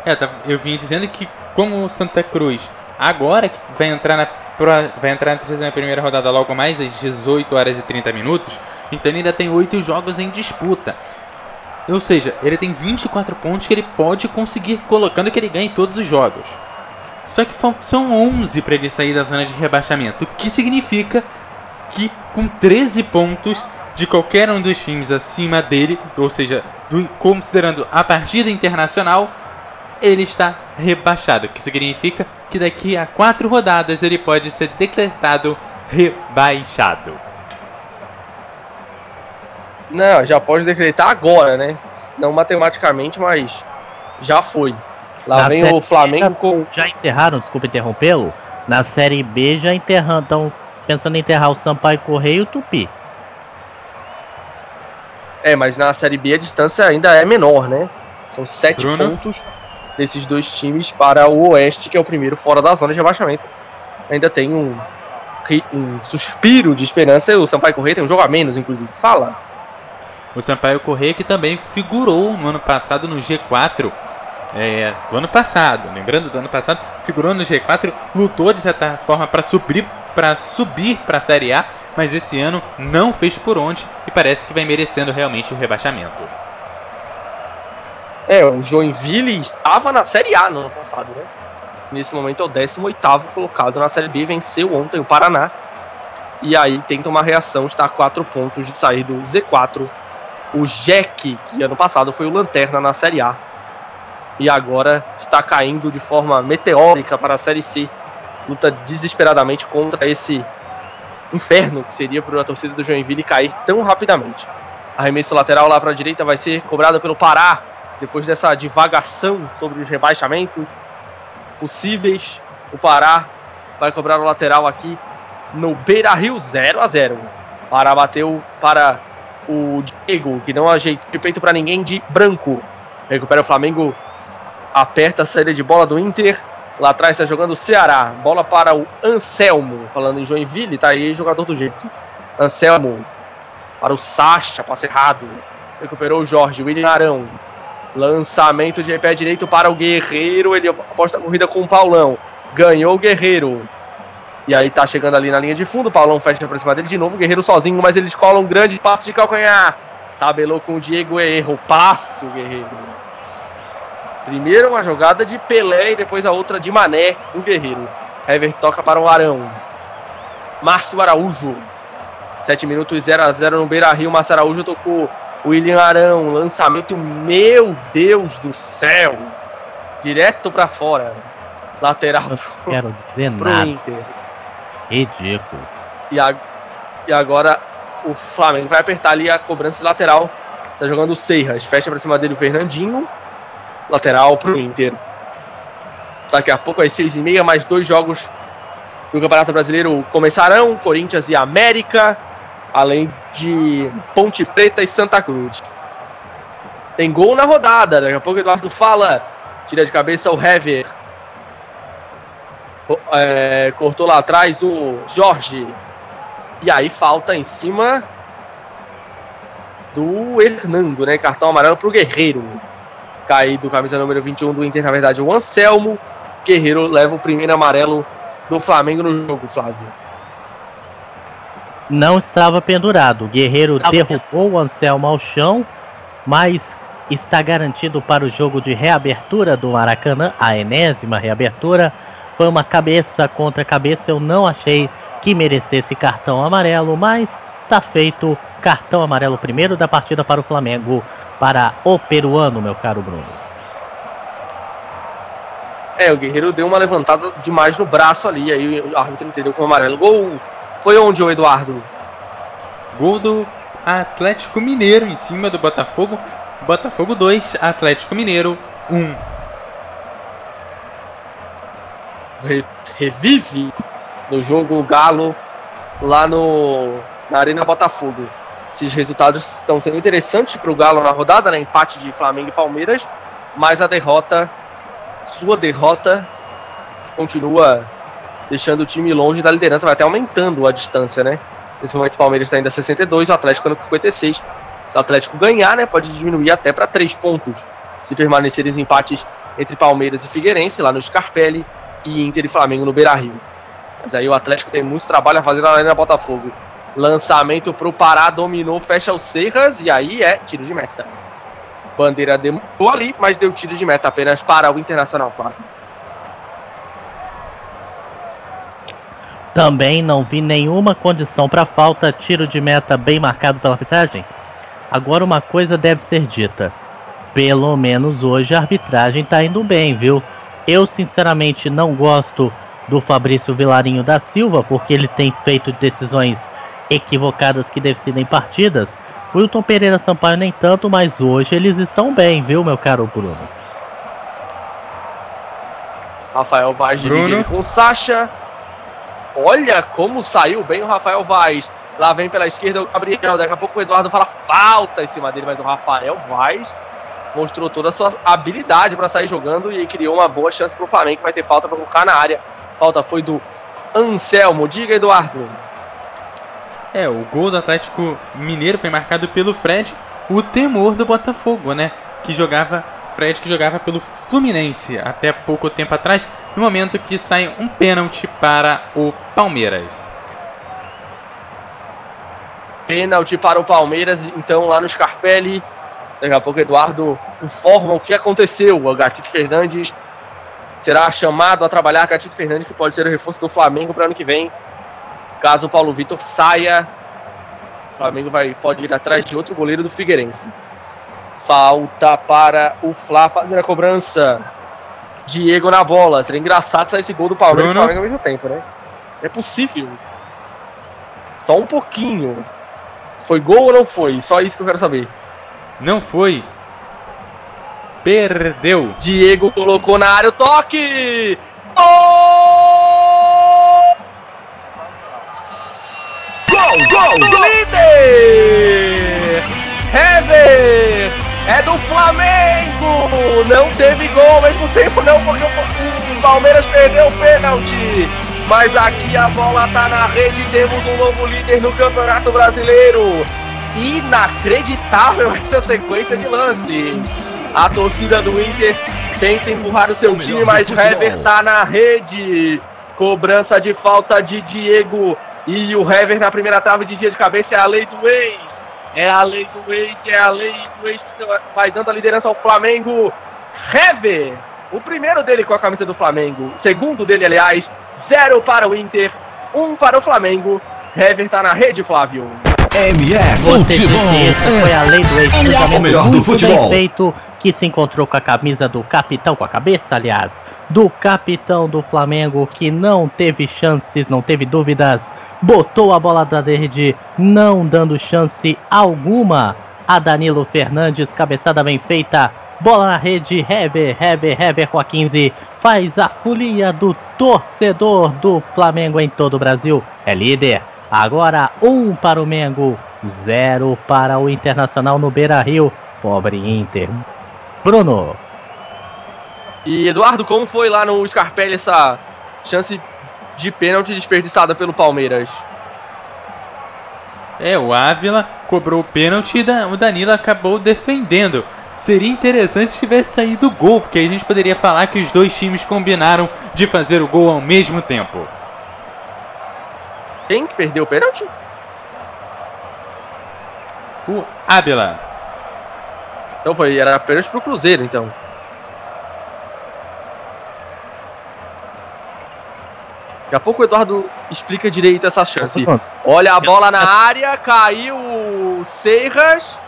É, tá- eu vim dizendo que como o Santa Cruz agora que vai entrar na vai entrar na 31ª rodada logo mais às 18 horas e 30 minutos, então ele ainda tem 8 jogos em disputa. Ou seja, ele tem 24 pontos que ele pode conseguir colocando que ele ganhe todos os jogos. Só que são 11 para ele sair da zona de rebaixamento, o que significa que com 13 pontos de qualquer um dos times acima dele, ou seja, do- considerando a partida internacional, ele está rebaixado, o que significa que daqui a quatro rodadas ele pode ser decretado rebaixado. Não, já pode decretar agora, né? Não matematicamente, mas já foi. Lá Na vem o Flamengo com. Já enterraram, desculpa interrompê-lo, na Série B já enterram, estão pensando em enterrar o Sampaio Correio e o Tupi. É, mas na Série B a distância ainda é menor, né? São sete Bruno? pontos desses dois times para o Oeste, que é o primeiro fora da zona de rebaixamento. Ainda tem um, um suspiro de esperança e o Sampaio Correia tem um jogo a menos, inclusive. Fala. O Sampaio Corrêa que também figurou no ano passado no G4. É, do ano passado, lembrando do ano passado, figurou no G4, lutou de certa forma para subir para subir para a Série A, mas esse ano não fez por onde e parece que vai merecendo realmente o rebaixamento. É, o Joinville estava na Série A no ano passado, né? Nesse momento é o 18º colocado na Série B, venceu ontem o Paraná. E aí tenta uma reação, está a 4 pontos de sair do Z4. O Jack, que ano passado foi o Lanterna na Série A. E agora está caindo de forma meteórica para a Série C. Luta desesperadamente contra esse inferno que seria para a torcida do Joinville cair tão rapidamente. Arremesso lateral lá para a direita vai ser cobrado pelo Pará depois dessa divagação sobre os rebaixamentos possíveis, o Pará vai cobrar o lateral aqui no Beira Rio 0 a 0 Pará bateu para o Diego, que não ajeitou de peito para ninguém de branco. Recupera o Flamengo, aperta a saída de bola do Inter. Lá atrás está jogando o Ceará. Bola para o Anselmo, falando em Joinville, tá aí jogador do jeito. Anselmo para o Sacha, passe errado. Recuperou o Jorge, William Arão. Lançamento de pé direito para o Guerreiro. Ele aposta a corrida com o Paulão. Ganhou o Guerreiro. E aí tá chegando ali na linha de fundo. O Paulão fecha pra cima dele de novo. O Guerreiro sozinho, mas ele escola um grande passo de calcanhar. Tabelou com o Diego Erro. Passo, Guerreiro. Primeiro uma jogada de Pelé e depois a outra de Mané do Guerreiro. Hever toca para o Arão. Márcio Araújo. 7 minutos 0 a 0 no Beira Rio. Márcio Araújo tocou William Arão. Lançamento, meu Deus do céu! Direto pra fora. Lateral Não quero dizer pro nada. Inter. Ridículo. E, a- e agora o Flamengo vai apertar ali a cobrança de lateral. Está jogando o Seiras. Fecha pra cima dele o Fernandinho. Lateral pro Inter. Daqui a pouco às seis e meia, mais dois jogos do Campeonato Brasileiro começarão. Corinthians e América. Além de Ponte Preta e Santa Cruz. Tem gol na rodada. Daqui a pouco o Eduardo fala. Tira de cabeça o Hever. É, cortou lá atrás o Jorge. E aí falta em cima do Hernando, né? Cartão amarelo pro Guerreiro. Caído, camisa número 21 do Inter, na verdade, o Anselmo. Guerreiro leva o primeiro amarelo do Flamengo no jogo, Flávio. Não estava pendurado. O Guerreiro derrubou o Anselmo ao chão, mas está garantido para o jogo de reabertura do Maracanã, a enésima reabertura. Foi uma cabeça contra cabeça. Eu não achei que merecesse cartão amarelo, mas está feito cartão amarelo primeiro da partida para o Flamengo, para o peruano, meu caro Bruno. É, o Guerreiro deu uma levantada demais no braço ali, aí o árbitro entendeu como amarelo. Gol foi onde, o Eduardo? Gol do Atlético Mineiro em cima do Botafogo. Botafogo 2, Atlético Mineiro 1. Re- revive no jogo Galo lá no na Arena Botafogo. Esses resultados estão sendo interessantes para o Galo na rodada, né? Empate de Flamengo e Palmeiras, mas a derrota, sua derrota, continua deixando o time longe da liderança, vai até aumentando a distância, né? Nesse momento o Palmeiras está ainda a 62, o Atlético ainda com 56. Se o Atlético ganhar, né, pode diminuir até para 3 pontos. Se permanecerem os empates entre Palmeiras e Figueirense, lá no Scarpelli, e Inter e Flamengo no Beira-Rio. Mas aí o Atlético tem muito trabalho a fazer na Arena Botafogo. Lançamento pro Pará, dominou, fecha o Serras e aí é tiro de meta. Bandeira demorou ali, mas deu tiro de meta apenas para o Internacional, Flávio. Também não vi nenhuma condição para falta, tiro de meta bem marcado pela arbitragem. Agora uma coisa deve ser dita. Pelo menos hoje a arbitragem tá indo bem, viu? Eu sinceramente não gosto do Fabrício Vilarinho da Silva, porque ele tem feito decisões equivocadas que decidem partidas. O Wilton Pereira Sampaio nem tanto, mas hoje eles estão bem, viu, meu caro Bruno? Rafael Vaz Bruno. dividindo com o Sacha. Olha como saiu bem o Rafael Vaz. Lá vem pela esquerda o Gabriel. Daqui a pouco o Eduardo fala falta em cima dele, mas o Rafael Vaz mostrou toda a sua habilidade para sair jogando e criou uma boa chance para o Flamengo, que vai ter falta para colocar na área. Falta foi do Anselmo. Diga, Eduardo. É, o gol do Atlético Mineiro foi marcado pelo Fred, o temor do Botafogo, né? Que jogava. Fred que jogava pelo Fluminense até pouco tempo atrás, no momento que sai um pênalti para o Palmeiras. Pênalti para o Palmeiras, então lá no Scarpelli. Daqui a pouco Eduardo informa o que aconteceu. O Gatito Fernandes será chamado a trabalhar. Gatito Fernandes, que pode ser o reforço do Flamengo para ano que vem. Caso o Paulo Vitor saia, o Flamengo vai, pode ir atrás de outro goleiro do Figueirense. Falta para o Fla fazer a cobrança. Diego na bola. Seria engraçado sair esse gol do Palmeiras e do. Flamengo ao mesmo tempo, né? É possível. Só um pouquinho. Foi gol ou não foi? Só isso que eu quero saber. Não foi. Perdeu. Diego colocou na área o toque! Gol! Gol, gol, do líder! Hever! É do Flamengo! Não teve gol ao mesmo tempo não, porque o Palmeiras perdeu o pênalti. Mas aqui a bola tá na rede, temos um novo líder no Campeonato Brasileiro. Inacreditável essa sequência de lance. A torcida do Inter tenta empurrar o seu time, mas. Hever tá na rede. Cobrança de falta de Diego e o Hever na primeira trave de dia de cabeça é a lei do ex. É a lei do ex, é a lei do ex que vai dando a liderança ao Flamengo. Hever, o primeiro dele com a camisa do Flamengo, segundo dele, aliás, zero para o Inter, um para o Flamengo. Hever tá na rede, Flávio. MF Futebol. foi a lei do ex cruzamento O melhor do futebol. feito, que se encontrou com a camisa do capitão, com a cabeça, aliás, do capitão do Flamengo, que não teve chances, não teve dúvidas, botou a bola da rede, não dando chance alguma a Danilo Fernandes, cabeçada bem feita, bola na rede, Heber, Heber, Heber com a 15, faz a folia do torcedor do Flamengo em todo o Brasil, é líder. Agora um para o Mengo, zero para o Internacional no Beira Rio. Pobre Inter. Bruno, E Eduardo, como foi lá no Scarpelli essa chance de pênalti desperdiçada pelo Palmeiras? É, o Ávila cobrou o pênalti e o Danilo acabou defendendo. Seria interessante se tivesse saído o gol, porque aí a gente poderia falar que os dois times combinaram de fazer o gol ao mesmo tempo. Quem que perdeu o pênalti? O Ávila. Então foi, era pênalti pro Cruzeiro, então. Daqui a pouco o Eduardo explica direito essa chance. Olha a bola na área, caiu o Seiras,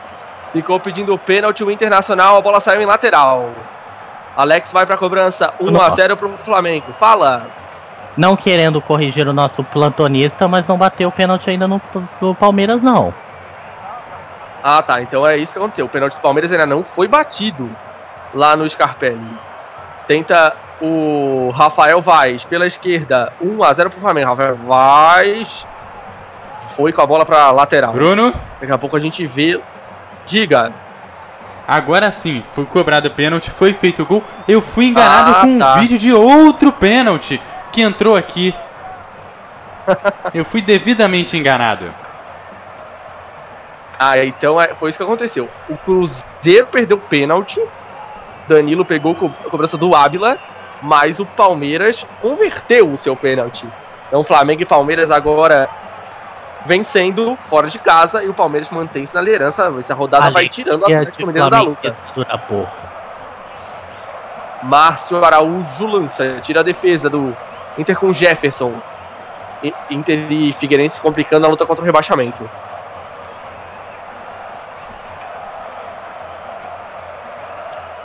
ficou pedindo o pênalti, o Internacional, a bola saiu em lateral. Alex vai pra cobrança, 1 a 0 pro Flamengo. Fala. Não querendo corrigir o nosso plantonista, mas não bateu o pênalti ainda no, no Palmeiras, não. Ah, tá. Então é isso que aconteceu. O pênalti do Palmeiras ainda não foi batido lá no Scarpelli. Tenta o Rafael Vaz pela esquerda. 1 a 0 pro Flamengo. Rafael Vaz foi com a bola pra lateral. Bruno. Daqui a pouco a gente vê. Diga. Agora sim, foi cobrado o pênalti, foi feito o gol. Eu fui enganado Ah, com um tá. vídeo de outro pênalti que entrou aqui. Eu fui devidamente enganado. Ah, então é, foi isso que aconteceu. O Cruzeiro perdeu o pênalti. Danilo pegou a cobrança do Ábila. Mas o Palmeiras converteu o seu pênalti. Então Flamengo e Palmeiras agora vencendo fora de casa. E o Palmeiras mantém-se na liderança. Essa rodada vai tirando o Atlético Mineiro da luta. pouco. Márcio Araújo lança, tira a defesa do Inter com Jefferson. Inter e Figueirense complicando a luta contra o rebaixamento.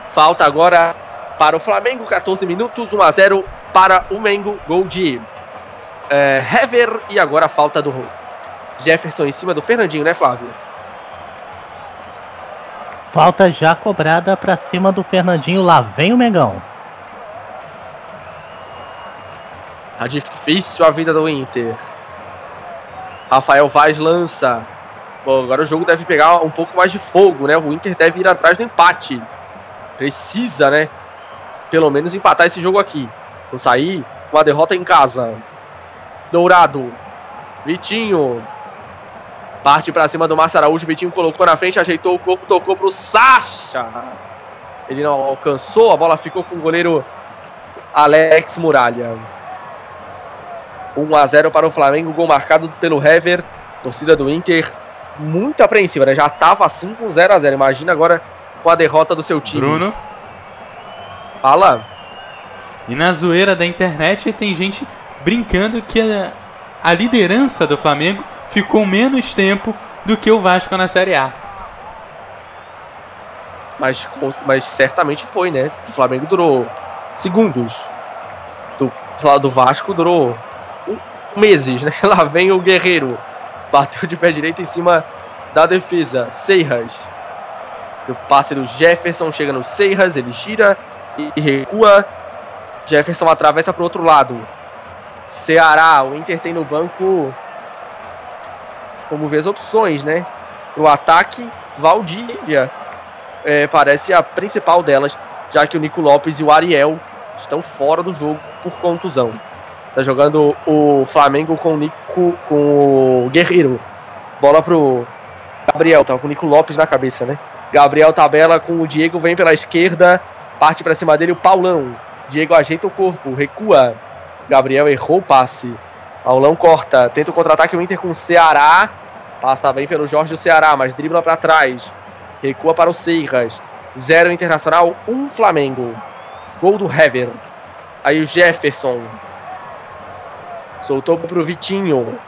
Falta agora para o Flamengo, 14 minutos, 1 a 0 para o Mengo, gol de é, Hever e agora a falta do Jefferson em cima do Fernandinho, né, Flávio? Falta já cobrada pra cima do Fernandinho. Lá vem o Mengão. Tá difícil a vida do Inter. Rafael Vaz lança. Bom, agora o jogo deve pegar um pouco mais de fogo, né? O Inter deve ir atrás do empate. Precisa, né? Pelo menos empatar esse jogo aqui. Não sair com a derrota em casa. Dourado. Vitinho. Parte pra cima do Márcio Araújo. Vitinho colocou na frente, ajeitou o corpo, tocou pro Sacha. Ele não alcançou, a bola ficou com o goleiro Alex Muralha. 1 a 0 para o Flamengo, gol marcado pelo Hever. Torcida do Inter muito apreensiva, né? Já tava assim com 0 a 0. Imagina agora com a derrota do seu time. Bruno. Fala. E na zoeira da internet tem gente brincando que a, a liderança do Flamengo ficou menos tempo do que o Vasco na Série A. Mas, mas certamente foi, né? O Flamengo durou segundos. Do, do Vasco durou meses, né? Lá vem o Guerreiro. Bateu de pé direito em cima da defesa. Seiras. O passe do Jefferson chega no Seiras, ele gira e recua. Jefferson atravessa para o outro lado. Ceará, o Inter tem no banco. Como vê as opções, né? Pro ataque, Valdívia é, parece a principal delas, já que o Nico Lopes e o Ariel estão fora do jogo por contusão. Tá jogando o Flamengo com o Nico, com o Guerreiro. Bola pro Gabriel, tá com o Nico Lopes na cabeça, né? Gabriel tabela com o Diego, vem pela esquerda, parte pra cima dele o Paulão. Diego ajeita o corpo, recua. Gabriel errou o passe. Paulão corta, tenta o contra-ataque o Inter com o Ceará. Passa bem pelo Jorge do Ceará, mas dribla pra trás. Recua para o Seiras. Zero Internacional, um Flamengo. Gol do Hever. Aí o Jefferson. Soltou pro Vitinho.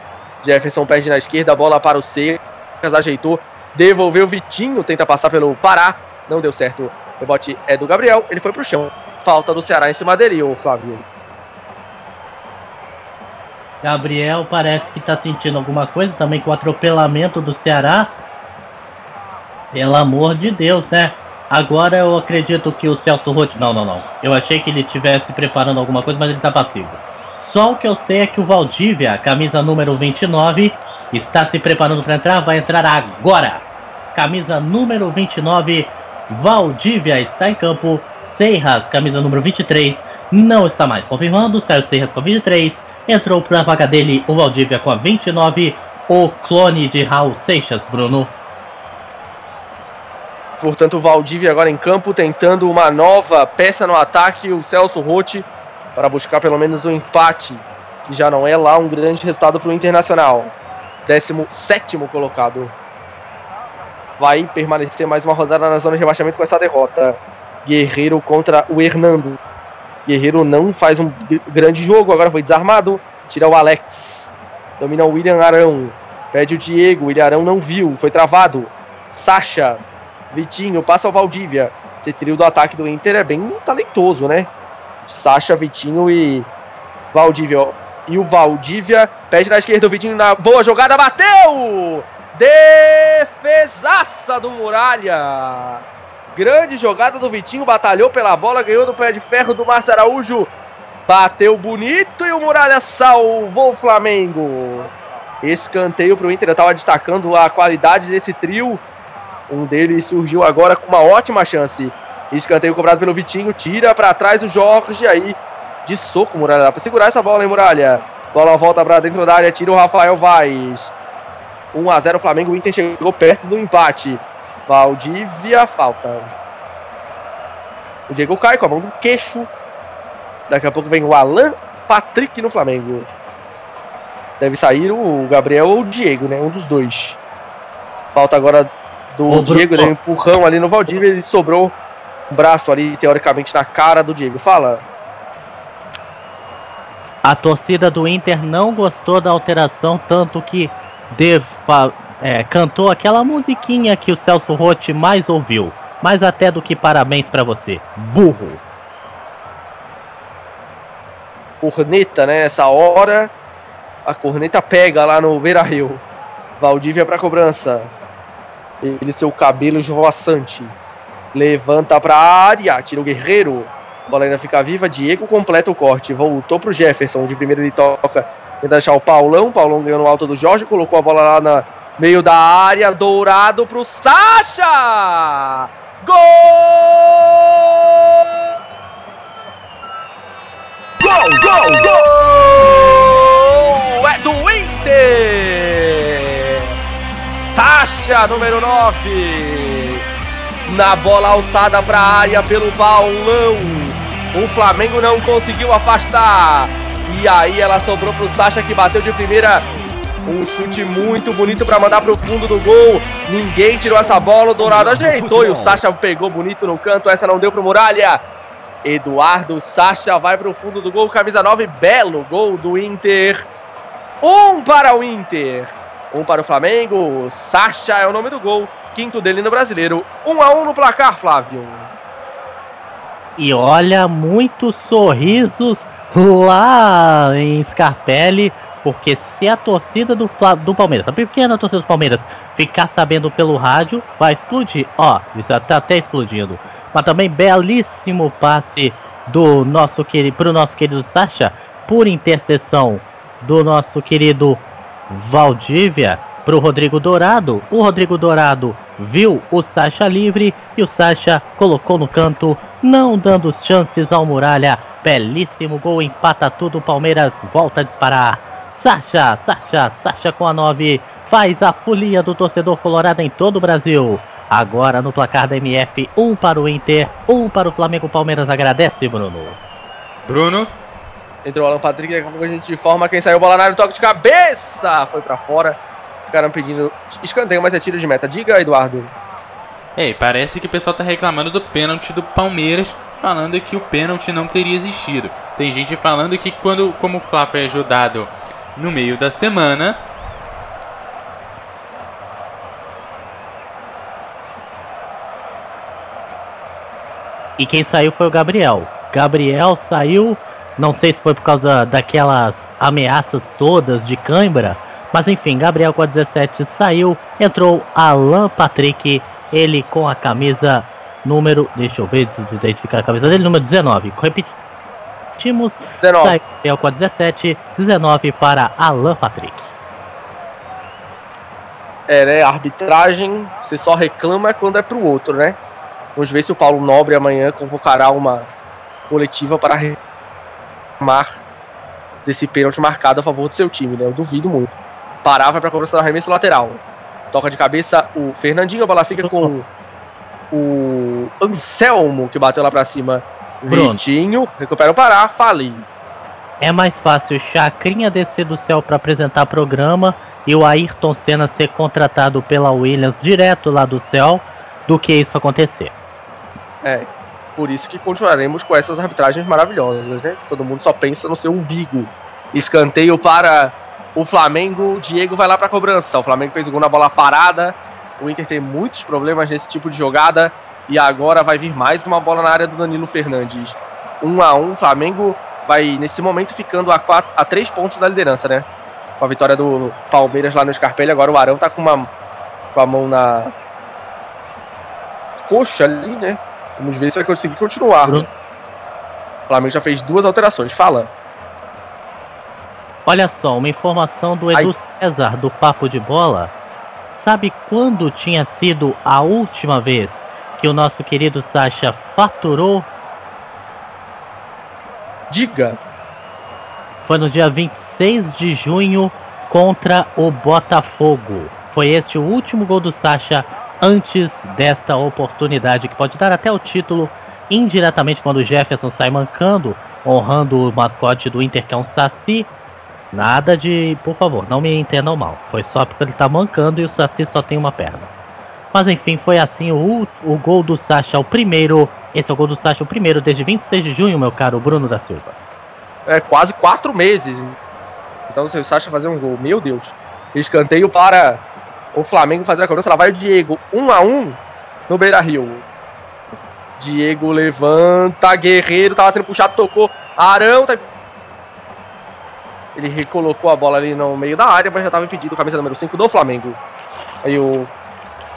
Jefferson perde na esquerda, bola para o Secas, ajeitou, devolveu Vitinho, tenta passar pelo Pará, não deu certo. O rebote é do Gabriel, ele foi pro chão. Falta do Ceará em cima dele, o Flávio. Gabriel parece que tá sentindo alguma coisa também com o atropelamento do Ceará. Pelo amor de Deus, né? Agora eu acredito que o Celso Rotti. Não, não, não. Eu achei que ele estivesse preparando alguma coisa, mas ele tá passivo. Só o que eu sei é que o Valdívia, camisa número 29, está se preparando para entrar. Vai entrar agora. Camisa número 29, Valdívia está em campo. Seiras, camisa número 23, não está mais confirmando. Sérgio Seiras com 23. Entrou para a vaga dele o Valdívia com a 29. O clone de Raul Seixas, Bruno. Portanto, o Valdívia agora em campo, tentando uma nova peça no ataque, o Celso Rotti, para buscar pelo menos um empate, que já não é lá um grande resultado para o Internacional. 17 colocado. Vai permanecer mais uma rodada na zona de rebaixamento com essa derrota. Guerreiro contra o Hernando. Guerreiro não faz um grande jogo, agora foi desarmado. Tira o Alex. Domina o William Arão. Pede o Diego. William Arão não viu, foi travado. Sacha. Vitinho passa o Valdívia. Esse trio do ataque do Inter é bem talentoso, né? Sacha, Vitinho e Valdívia. E o Valdívia pede na esquerda o Vitinho na boa jogada, bateu! Defesaça do Muralha. Grande jogada do Vitinho, batalhou pela bola, ganhou do pé de ferro do Márcio Araújo. Bateu bonito e o Muralha salvou o Flamengo. Escanteio para o Inter, eu estava destacando a qualidade desse trio. Um deles surgiu agora com uma ótima chance. Escanteio cobrado pelo Vitinho, tira para trás o Jorge aí de soco, Muralha. Dá para segurar essa bola, hein, Muralha? Bola volta para dentro da área, tira o Rafael Vaz. 1 a 0 Flamengo, o Inter chegou perto do empate. Valdívia, falta. O Diego cai com a mão no queixo. Daqui a pouco vem o Alan Patrick no Flamengo. Deve sair o Gabriel ou o Diego, né? Um dos dois. Falta agora do Ô, Diego, Bruno. ele empurrão ali no Valdívia, ele sobrou um braço ali, teoricamente, na cara do Diego. Fala. A torcida do Inter não gostou da alteração, tanto que defa- é, cantou aquela musiquinha que o Celso Rotti mais ouviu. Mais até do que parabéns pra você. Burro. corneta, né? Essa hora a corneta pega lá no Beira Rio. Valdívia pra cobrança. Ele, seu cabelo esvoaçante. Levanta pra área. Tira o guerreiro. A bola ainda fica viva. Diego completa o corte. Voltou pro Jefferson. De primeiro ele toca. Tenta deixar o Paulão. Paulão ganhou no alto do Jorge. Colocou a bola lá na meio da área. Dourado pro Sacha! Gol! Gol, gol, gol! É do Inter! Sacha, número 9. Na bola alçada para a área pelo Paulão. O Flamengo não conseguiu afastar. E aí ela sobrou pro Sacha que bateu de primeira. Um chute muito bonito para mandar pro fundo do gol. Ninguém tirou essa bola. O Dourado ajeitou e o Sacha pegou bonito no canto. Essa não deu pro Muralha. Eduardo Sacha vai para o fundo do gol, camisa 9, belo gol do Inter. Um para o Inter, um para o Flamengo. Sacha é o nome do gol, quinto dele no brasileiro. Um a um no placar, Flávio. E olha, muitos sorrisos lá em Scarpelli, porque se a torcida do, do Palmeiras, a pequena torcida do Palmeiras, ficar sabendo pelo rádio, vai explodir. Ó, isso tá até explodindo. Mas também belíssimo passe do nosso querido, pro nosso querido Sacha, por intercessão do nosso querido Valdívia pro Rodrigo Dourado. O Rodrigo Dourado viu o Sacha livre e o Sacha colocou no canto, não dando chances ao Muralha. Belíssimo gol, empata tudo. O Palmeiras volta a disparar. Sacha, Sacha, Sacha com a 9. Faz a folia do torcedor colorado em todo o Brasil. Agora no placar da MF, um para o Inter, um para o Flamengo. O Palmeiras agradece, Bruno. Bruno, Entrou o Alan Patrick, daqui a pouco a gente informa quem saiu bola na área, toque de cabeça, foi para fora. Ficaram pedindo escanteio, mas é tiro de meta. Diga, Eduardo. ei, parece que o pessoal tá reclamando do pênalti do Palmeiras falando que o pênalti não teria existido. Tem gente falando que quando, como o Fla foi ajudado no meio da semana, E quem saiu foi o Gabriel. Gabriel saiu, não sei se foi por causa daquelas ameaças todas de cãibra, mas enfim, Gabriel com a 17 saiu, entrou Alan Patrick, ele com a camisa número, deixa eu ver, identificar a camisa dele, número 19. Repetimos, 19. saiu Gabriel com a 17, 19 para Alan Patrick. É, né? Arbitragem, você só reclama quando é pro outro, né? Vamos ver se o Paulo Nobre amanhã convocará uma coletiva para reclamar desse pênalti marcado a favor do seu time, né? Eu duvido muito. Parar, vai pra cobrança do arremesso lateral. Toca de cabeça o Fernandinho, a bola fica com o Anselmo, que bateu lá pra cima. Bruno. Vitinho, recupera o Pará, falei. É mais fácil Chacrinha descer do céu para apresentar programa e o Ayrton Senna ser contratado pela Williams direto lá do céu do que isso acontecer. É, por isso que continuaremos com essas arbitragens maravilhosas, né? Todo mundo só pensa no seu umbigo. Escanteio para o Flamengo, Diego vai lá para cobrança. O Flamengo fez o gol na bola parada. O Inter tem muitos problemas nesse tipo de jogada e agora vai vir mais uma bola na área do Danilo Fernandes. 1 um a 1, um, Flamengo vai nesse momento ficando a, quatro, a três pontos da liderança, né? Com a vitória do Palmeiras lá no Scarpelli, agora o Arão tá com uma com a mão na coxa ali, né? Vamos ver se vai conseguir continuar. Bruno. O Flamengo já fez duas alterações. Fala. Olha só, uma informação do Edu César do Papo de Bola. Sabe quando tinha sido a última vez que o nosso querido Sacha faturou? Diga. Foi no dia 26 de junho contra o Botafogo. Foi este o último gol do Sacha antes desta oportunidade que pode dar até o título indiretamente quando o Jefferson sai mancando, honrando o mascote do Inter que é um Saci. Nada de, por favor, não me entendam mal. Foi só porque ele tá mancando e o Saci só tem uma perna. Mas enfim, foi assim o, o gol do Sacha, o primeiro. Esse é o gol do Sacha, o primeiro desde 26 de junho, meu caro Bruno da Silva. É quase quatro meses. Então se o Sacha fazer um gol, meu Deus. Escanteio para o Flamengo fazer a cobrança. Lá vai o Diego, 1 um a 1 um no Beira Rio. Diego levanta, Guerreiro tava sendo puxado, tocou. Arão tá. Ele recolocou a bola ali no meio da área, mas já estava impedido, camisa número 5 do Flamengo. Aí o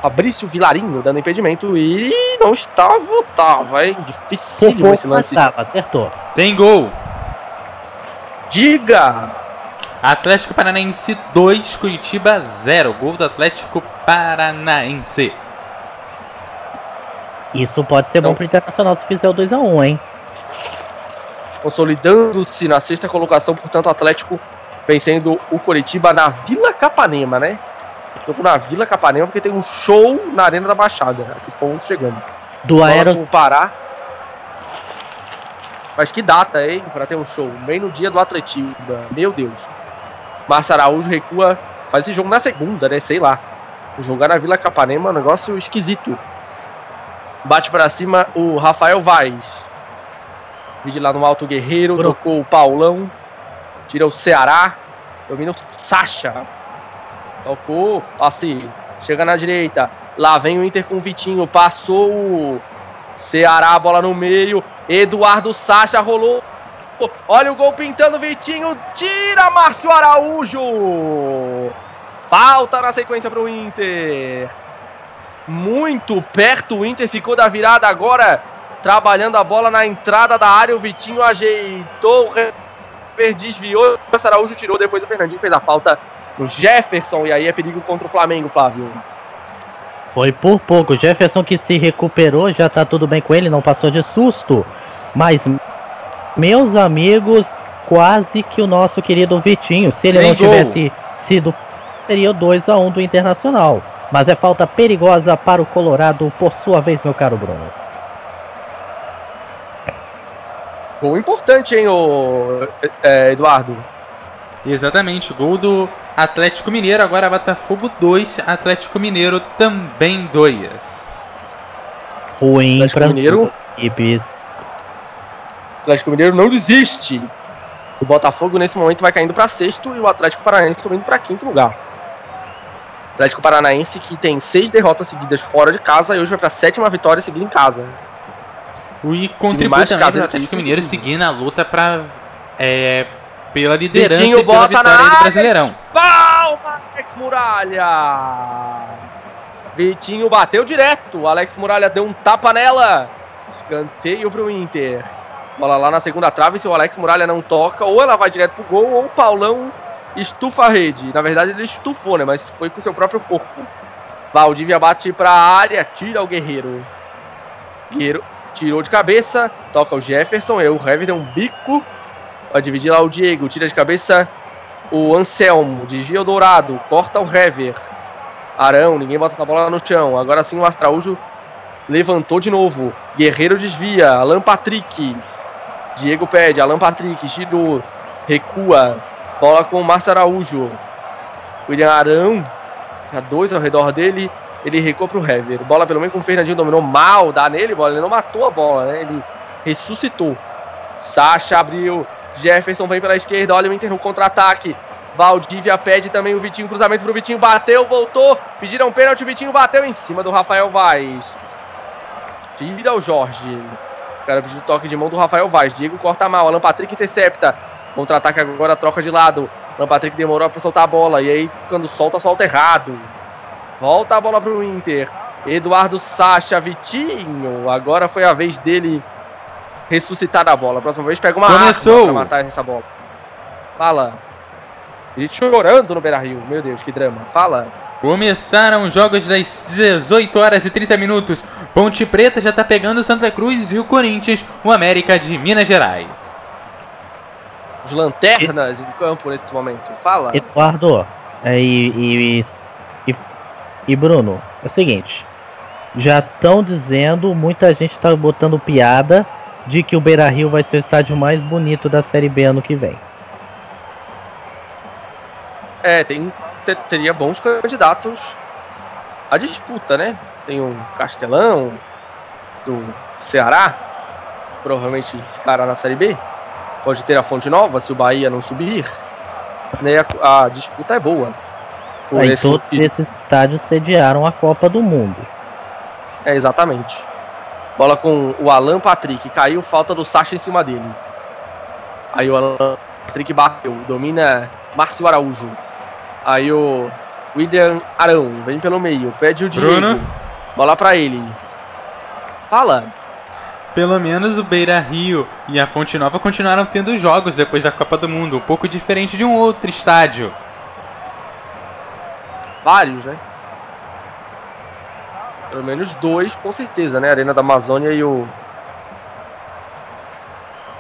Fabrício Vilarinho dando impedimento e não estava, tava, hein? Dificílimo esse lance. Tava, acertou. Tem gol. Diga! Atlético Paranaense 2, Curitiba 0. Gol do Atlético Paranaense. Isso pode ser Então- bom pro Internacional se fizer o 2x1, hein? Consolidando-se na sexta colocação, portanto, o Atlético vencendo o Coritiba na Vila Capanema, né? Jogo na Vila Capanema porque tem um show na Arena da Baixada. A que ponto chegamos? Do Bola Aeros com o Pará. Mas que data, hein? Pra ter um show. Bem no dia do Atletiba. Meu Deus. Márcio Araújo recua. Faz esse jogo na segunda, né? Sei lá. Jogar na Vila Capanema é um negócio esquisito. Bate pra cima o Rafael Vaz. Vide lá no Alto Guerreiro. Bruno. Tocou o Paulão. Tira o Ceará. Domina o Sacha. Tocou. Assim. Chega na direita. Lá vem o Inter com o Vitinho. Passou o Ceará, bola no meio. Eduardo Sacha rolou. Olha o gol pintando Vitinho. Tira Márcio Araújo. Falta na sequência para o Inter. Muito perto o Inter ficou da virada agora. Trabalhando a bola na entrada da área. O Vitinho ajeitou. Desviou. O Márcio Araújo tirou. Depois o Fernandinho fez a falta no Jefferson. E aí é perigo contra o Flamengo, Flávio. Foi por pouco. Jefferson que se recuperou, já tá tudo bem com ele, não passou de susto. Mas, meus amigos, quase que o nosso querido Vitinho, se ele Tem não gol. tivesse sido, seria o 2 a 1 do Internacional. Mas é falta perigosa para o Colorado, por sua vez, meu caro Bruno. Gol importante, hein, ô, é, Eduardo? Exatamente, gol do Atlético Mineiro. Agora Botafogo 2, Atlético Mineiro também 2. Ruim Atlético para Mineiro. equipes. Atlético Mineiro não desiste. O Botafogo nesse momento vai caindo para sexto e o Atlético Paranaense subindo para quinto lugar. O Atlético Paranaense que tem seis derrotas seguidas fora de casa e hoje vai para sétima vitória seguida em casa. E contribui também para o Atlético Mineiro seguir na luta para é, pela liderança Vitinho e pela bota na vitória aí do. Brasileirão. Palma, Alex Muralha! Vitinho bateu direto. O Alex Muralha deu um tapa nela. Escanteio pro Inter. Bola lá na segunda trave. Se o Alex Muralha não toca, ou ela vai direto pro gol, ou o Paulão estufa a rede. Na verdade, ele estufou, né? Mas foi com seu próprio corpo. Valdívia bate pra área, tira o Guerreiro. Guerreiro tirou de cabeça, toca o Jefferson. E o Hever deu um bico. Vai dividir lá o Diego, tira de cabeça o Anselmo, desvia o Dourado, corta o Hever. Arão, ninguém bota essa bola no chão. Agora sim o Astraújo levantou de novo. Guerreiro desvia, Alan Patrick. Diego pede, Alan Patrick, girou, recua. Bola com o Márcio Araújo. William Arão, já dois ao redor dele. Ele recua pro Hever. Bola pelo meio com o Fernandinho, dominou mal, dá nele, bola. Ele não matou a bola, né? Ele ressuscitou. Sacha abriu. Jefferson vem pela esquerda, olha o Inter no contra-ataque. Valdívia pede também o Vitinho, cruzamento pro Vitinho, bateu, voltou. Pediram pênalti, o Vitinho bateu em cima do Rafael Vaz. Tira o Jorge. O cara pediu toque de mão do Rafael Vaz. Diego corta mal, Alan Patrick intercepta. Contra-ataque agora, troca de lado. Alan Patrick demorou pra soltar a bola. E aí, quando solta, solta errado. Volta a bola pro Inter. Eduardo Sacha, Vitinho. Agora foi a vez dele ressuscitar a bola. Próxima vez pega uma Começou. arma pra matar essa bola. Fala. Gente chorando no Beira Rio. Meu Deus, que drama. Fala. Começaram os jogos das 18 horas e 30 minutos. Ponte Preta já tá pegando o Santa Cruz e o Corinthians, o América de Minas Gerais. Os lanternas em campo nesse momento. Fala. Eduardo é, e, e, e, e Bruno, é o seguinte. Já estão dizendo, muita gente tá botando piada de que o Beira Rio vai ser o estádio mais bonito da Série B ano que vem. É, tem, te- teria bons candidatos à disputa, né? Tem o Castelão, do Ceará, provavelmente ficará na Série B. Pode ter a Fonte Nova, se o Bahia não subir. Né, a, a disputa é boa. Por Aí esse- todos esses estádios sediaram a Copa do Mundo. É, exatamente. Bola com o Alan Patrick. Caiu, falta do Sacha em cima dele. Aí o Alan Patrick bateu. Domina Márcio Araújo. Aí o William Arão. Vem pelo meio. Pede o Diego. Bruno. Bola pra ele. Fala. Pelo menos o Beira Rio e a Fonte Nova continuaram tendo jogos depois da Copa do Mundo, um pouco diferente de um outro estádio. Vários, né? Pelo menos dois, com certeza, né? A Arena da Amazônia e o.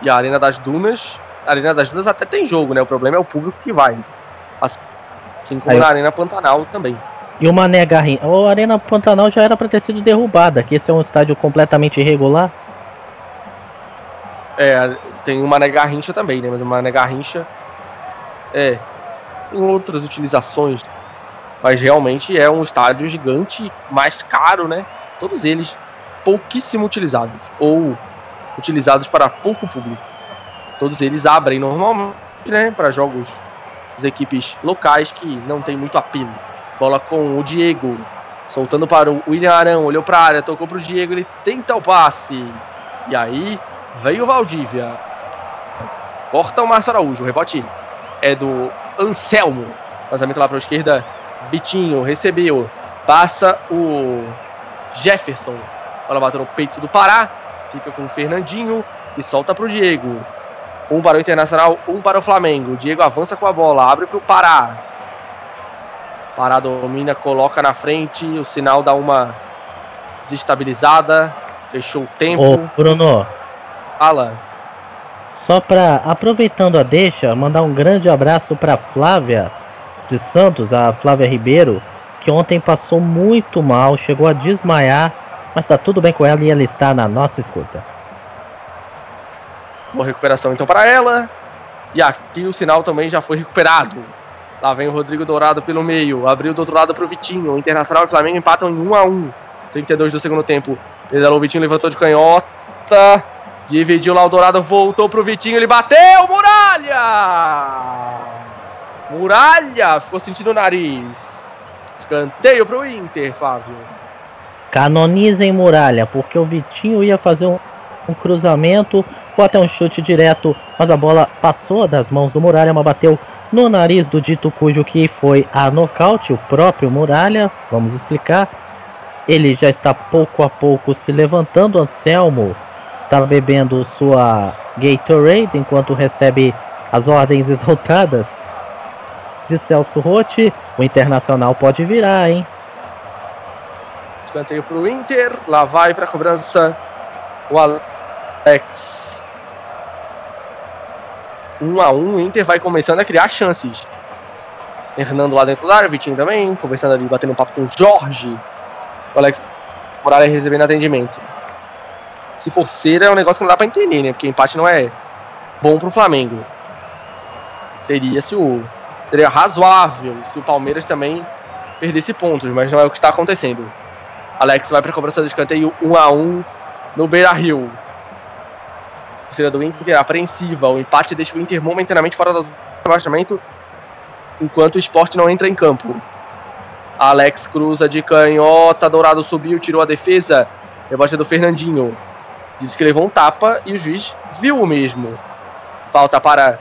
E a Arena das Dunas. A Arena das Dunas até tem jogo, né? O problema é o público que vai. Assim como Aí- na Arena Pantanal também. E o Mané Garrincha. A Arena Pantanal já era pra ter sido derrubada, que esse é um estádio completamente irregular. É, tem o Mané Garrincha também, né? Mas o Mané Garrincha. É. Tem outras utilizações. Mas realmente é um estádio gigante, mais caro, né? Todos eles pouquíssimo utilizados. Ou utilizados para pouco público. Todos eles abrem normalmente, né? Para jogos das equipes locais que não tem muito apelo. Bola com o Diego. Soltando para o William Arão. Olhou para a área, tocou para o Diego. Ele tenta o passe. E aí Veio o Valdívia. Corta o Márcio Araújo. O rebote é do Anselmo. Lançamento lá para a esquerda. Vitinho recebeu. Passa o Jefferson. Bola bateu no peito do Pará. Fica com o Fernandinho. E solta para o Diego. Um para o Internacional, um para o Flamengo. O Diego avança com a bola. Abre para o Pará. Pará domina, coloca na frente. O sinal dá uma desestabilizada. Fechou o tempo. Ô, Bruno, Fala. só pra. Aproveitando a deixa, mandar um grande abraço pra Flávia de Santos, a Flávia Ribeiro, que ontem passou muito mal, chegou a desmaiar, mas tá tudo bem com ela e ela está na nossa escuta. Boa recuperação então para ela. E aqui o sinal também já foi recuperado. Lá vem o Rodrigo Dourado pelo meio. Abriu do outro lado para o Vitinho. O Internacional e o Flamengo empatam em 1 a 1 32 do segundo tempo. Pedalou o Vitinho, levantou de canhota. Dividiu lá o Dourado, voltou pro Vitinho, ele bateu, Muralha! Muralha, ficou sentindo o nariz. Escanteio pro Inter, Fábio. Canonizem Muralha, porque o Vitinho ia fazer um, um cruzamento ou até um chute direto, mas a bola passou das mãos do Muralha, mas bateu no nariz do dito cujo que foi a nocaute, o próprio Muralha. Vamos explicar. Ele já está pouco a pouco se levantando. Anselmo está bebendo sua Gatorade enquanto recebe as ordens exaltadas de Celso Rotti. O Internacional pode virar, hein? Escanteio pro Inter. Lá vai pra cobrança o Alex. 1 um a 1 um, o Inter vai começando a criar chances. Hernando lá dentro da área, Vitinho também, conversando ali, batendo um papo com o Jorge. O Alex Morales recebendo atendimento. Se for é um negócio que não dá pra entender, né? Porque empate não é bom pro Flamengo. Seria se o. Seria razoável se o Palmeiras também perdesse pontos, mas não é o que está acontecendo. Alex vai para a cobrança do escanteio 1 a 1 no Beira Rio. A torcida do Inter apreensiva. O empate deixa o Inter momentaneamente fora do rebaixamento enquanto o esporte não entra em campo. Alex cruza de canhota, Dourado subiu, tirou a defesa. Rebote do Fernandinho. Disse que levou um tapa e o juiz viu o mesmo. Falta para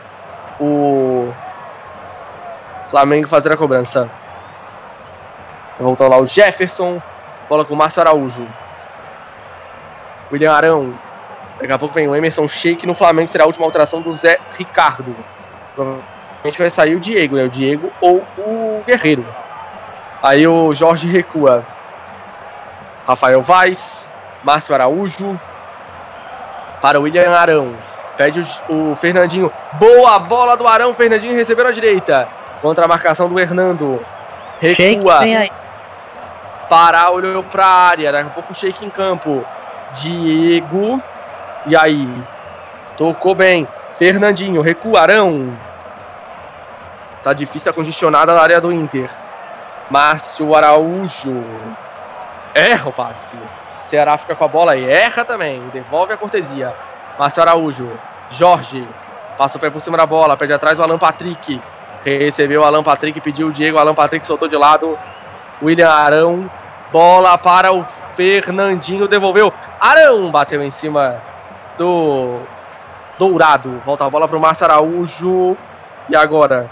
o Flamengo fazer a cobrança. Voltou lá o Jefferson. Bola com o Márcio Araújo. William Arão. Daqui a pouco vem o Emerson Sheik. No Flamengo será a última alteração do Zé Ricardo. Provavelmente vai sair o Diego, né? O Diego ou o Guerreiro. Aí o Jorge recua. Rafael Vaz. Márcio Araújo. Para o William Arão. Pede o, o Fernandinho. Boa bola do Arão. Fernandinho recebeu na direita. Contra a marcação do Hernando. Recua. Pará olhou pra área. Daqui a pouco o Sheik em campo. Diego. E aí? Tocou bem. Fernandinho. Recuarão. Tá difícil, tá congestionada na área do Inter. Márcio Araújo. Erra o passe. Ceará fica com a bola e erra também. Devolve a cortesia. Márcio Araújo. Jorge. Passa o pé por cima da bola. Pede atrás o Alan Patrick. Recebeu o Alan Patrick. Pediu o Diego. O Alan Patrick soltou de lado. William Arão. Bola para o Fernandinho. Devolveu. Arão bateu em cima do Dourado. Volta a bola para o Márcio Araújo. E agora?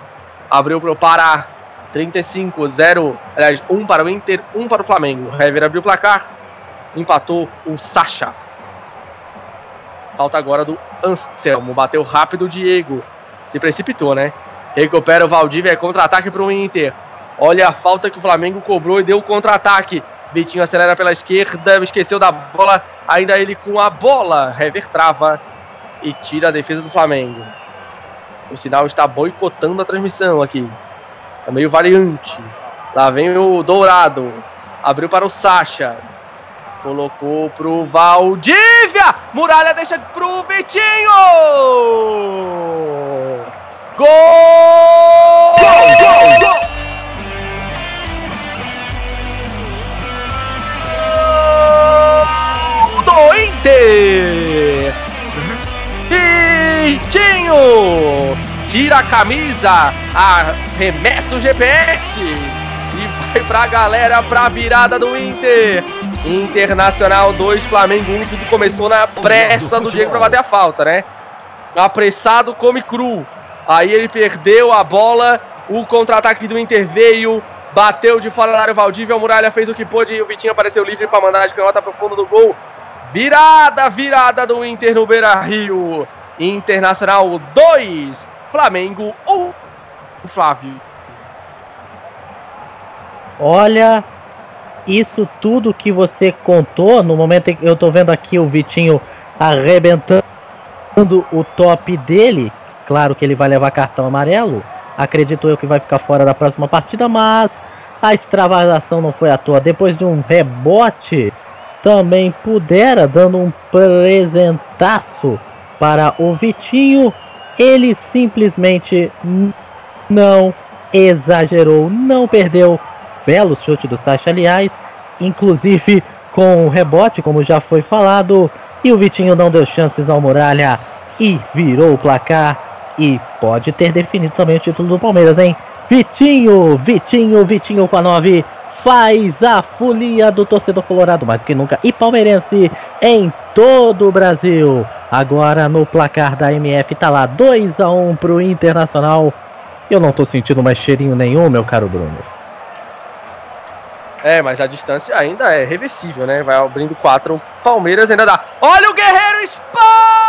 Abriu para o Pará. 35, 0. Aliás, 1 para o Inter, 1 para o Flamengo. Hever abriu o placar. Empatou o Sacha. Falta agora do Anselmo. Bateu rápido o Diego. Se precipitou, né? Recupera o Valdívia. É contra-ataque para o Inter. Olha a falta que o Flamengo cobrou e deu o contra-ataque. Vitinho acelera pela esquerda. Esqueceu da bola. Ainda ele com a bola. Hever trava e tira a defesa do Flamengo. O sinal está boicotando a transmissão aqui. Tá meio variante. Lá vem o Dourado. Abriu para o Sacha. Colocou pro Valdívia. Muralha deixa pro Vitinho. Gol! Gol, gol, gol! Do Inter! Vitinho! Tira a camisa, arremessa o GPS e vai pra galera pra virada do Inter. Internacional 2, Flamengo 1, tudo começou na pressa do Diego pra bater a falta, né? Apressado come cru. Aí ele perdeu a bola, o contra-ataque do Inter veio, bateu de fora da área o Valdívia, o Muralha fez o que pôde e o Vitinho apareceu livre para mandar de canhota pro fundo do gol. Virada, virada do Inter no Beira-Rio. Internacional 2, Flamengo 1. Flávio. Olha, isso tudo que você contou, no momento em que eu tô vendo aqui o Vitinho arrebentando o top dele, claro que ele vai levar cartão amarelo. Acredito eu que vai ficar fora da próxima partida, mas a extravasação não foi à toa. Depois de um rebote, também pudera, dando um presentaço para o Vitinho. Ele simplesmente não exagerou, não perdeu. Belo chute do Sacha, aliás, inclusive com o rebote, como já foi falado, E o Vitinho não deu chances ao Muralha e virou o placar. E pode ter definido também o título do Palmeiras, hein? Vitinho, Vitinho, Vitinho com a 9 faz a folia do torcedor colorado mais do que nunca e palmeirense em todo o Brasil. Agora no placar da MF tá lá 2 a 1 pro Internacional. Eu não tô sentindo mais cheirinho nenhum, meu caro Bruno. É, mas a distância ainda é reversível, né? Vai abrindo 4. Palmeiras ainda dá. Olha o Guerreiro Danilo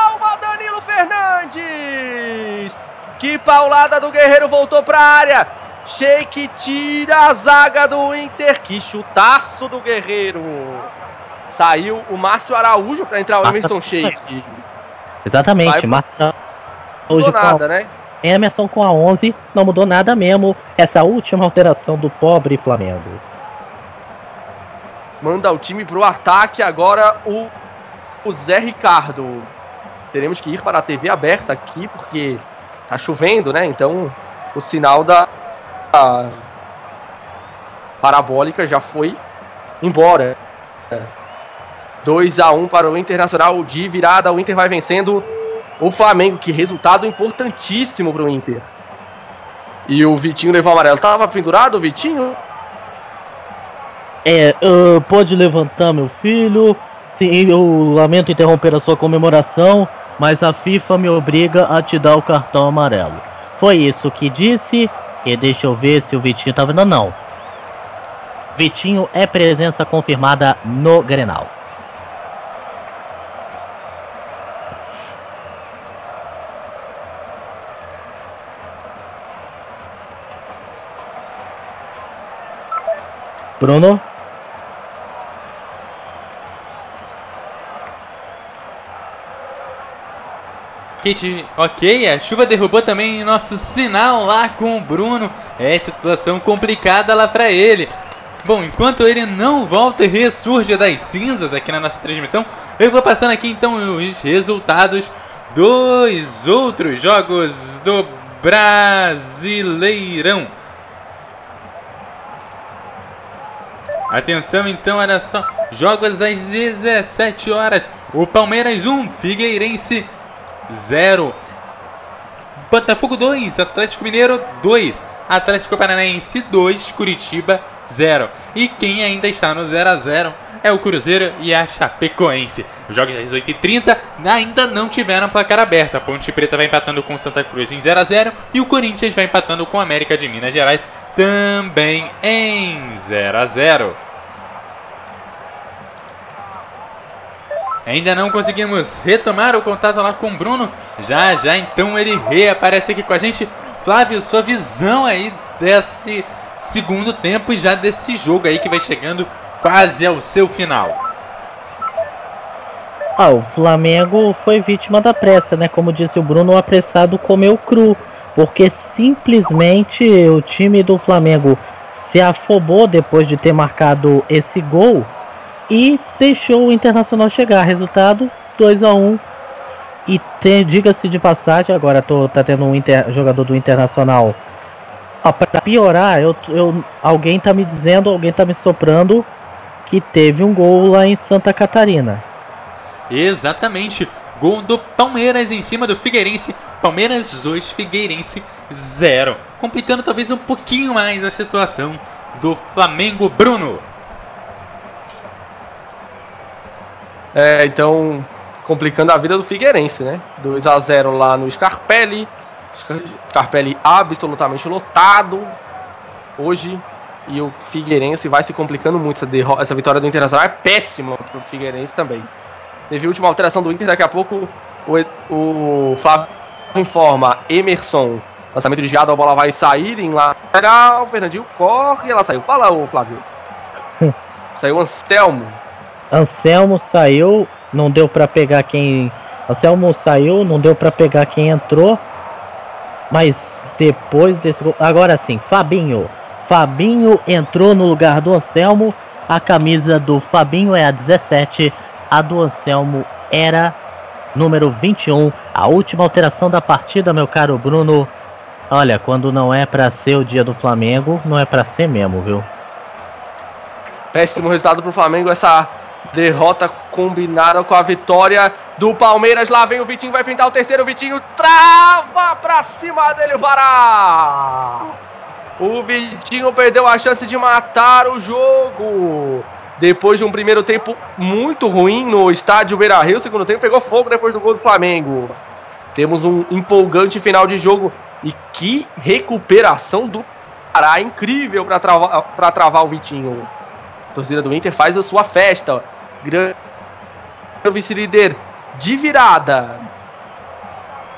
Fernandes! Que paulada do Guerreiro voltou pra área. Sheik tira a zaga do Inter. Que chutaço do Guerreiro. Saiu o Márcio Araújo para entrar o Emerson Sheik. Exatamente, Márcio Não hoje mudou com a- nada, né? Emerson com a 11, não mudou nada mesmo. Essa última alteração do pobre Flamengo. Manda o time pro ataque agora o, o Zé Ricardo. Teremos que ir para a TV aberta aqui porque tá chovendo, né? Então o sinal da parabólica já foi embora. 2 a 1 para o Internacional de virada. O Inter vai vencendo o Flamengo. Que resultado importantíssimo para o Inter. E o Vitinho levou o amarelo. Tava pendurado Vitinho? É, ah, pode levantar, meu filho. Sim, eu lamento interromper a sua comemoração, mas a FIFA me obriga a te dar o cartão amarelo. Foi isso que disse. E deixa eu ver se o Vitinho tá vendo. Não. Vitinho é presença confirmada no Grenal. Bruno? Kate, ok, a chuva derrubou também nosso sinal lá com o Bruno. É situação complicada lá pra ele. Bom, enquanto ele não volta e ressurge das cinzas aqui na nossa transmissão, eu vou passando aqui então os resultados dos outros jogos do Brasileirão. Atenção então, olha só. Jogos das 17 horas. O Palmeiras 1, Figueirense 0. Botafogo 2, Atlético Mineiro 2. Atlético Paranaense 2, Curitiba 0. E quem ainda está no 0 a 0 é o Cruzeiro e a Chapecoense. Os jogos das 18h30 ainda não tiveram placar aberto. A Ponte Preta vai empatando com Santa Cruz em 0 a 0 e o Corinthians vai empatando com o América de Minas Gerais também em 0 a 0. Ainda não conseguimos retomar o contato lá com o Bruno. Já, já, então ele reaparece aqui com a gente. Flávio, sua visão aí desse segundo tempo e já desse jogo aí que vai chegando quase ao seu final. Ah, o Flamengo foi vítima da pressa, né? Como disse o Bruno, o apressado comeu cru. Porque simplesmente o time do Flamengo se afobou depois de ter marcado esse gol e deixou o Internacional chegar. Resultado 2 a 1 E diga-se de passagem, agora tô, tá tendo um inter- jogador do Internacional. Ó, pra piorar, eu, eu, alguém tá me dizendo, alguém tá me soprando que teve um gol lá em Santa Catarina. Exatamente. Gol do Palmeiras em cima do Figueirense. Palmeiras 2, Figueirense 0. Complicando talvez um pouquinho mais a situação do Flamengo Bruno. É, então, complicando a vida do Figueirense, né? 2 a 0 lá no Scarpelli. Scar- Scarpelli absolutamente lotado hoje. E o Figueirense vai se complicando muito. Essa, derro- essa vitória do Internacional é péssima pro Figueirense também. Teve a última alteração do Inter, daqui a pouco o, E- o Flávio informa Emerson. Lançamento desviado, a bola vai sair em lateral. Fernandinho corre, ela saiu. Fala, ô Flávio. Saiu Anselmo. Anselmo saiu, não deu pra pegar quem. Anselmo saiu, não deu pra pegar quem entrou. Mas depois desse gol. Agora sim, Fabinho. Fabinho entrou no lugar do Anselmo. A camisa do Fabinho é a 17. A do Anselmo era número 21. A última alteração da partida, meu caro Bruno. Olha, quando não é pra ser o dia do Flamengo, não é pra ser mesmo, viu? Péssimo resultado pro Flamengo, essa Derrota combinada com a vitória do Palmeiras. Lá vem o Vitinho, vai pintar o terceiro. O Vitinho trava pra cima dele o Pará. O Vitinho perdeu a chance de matar o jogo. Depois de um primeiro tempo muito ruim no estádio Beira Rio, o segundo tempo pegou fogo depois do gol do Flamengo. Temos um empolgante final de jogo. E que recuperação do Pará incrível para travar, pra travar o Vitinho. A torcida do Inter faz a sua festa. Grande vice-líder de virada.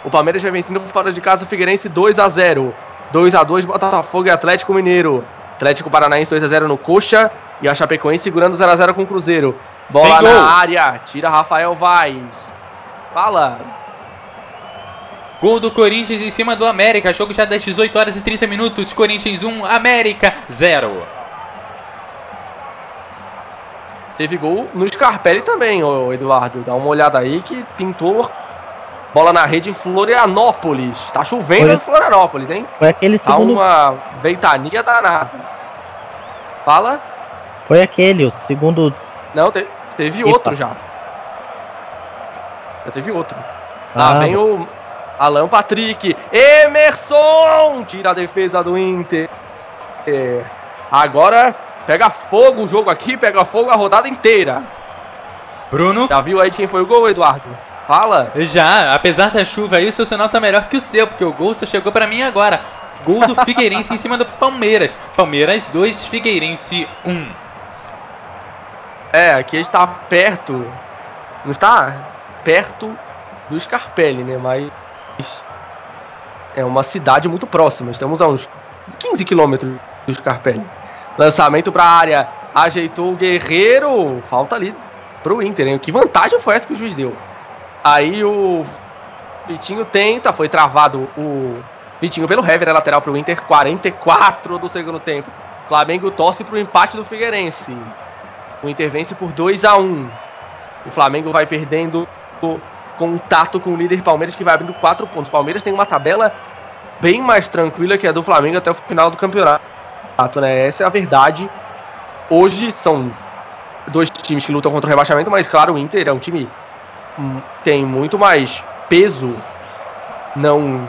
O Palmeiras vai vencendo fora de casa o Figueirense 2 a 0. 2 a 2 Botafogo e Atlético Mineiro. Atlético Paranaense 2 a 0 no Coxa e a Chapecoense segurando 0 a 0 com o Cruzeiro. Bola na área, tira Rafael Vaz. Fala. Gol do Corinthians em cima do América. Jogo já das 18 horas e 30 minutos. Corinthians 1, América 0. Teve gol no Scarpelli também, ô Eduardo. Dá uma olhada aí que pintou bola na rede em Florianópolis. Tá chovendo em Florianópolis, hein? Foi aquele Tá segundo. uma ventania danada. Fala? Foi aquele, o segundo. Não, te- teve Epa. outro já. Já teve outro. Lá Ah, vem o Alan Patrick. Emerson! Tira a defesa do Inter. É, Agora pega fogo o jogo aqui, pega fogo a rodada inteira. Bruno, Já viu aí de quem foi o gol, Eduardo? Fala. já, apesar da chuva aí, o seu sinal tá melhor que o seu, porque o gol só chegou pra mim agora. Gol do Figueirense em cima do Palmeiras. Palmeiras 2, Figueirense 1. É, aqui está perto. Não está perto do Scarpelli, né? Mas é uma cidade muito próxima. Estamos a uns 15 quilômetros do Scarpelli. Lançamento para a área. Ajeitou o Guerreiro. Falta ali pro Inter, hein? Que vantagem foi essa que o juiz deu? Aí o Vitinho tenta, foi travado o Vitinho pelo Hever, é lateral pro Inter, 44 do segundo tempo. Flamengo torce pro empate do Figueirense. O Inter vence por 2 a 1 O Flamengo vai perdendo o contato com o líder Palmeiras, que vai abrindo 4 pontos. O Palmeiras tem uma tabela bem mais tranquila que a do Flamengo até o final do campeonato. Né? Essa é a verdade. Hoje são dois times que lutam contra o rebaixamento, mas claro, o Inter é um time hum, tem muito mais peso, não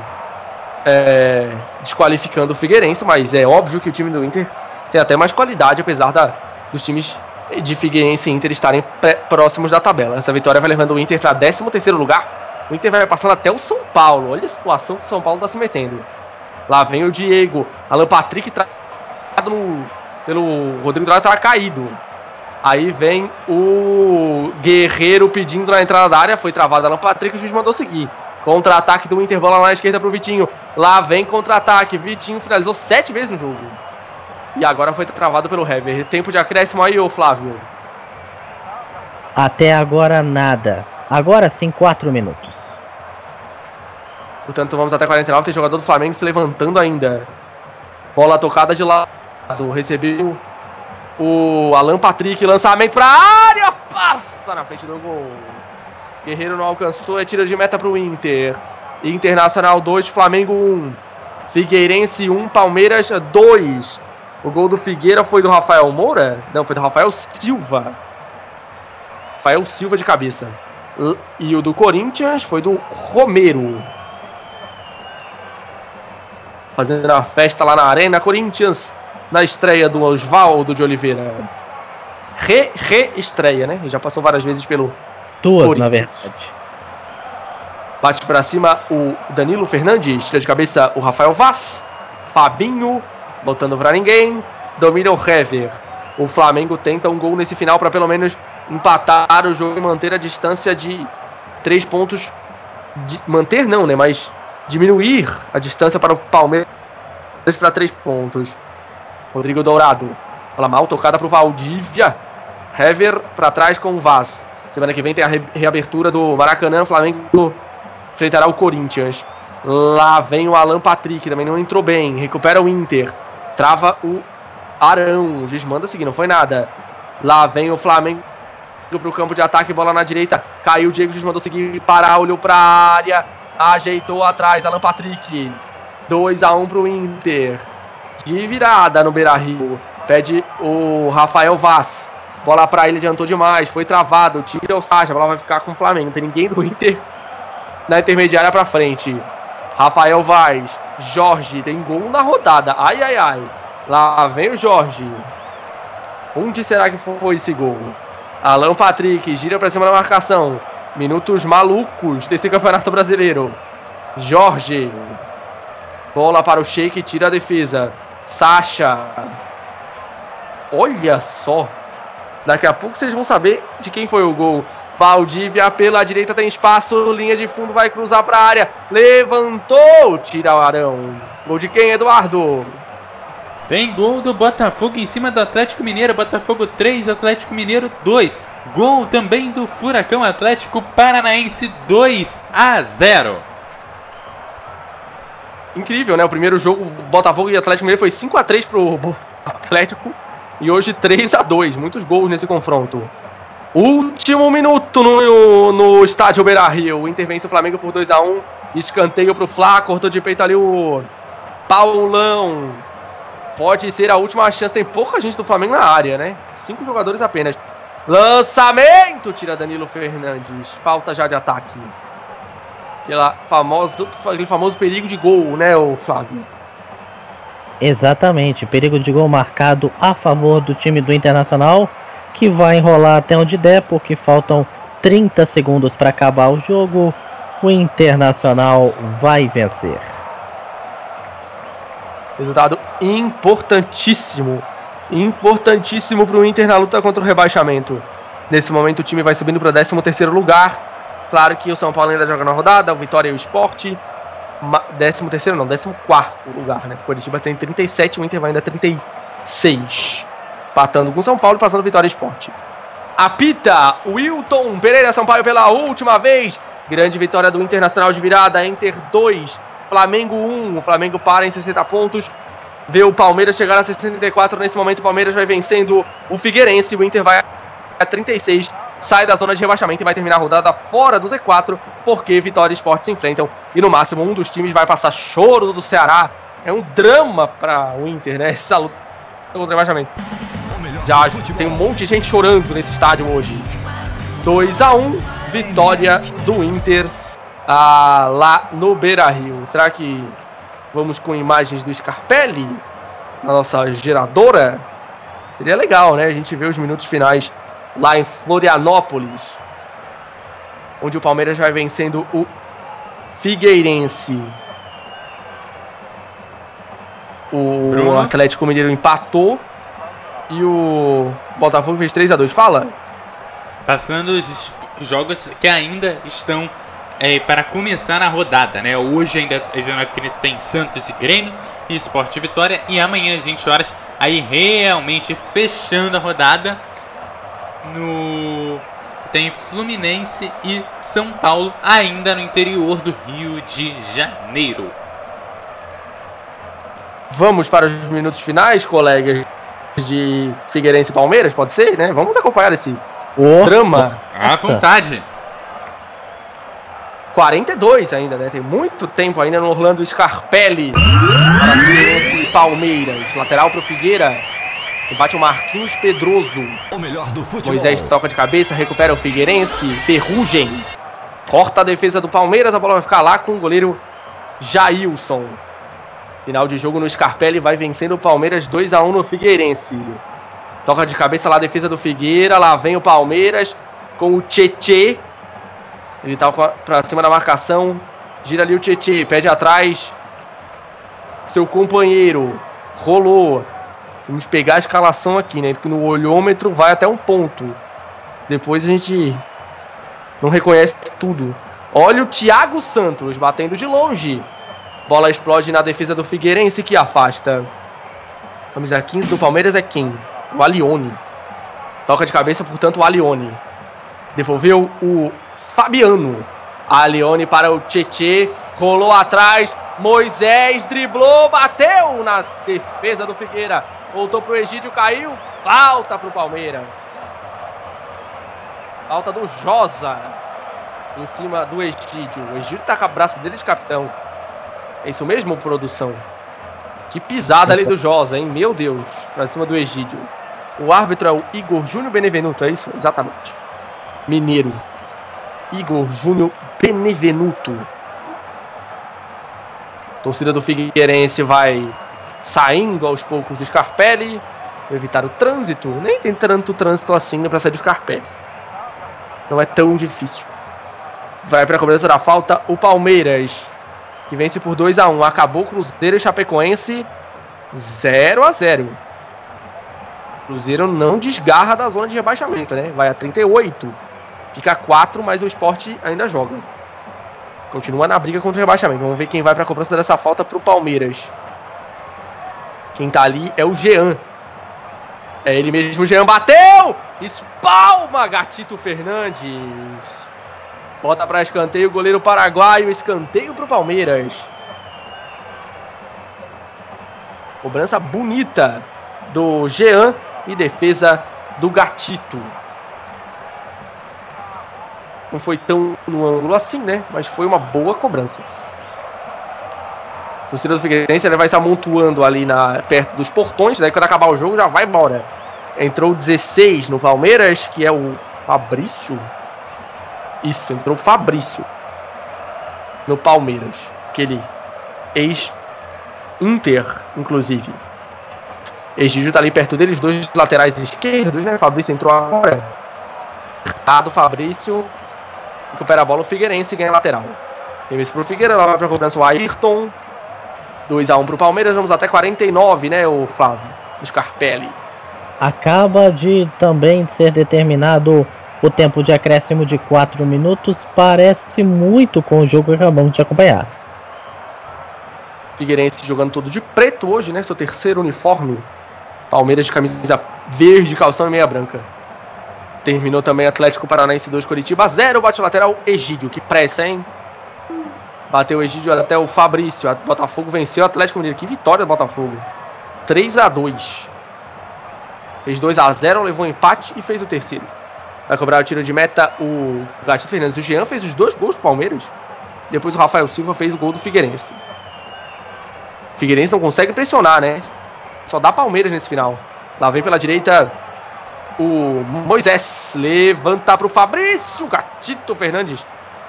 é, desqualificando o Figueirense, mas é óbvio que o time do Inter tem até mais qualidade, apesar da, dos times de Figueirense e Inter estarem próximos da tabela. Essa vitória vai levando o Inter para 13º lugar. O Inter vai passando até o São Paulo. Olha a situação que o São Paulo está se metendo. Lá vem o Diego. Alan Patrick tra... no... pelo Rodrigo Dourado estava caído. Aí vem o Guerreiro pedindo na entrada da área. Foi travado Alan Patrick, o juiz mandou seguir. Contra-ataque do Inter, bola lá na esquerda pro Vitinho. Lá vem contra-ataque. Vitinho finalizou sete vezes no jogo. E agora foi travado pelo Hever. Tempo de acréscimo aí, ô Flávio. Até agora nada. Agora sim, 4 minutos. Portanto, vamos até 49. Tem jogador do Flamengo se levantando ainda. Bola tocada de lado. Recebeu o Alan Patrick. Lançamento pra área. Passa na frente do gol. Guerreiro não alcançou. É tiro de meta pro Inter. Internacional 2, Flamengo 1. Figueirense 1, Palmeiras 2. O gol do Figueira foi do Rafael Moura? Não, foi do Rafael Silva. Rafael Silva de cabeça. E o do Corinthians foi do Romero. Fazendo a festa lá na Arena Corinthians na estreia do Oswaldo de Oliveira. Re, re-estreia, né? Ele já passou várias vezes pelo Duas, na verdade. Bate pra cima o Danilo Fernandes. Tira de cabeça o Rafael Vaz. Fabinho. Botando pra ninguém. Domina o Hever. O Flamengo tenta um gol nesse final para pelo menos empatar o jogo e manter a distância de três pontos. De- manter não, né? Mas diminuir a distância para o Palmeiras para três pontos. Rodrigo Dourado. Bola mal tocada pro Valdívia. Hever para trás com o Vaz. Semana que vem tem a re- reabertura do Maracanã. O Flamengo enfrentará o Corinthians. Lá vem o Alan Patrick, também não entrou bem. Recupera o Inter. Trava o Arão. O juiz manda seguir, não foi nada. Lá vem o Flamengo pro campo de ataque, bola na direita. Caiu o Diego, o juiz mandou seguir, parar, olhou pra área. Ajeitou atrás, Alan Patrick. 2 a 1 pro Inter. De virada no Beira Rio. Pede o Rafael Vaz. Bola pra ele, adiantou demais. Foi travado. Tira o Sacha. A bola vai ficar com o Flamengo. Não tem ninguém do Inter na intermediária pra frente. Rafael Vaz. Jorge. Tem gol na rodada. Ai, ai, ai. Lá vem o Jorge. Onde será que foi esse gol? Alan Patrick. Gira pra cima da marcação. Minutos malucos desse campeonato brasileiro. Jorge. Bola para o Sheik. Tira a defesa. Sacha. Olha só. Daqui a pouco vocês vão saber de quem foi o gol. Valdívia pela direita tem espaço, linha de fundo vai cruzar para a área. Levantou, tira o Arão. Gol de quem, Eduardo? Tem gol do Botafogo em cima do Atlético Mineiro. Botafogo 3, Atlético Mineiro 2. Gol também do Furacão Atlético Paranaense 2 a 0. Incrível, né? O primeiro jogo, Botafogo e Atlético Mineiro foi 5 a 3 pro Atlético e hoje 3 a 2 Muitos gols nesse confronto. Último minuto no, no estádio Beira Rio. O Inter vence o Flamengo por 2 a 1 Escanteio pro Flá, cortou de peito ali o Paulão. Pode ser a última chance. Tem pouca gente do Flamengo na área, né? Cinco jogadores apenas. Lançamento! Tira Danilo Fernandes. Falta já de ataque. Aquela famosa, aquele famoso perigo de gol, né, o Flávio? Exatamente, perigo de gol marcado a favor do time do Internacional, que vai enrolar até onde der, porque faltam 30 segundos para acabar o jogo. O Internacional vai vencer. Resultado importantíssimo. Importantíssimo para o Inter na luta contra o rebaixamento. Nesse momento o time vai subindo para 13 terceiro lugar. Claro que o São Paulo ainda joga na rodada, o Vitória e o Esporte. 13 terceiro não, 14 quarto lugar, né? O Curitiba tem 37, o Inter vai ainda 36. Patando com o São Paulo e passando Vitória e Esporte. Apita Wilton Pereira Sampaio pela última vez. Grande vitória do Internacional de virada. Inter 2, Flamengo 1. O Flamengo para em 60 pontos. Vê o Palmeiras chegar a 64. Nesse momento, o Palmeiras vai vencendo o Figueirense. O Inter vai a 36. Sai da zona de rebaixamento e vai terminar a rodada fora do Z4. Porque Vitória e Esporte se enfrentam. E no máximo, um dos times vai passar choro do Ceará. É um drama para o Inter, né? Essa luta contra o rebaixamento. Já tem um monte de gente chorando nesse estádio hoje. 2 a 1 vitória do Inter ah, lá no Beira Rio. Será que vamos com imagens do Scarpelli na nossa geradora? Seria legal, né? A gente ver os minutos finais lá em Florianópolis, onde o Palmeiras vai vencendo o Figueirense. O Bruno. Atlético Mineiro empatou e o Botafogo fez 3 a 2 Fala. Passando os jogos que ainda estão é, para começar a rodada, né? Hoje ainda às 19h30 tem Santos e Grêmio e Sport e Vitória. E amanhã às 20 horas, aí realmente fechando a rodada no tem Fluminense e São Paulo ainda no interior do Rio de Janeiro. Vamos para os minutos finais, colegas de Figueirense e Palmeiras, pode ser, né? Vamos acompanhar esse O drama. À vontade. 42 ainda, né? Tem muito tempo ainda no Orlando Scarpelli. Para Figueirense e Palmeiras. Lateral para o Figueira. Embate o Marquinhos Pedroso. O melhor do futebol. Moisés toca de cabeça, recupera o Figueirense. Ferrugem. Corta a defesa do Palmeiras. A bola vai ficar lá com o goleiro Jailson. Final de jogo no Scarpelli vai vencendo o Palmeiras 2 a 1 no Figueirense. Toca de cabeça lá a defesa do Figueira. Lá vem o Palmeiras com o Tietê. Ele tá pra cima da marcação. Gira ali o Tietê. Pede atrás. Seu companheiro. Rolou. Temos que pegar a escalação aqui, né? Porque no olhômetro vai até um ponto. Depois a gente não reconhece tudo. Olha o Thiago Santos batendo de longe. Bola explode na defesa do Figueirense que afasta. Camisa 15 do Palmeiras é quem? O Alione. Toca de cabeça, portanto, o Alione. Devolveu o Fabiano. Alione para o Tietê. Rolou atrás. Moisés driblou, bateu na defesa do Figueira. Voltou pro Egídio, caiu. Falta pro Palmeiras. Falta do Josa. Em cima do Egídio. O Egídio tá com o braço dele de capitão. É isso mesmo, produção? Que pisada ali do Josa, hein? Meu Deus. Pra cima do Egídio. O árbitro é o Igor Júnior Benevenuto, é isso? Exatamente. Mineiro. Igor Júnior Benevenuto. A torcida do Figueirense vai saindo aos poucos do Scarpelli. Evitar o trânsito. Nem tem tanto trânsito assim para sair do Scarpelli. Não é tão difícil. Vai para a cobrança da falta o Palmeiras. Que vence por 2 a 1 Acabou Cruzeiro e Chapecoense 0 a 0 Cruzeiro não desgarra da zona de rebaixamento, né? Vai a 38. Fica a 4, mas o esporte ainda joga. Continua na briga contra o rebaixamento. Vamos ver quem vai para a cobrança dessa falta para o Palmeiras. Quem tá ali é o Jean. É ele mesmo, Jean bateu! Espalma Gatito Fernandes. Bota para escanteio goleiro paraguaio. Escanteio para o Palmeiras. Cobrança bonita do Jean e defesa do Gatito. Não foi tão no ângulo assim, né? Mas foi uma boa cobrança. O torcedor do Figueirense vai se amontoando ali na, perto dos portões. Daí quando acabar o jogo já vai embora. Entrou 16 no Palmeiras, que é o Fabrício. Isso, entrou o Fabrício no Palmeiras. Aquele ex-Inter, inclusive. Egídio tá ali perto deles, dois laterais esquerdos, né? Fabrício entrou agora. Tá Fabrício. Recupera a bola, o Figueirense ganha lateral. Remesso pro Figueira, lá vai pra cobrança o Ayrton. 2x1 pro Palmeiras, vamos até 49, né, o Flávio? Scarpelli. Acaba de também ser determinado o tempo de acréscimo de 4 minutos. Parece muito com o jogo que acabamos de acompanhar. Figueirense jogando todo de preto hoje, né? Seu terceiro uniforme Palmeiras de camisa verde, calção e meia branca. Terminou também Atlético Paranaense 2, Curitiba 0. Bate lateral Egídio. Que pressa, hein? Bateu o Egídio até o Fabrício. Botafogo venceu o Atlético Mineiro. Que vitória do Botafogo. 3 a 2 Fez 2 a 0 levou um empate e fez o terceiro. Vai cobrar o tiro de meta o Gatito Fernandes. O Jean fez os dois gols do Palmeiras. Depois o Rafael Silva fez o gol do Figueirense. Figueirense não consegue pressionar, né? Só dá Palmeiras nesse final. Lá vem pela direita o Moisés. Levanta para o Fabrício. Gatito Fernandes.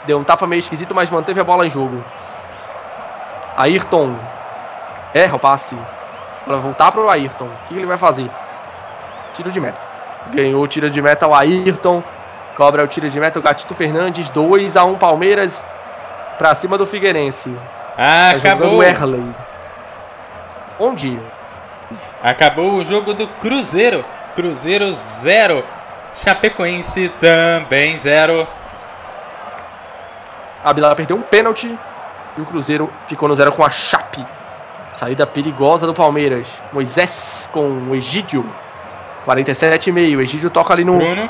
Deu um tapa meio esquisito, mas manteve a bola em jogo. Ayrton. Erra o passe. Para voltar para o Ayrton. O que ele vai fazer? Tiro de meta. Ganhou o tiro de meta o Ayrton. Cobra o tiro de meta o Gatito Fernandes. 2 a 1 Palmeiras. Para cima do Figueirense. Ah, tá acabou. Erley. Onde? Acabou o jogo do Cruzeiro. Cruzeiro 0. Chapecoense também 0. A Bilal perdeu um pênalti. E o Cruzeiro ficou no 0 com a Chape. Saída perigosa do Palmeiras. Moisés com o Egídio. 47,5. Egídio toca ali no. Bruno.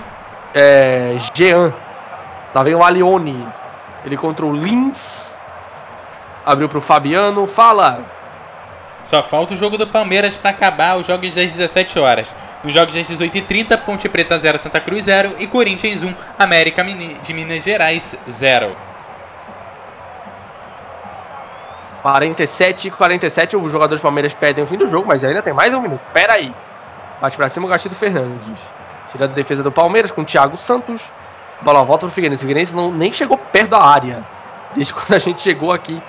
É, Jean. Lá vem o Alione. Ele contra o Lins. Abriu pro Fabiano. Fala. Só falta o jogo do Palmeiras para acabar os jogos das 17 horas. Nos jogos das 18h30, Ponte Preta 0, Santa Cruz 0 e Corinthians 1, América de Minas Gerais 0. 47 47, os jogadores do Palmeiras pedem o fim do jogo, mas ainda tem mais um minuto. Pera aí. Bate pra cima o Gastido Fernandes. Tira a defesa do Palmeiras com o Thiago Santos. Bola volta pro Figueirense. O Figueirense não, nem chegou perto da área. Desde quando a gente chegou aqui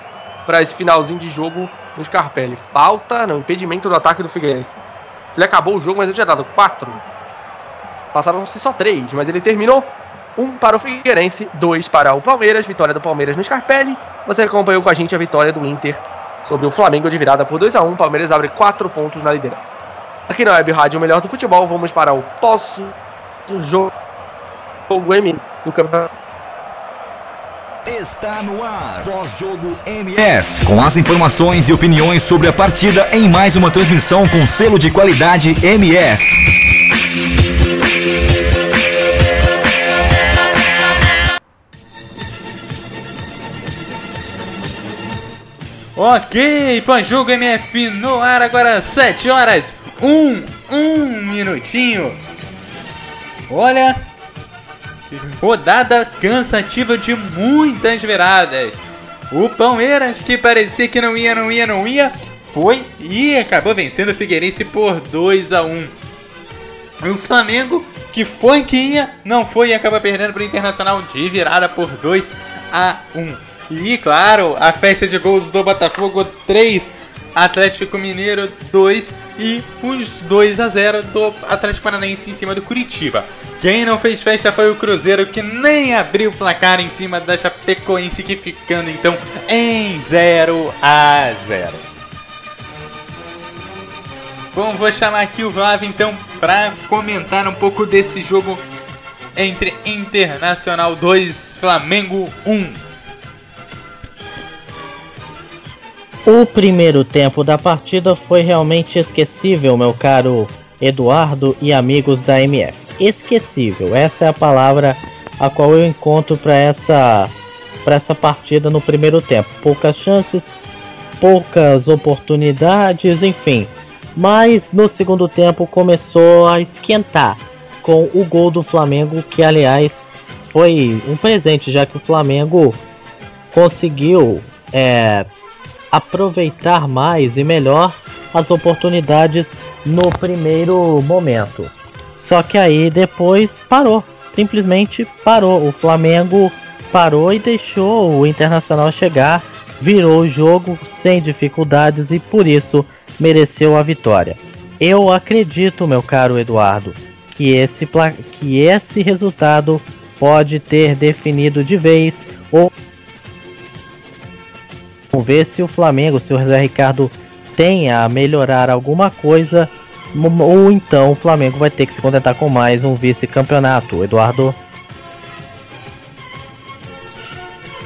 para esse finalzinho de jogo no Scarpelli. Falta, não, impedimento do ataque do Figueirense. Ele acabou o jogo, mas ele tinha dado 4. Passaram-se só 3, mas ele terminou. 1 um para o Figueirense, 2 para o Palmeiras. Vitória do Palmeiras no Scarpelli. Você acompanhou com a gente a vitória do Inter sobre o Flamengo de virada por 2 a 1 Palmeiras abre 4 pontos na liderança. Aqui na Web Rádio, o melhor do futebol. Vamos para o pós-jogo do campeonato Está no ar. Pós-jogo MF. Com as informações e opiniões sobre a partida em mais uma transmissão com selo de qualidade MF. Ok, pós-jogo MF no ar agora 7 horas, 1, 1 minutinho. Olha, Rodada cansativa de muitas viradas. O Palmeiras, que parecia que não ia, não ia, não ia, foi e acabou vencendo o Figueirense por 2 a 1. O Flamengo, que foi que ia, não foi e acaba perdendo para o Internacional de virada por 2 a 1. E claro, a festa de gols do Botafogo 3, Atlético Mineiro 2 e os 2 a 0 do Atlético Paranaense em cima do Curitiba. Quem não fez festa foi o Cruzeiro que nem abriu o placar em cima da Chapecoense que ficando então em 0 a 0. Bom, vou chamar aqui o Vlav então para comentar um pouco desse jogo entre Internacional 2 Flamengo 1. O primeiro tempo da partida foi realmente esquecível, meu caro Eduardo e amigos da MF. Esquecível, essa é a palavra a qual eu encontro para essa para essa partida no primeiro tempo. Poucas chances, poucas oportunidades, enfim. Mas no segundo tempo começou a esquentar com o gol do Flamengo, que aliás foi um presente, já que o Flamengo conseguiu é, aproveitar mais e melhor as oportunidades no primeiro momento. Só que aí depois parou, simplesmente parou. O Flamengo parou e deixou o Internacional chegar, virou o jogo sem dificuldades e por isso mereceu a vitória. Eu acredito, meu caro Eduardo, que esse, que esse resultado pode ter definido de vez ou Vamos ver se o Flamengo, se o José Ricardo tem a melhorar alguma coisa, ou então o Flamengo vai ter que se contentar com mais um vice-campeonato. Eduardo.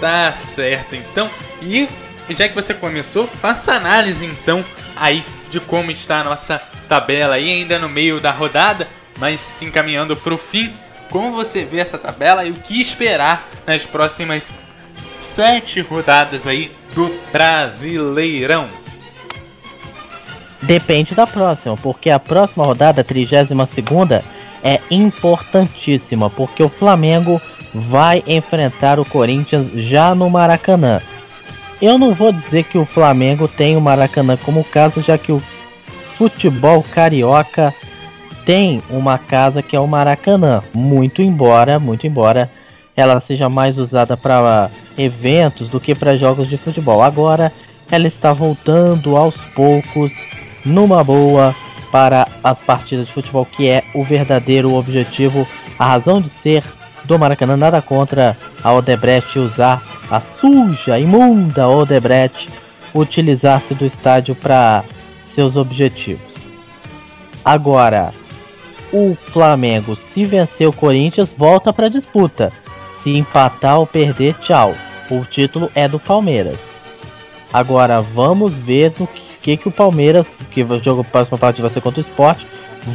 Tá certo, então. E já que você começou, faça análise então aí de como está a nossa tabela aí ainda no meio da rodada, mas se encaminhando para o fim. Como você vê essa tabela e o que esperar nas próximas sete rodadas aí do Brasileirão? Depende da próxima, porque a próxima rodada, a 32 é importantíssima, porque o Flamengo vai enfrentar o Corinthians já no Maracanã. Eu não vou dizer que o Flamengo tem o Maracanã como casa, já que o futebol carioca tem uma casa que é o Maracanã, muito embora, muito embora ela seja mais usada para eventos do que para jogos de futebol. Agora ela está voltando aos poucos, numa boa, para as partidas de futebol, que é o verdadeiro objetivo, a razão de ser do Maracanã. Nada contra a Odebrecht usar a suja, imunda Odebrecht, utilizar-se do estádio para seus objetivos. Agora, o Flamengo, se vencer o Corinthians, volta para a disputa. Se empatar ou perder, tchau. O título é do Palmeiras. Agora vamos ver o que, que o Palmeiras, que o jogo próximo partida vai ser contra o Sport.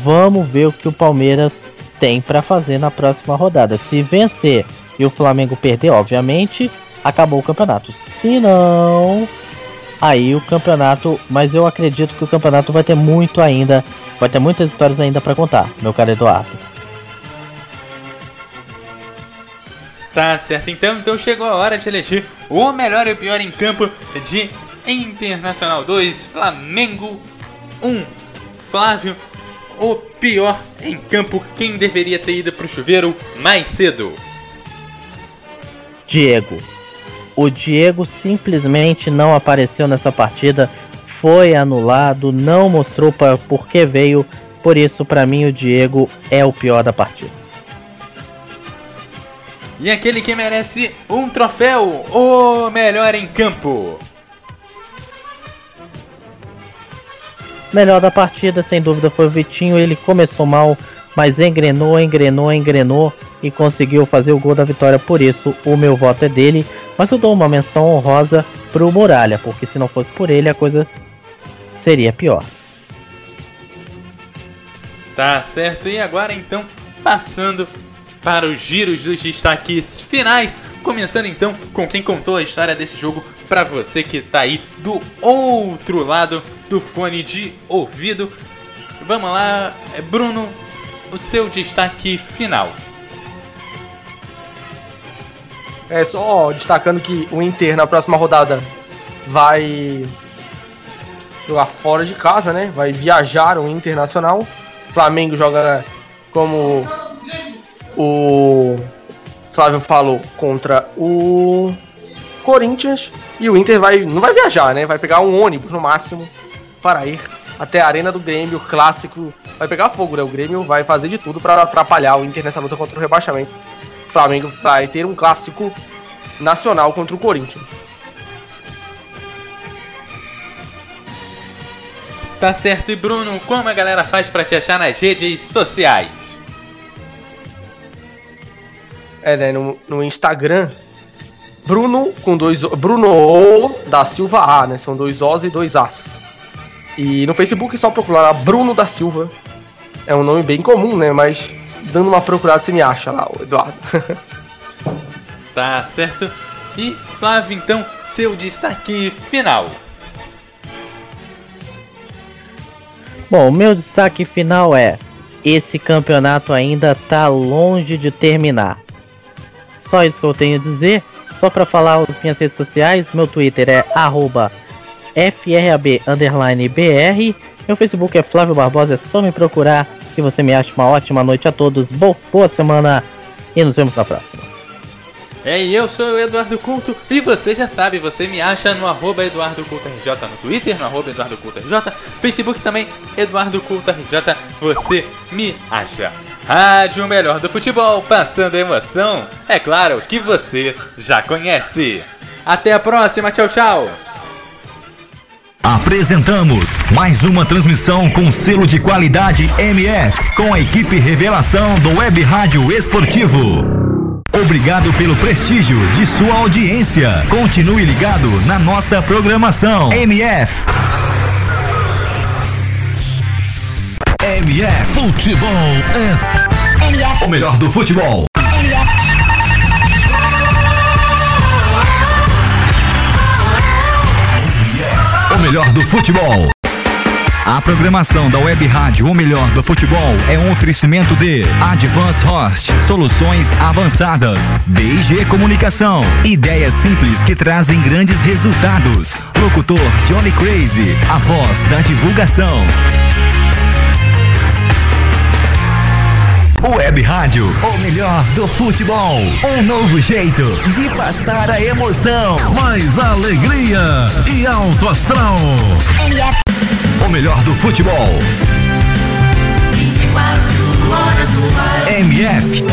Vamos ver o que o Palmeiras tem para fazer na próxima rodada. Se vencer e o Flamengo perder, obviamente, acabou o campeonato. Se não, aí o campeonato, mas eu acredito que o campeonato vai ter muito ainda, vai ter muitas histórias ainda para contar, meu caro Eduardo. Tá certo, então, então chegou a hora de eleger o melhor e o pior em campo de Internacional 2, Flamengo 1. Flávio, o pior em campo, quem deveria ter ido pro chuveiro mais cedo? Diego. O Diego simplesmente não apareceu nessa partida, foi anulado, não mostrou por que veio, por isso para mim o Diego é o pior da partida. E aquele que merece um troféu, o melhor em campo. Melhor da partida, sem dúvida, foi o Vitinho. Ele começou mal, mas engrenou, engrenou, engrenou e conseguiu fazer o gol da vitória. Por isso, o meu voto é dele. Mas eu dou uma menção honrosa pro Muralha, porque se não fosse por ele, a coisa seria pior. Tá certo, e agora então, passando para os giros dos destaques finais. Começando então com quem contou a história desse jogo para você que tá aí do outro lado do fone de ouvido. Vamos lá, Bruno, o seu destaque final. É só destacando que o Inter na próxima rodada vai jogar fora de casa, né? Vai viajar o Internacional. Flamengo joga como o Flávio falou, contra o Corinthians. E o Inter vai, não vai viajar, né? Vai pegar um ônibus no máximo para ir até a Arena do Grêmio, clássico. Vai pegar fogo, né? O Grêmio vai fazer de tudo para atrapalhar o Inter nessa luta contra o rebaixamento. O Flamengo vai ter um clássico nacional contra o Corinthians. Tá certo, e Bruno, como a galera faz pra te achar nas redes sociais? É, né? No, no Instagram, Bruno com dois O- Bruno O da Silva A, né? São dois Os e dois As. E no Facebook é só procurar lá Bruno da Silva. É um nome bem comum, né? Mas dando uma procurada você me acha lá, o Eduardo. Tá certo. E Flávio, então, seu destaque final. Bom, o meu destaque final é: esse campeonato ainda tá longe de terminar. Só isso que eu tenho a dizer. Só para falar as minhas redes sociais, meu Twitter é arroba FRAB underline BR. Meu Facebook é Flávio Barbosa, é só me procurar que você me acha uma ótima noite a todos. Bo boa semana e nos vemos na próxima. É, e eu sou o Eduardo Culto, e você já sabe, você me acha no arroba Eduardo Culto RJ no Twitter, no arroba Eduardo Culto RJ, Facebook também, Eduardo Culto RJ, você me acha. Rádio Melhor do Futebol, passando emoção, é claro que você já conhece. Até a próxima, tchau, tchau. Apresentamos mais uma transmissão com selo de qualidade MF, com a equipe revelação do Web Rádio Esportivo. Obrigado pelo prestígio de sua audiência. Continue ligado na nossa programação. MF. MF Futebol é MF, o melhor do futebol. O melhor do futebol. A programação da Web Rádio O Melhor do Futebol é um oferecimento de Advance Host, soluções avançadas, BG Comunicação, ideias simples que trazem grandes resultados. Locutor Johnny Crazy, a voz da divulgação. Web Rádio, o melhor do futebol. Um novo jeito de passar a emoção. mais alegria e alto astral. O melhor do futebol. 24 horas no ar. MF,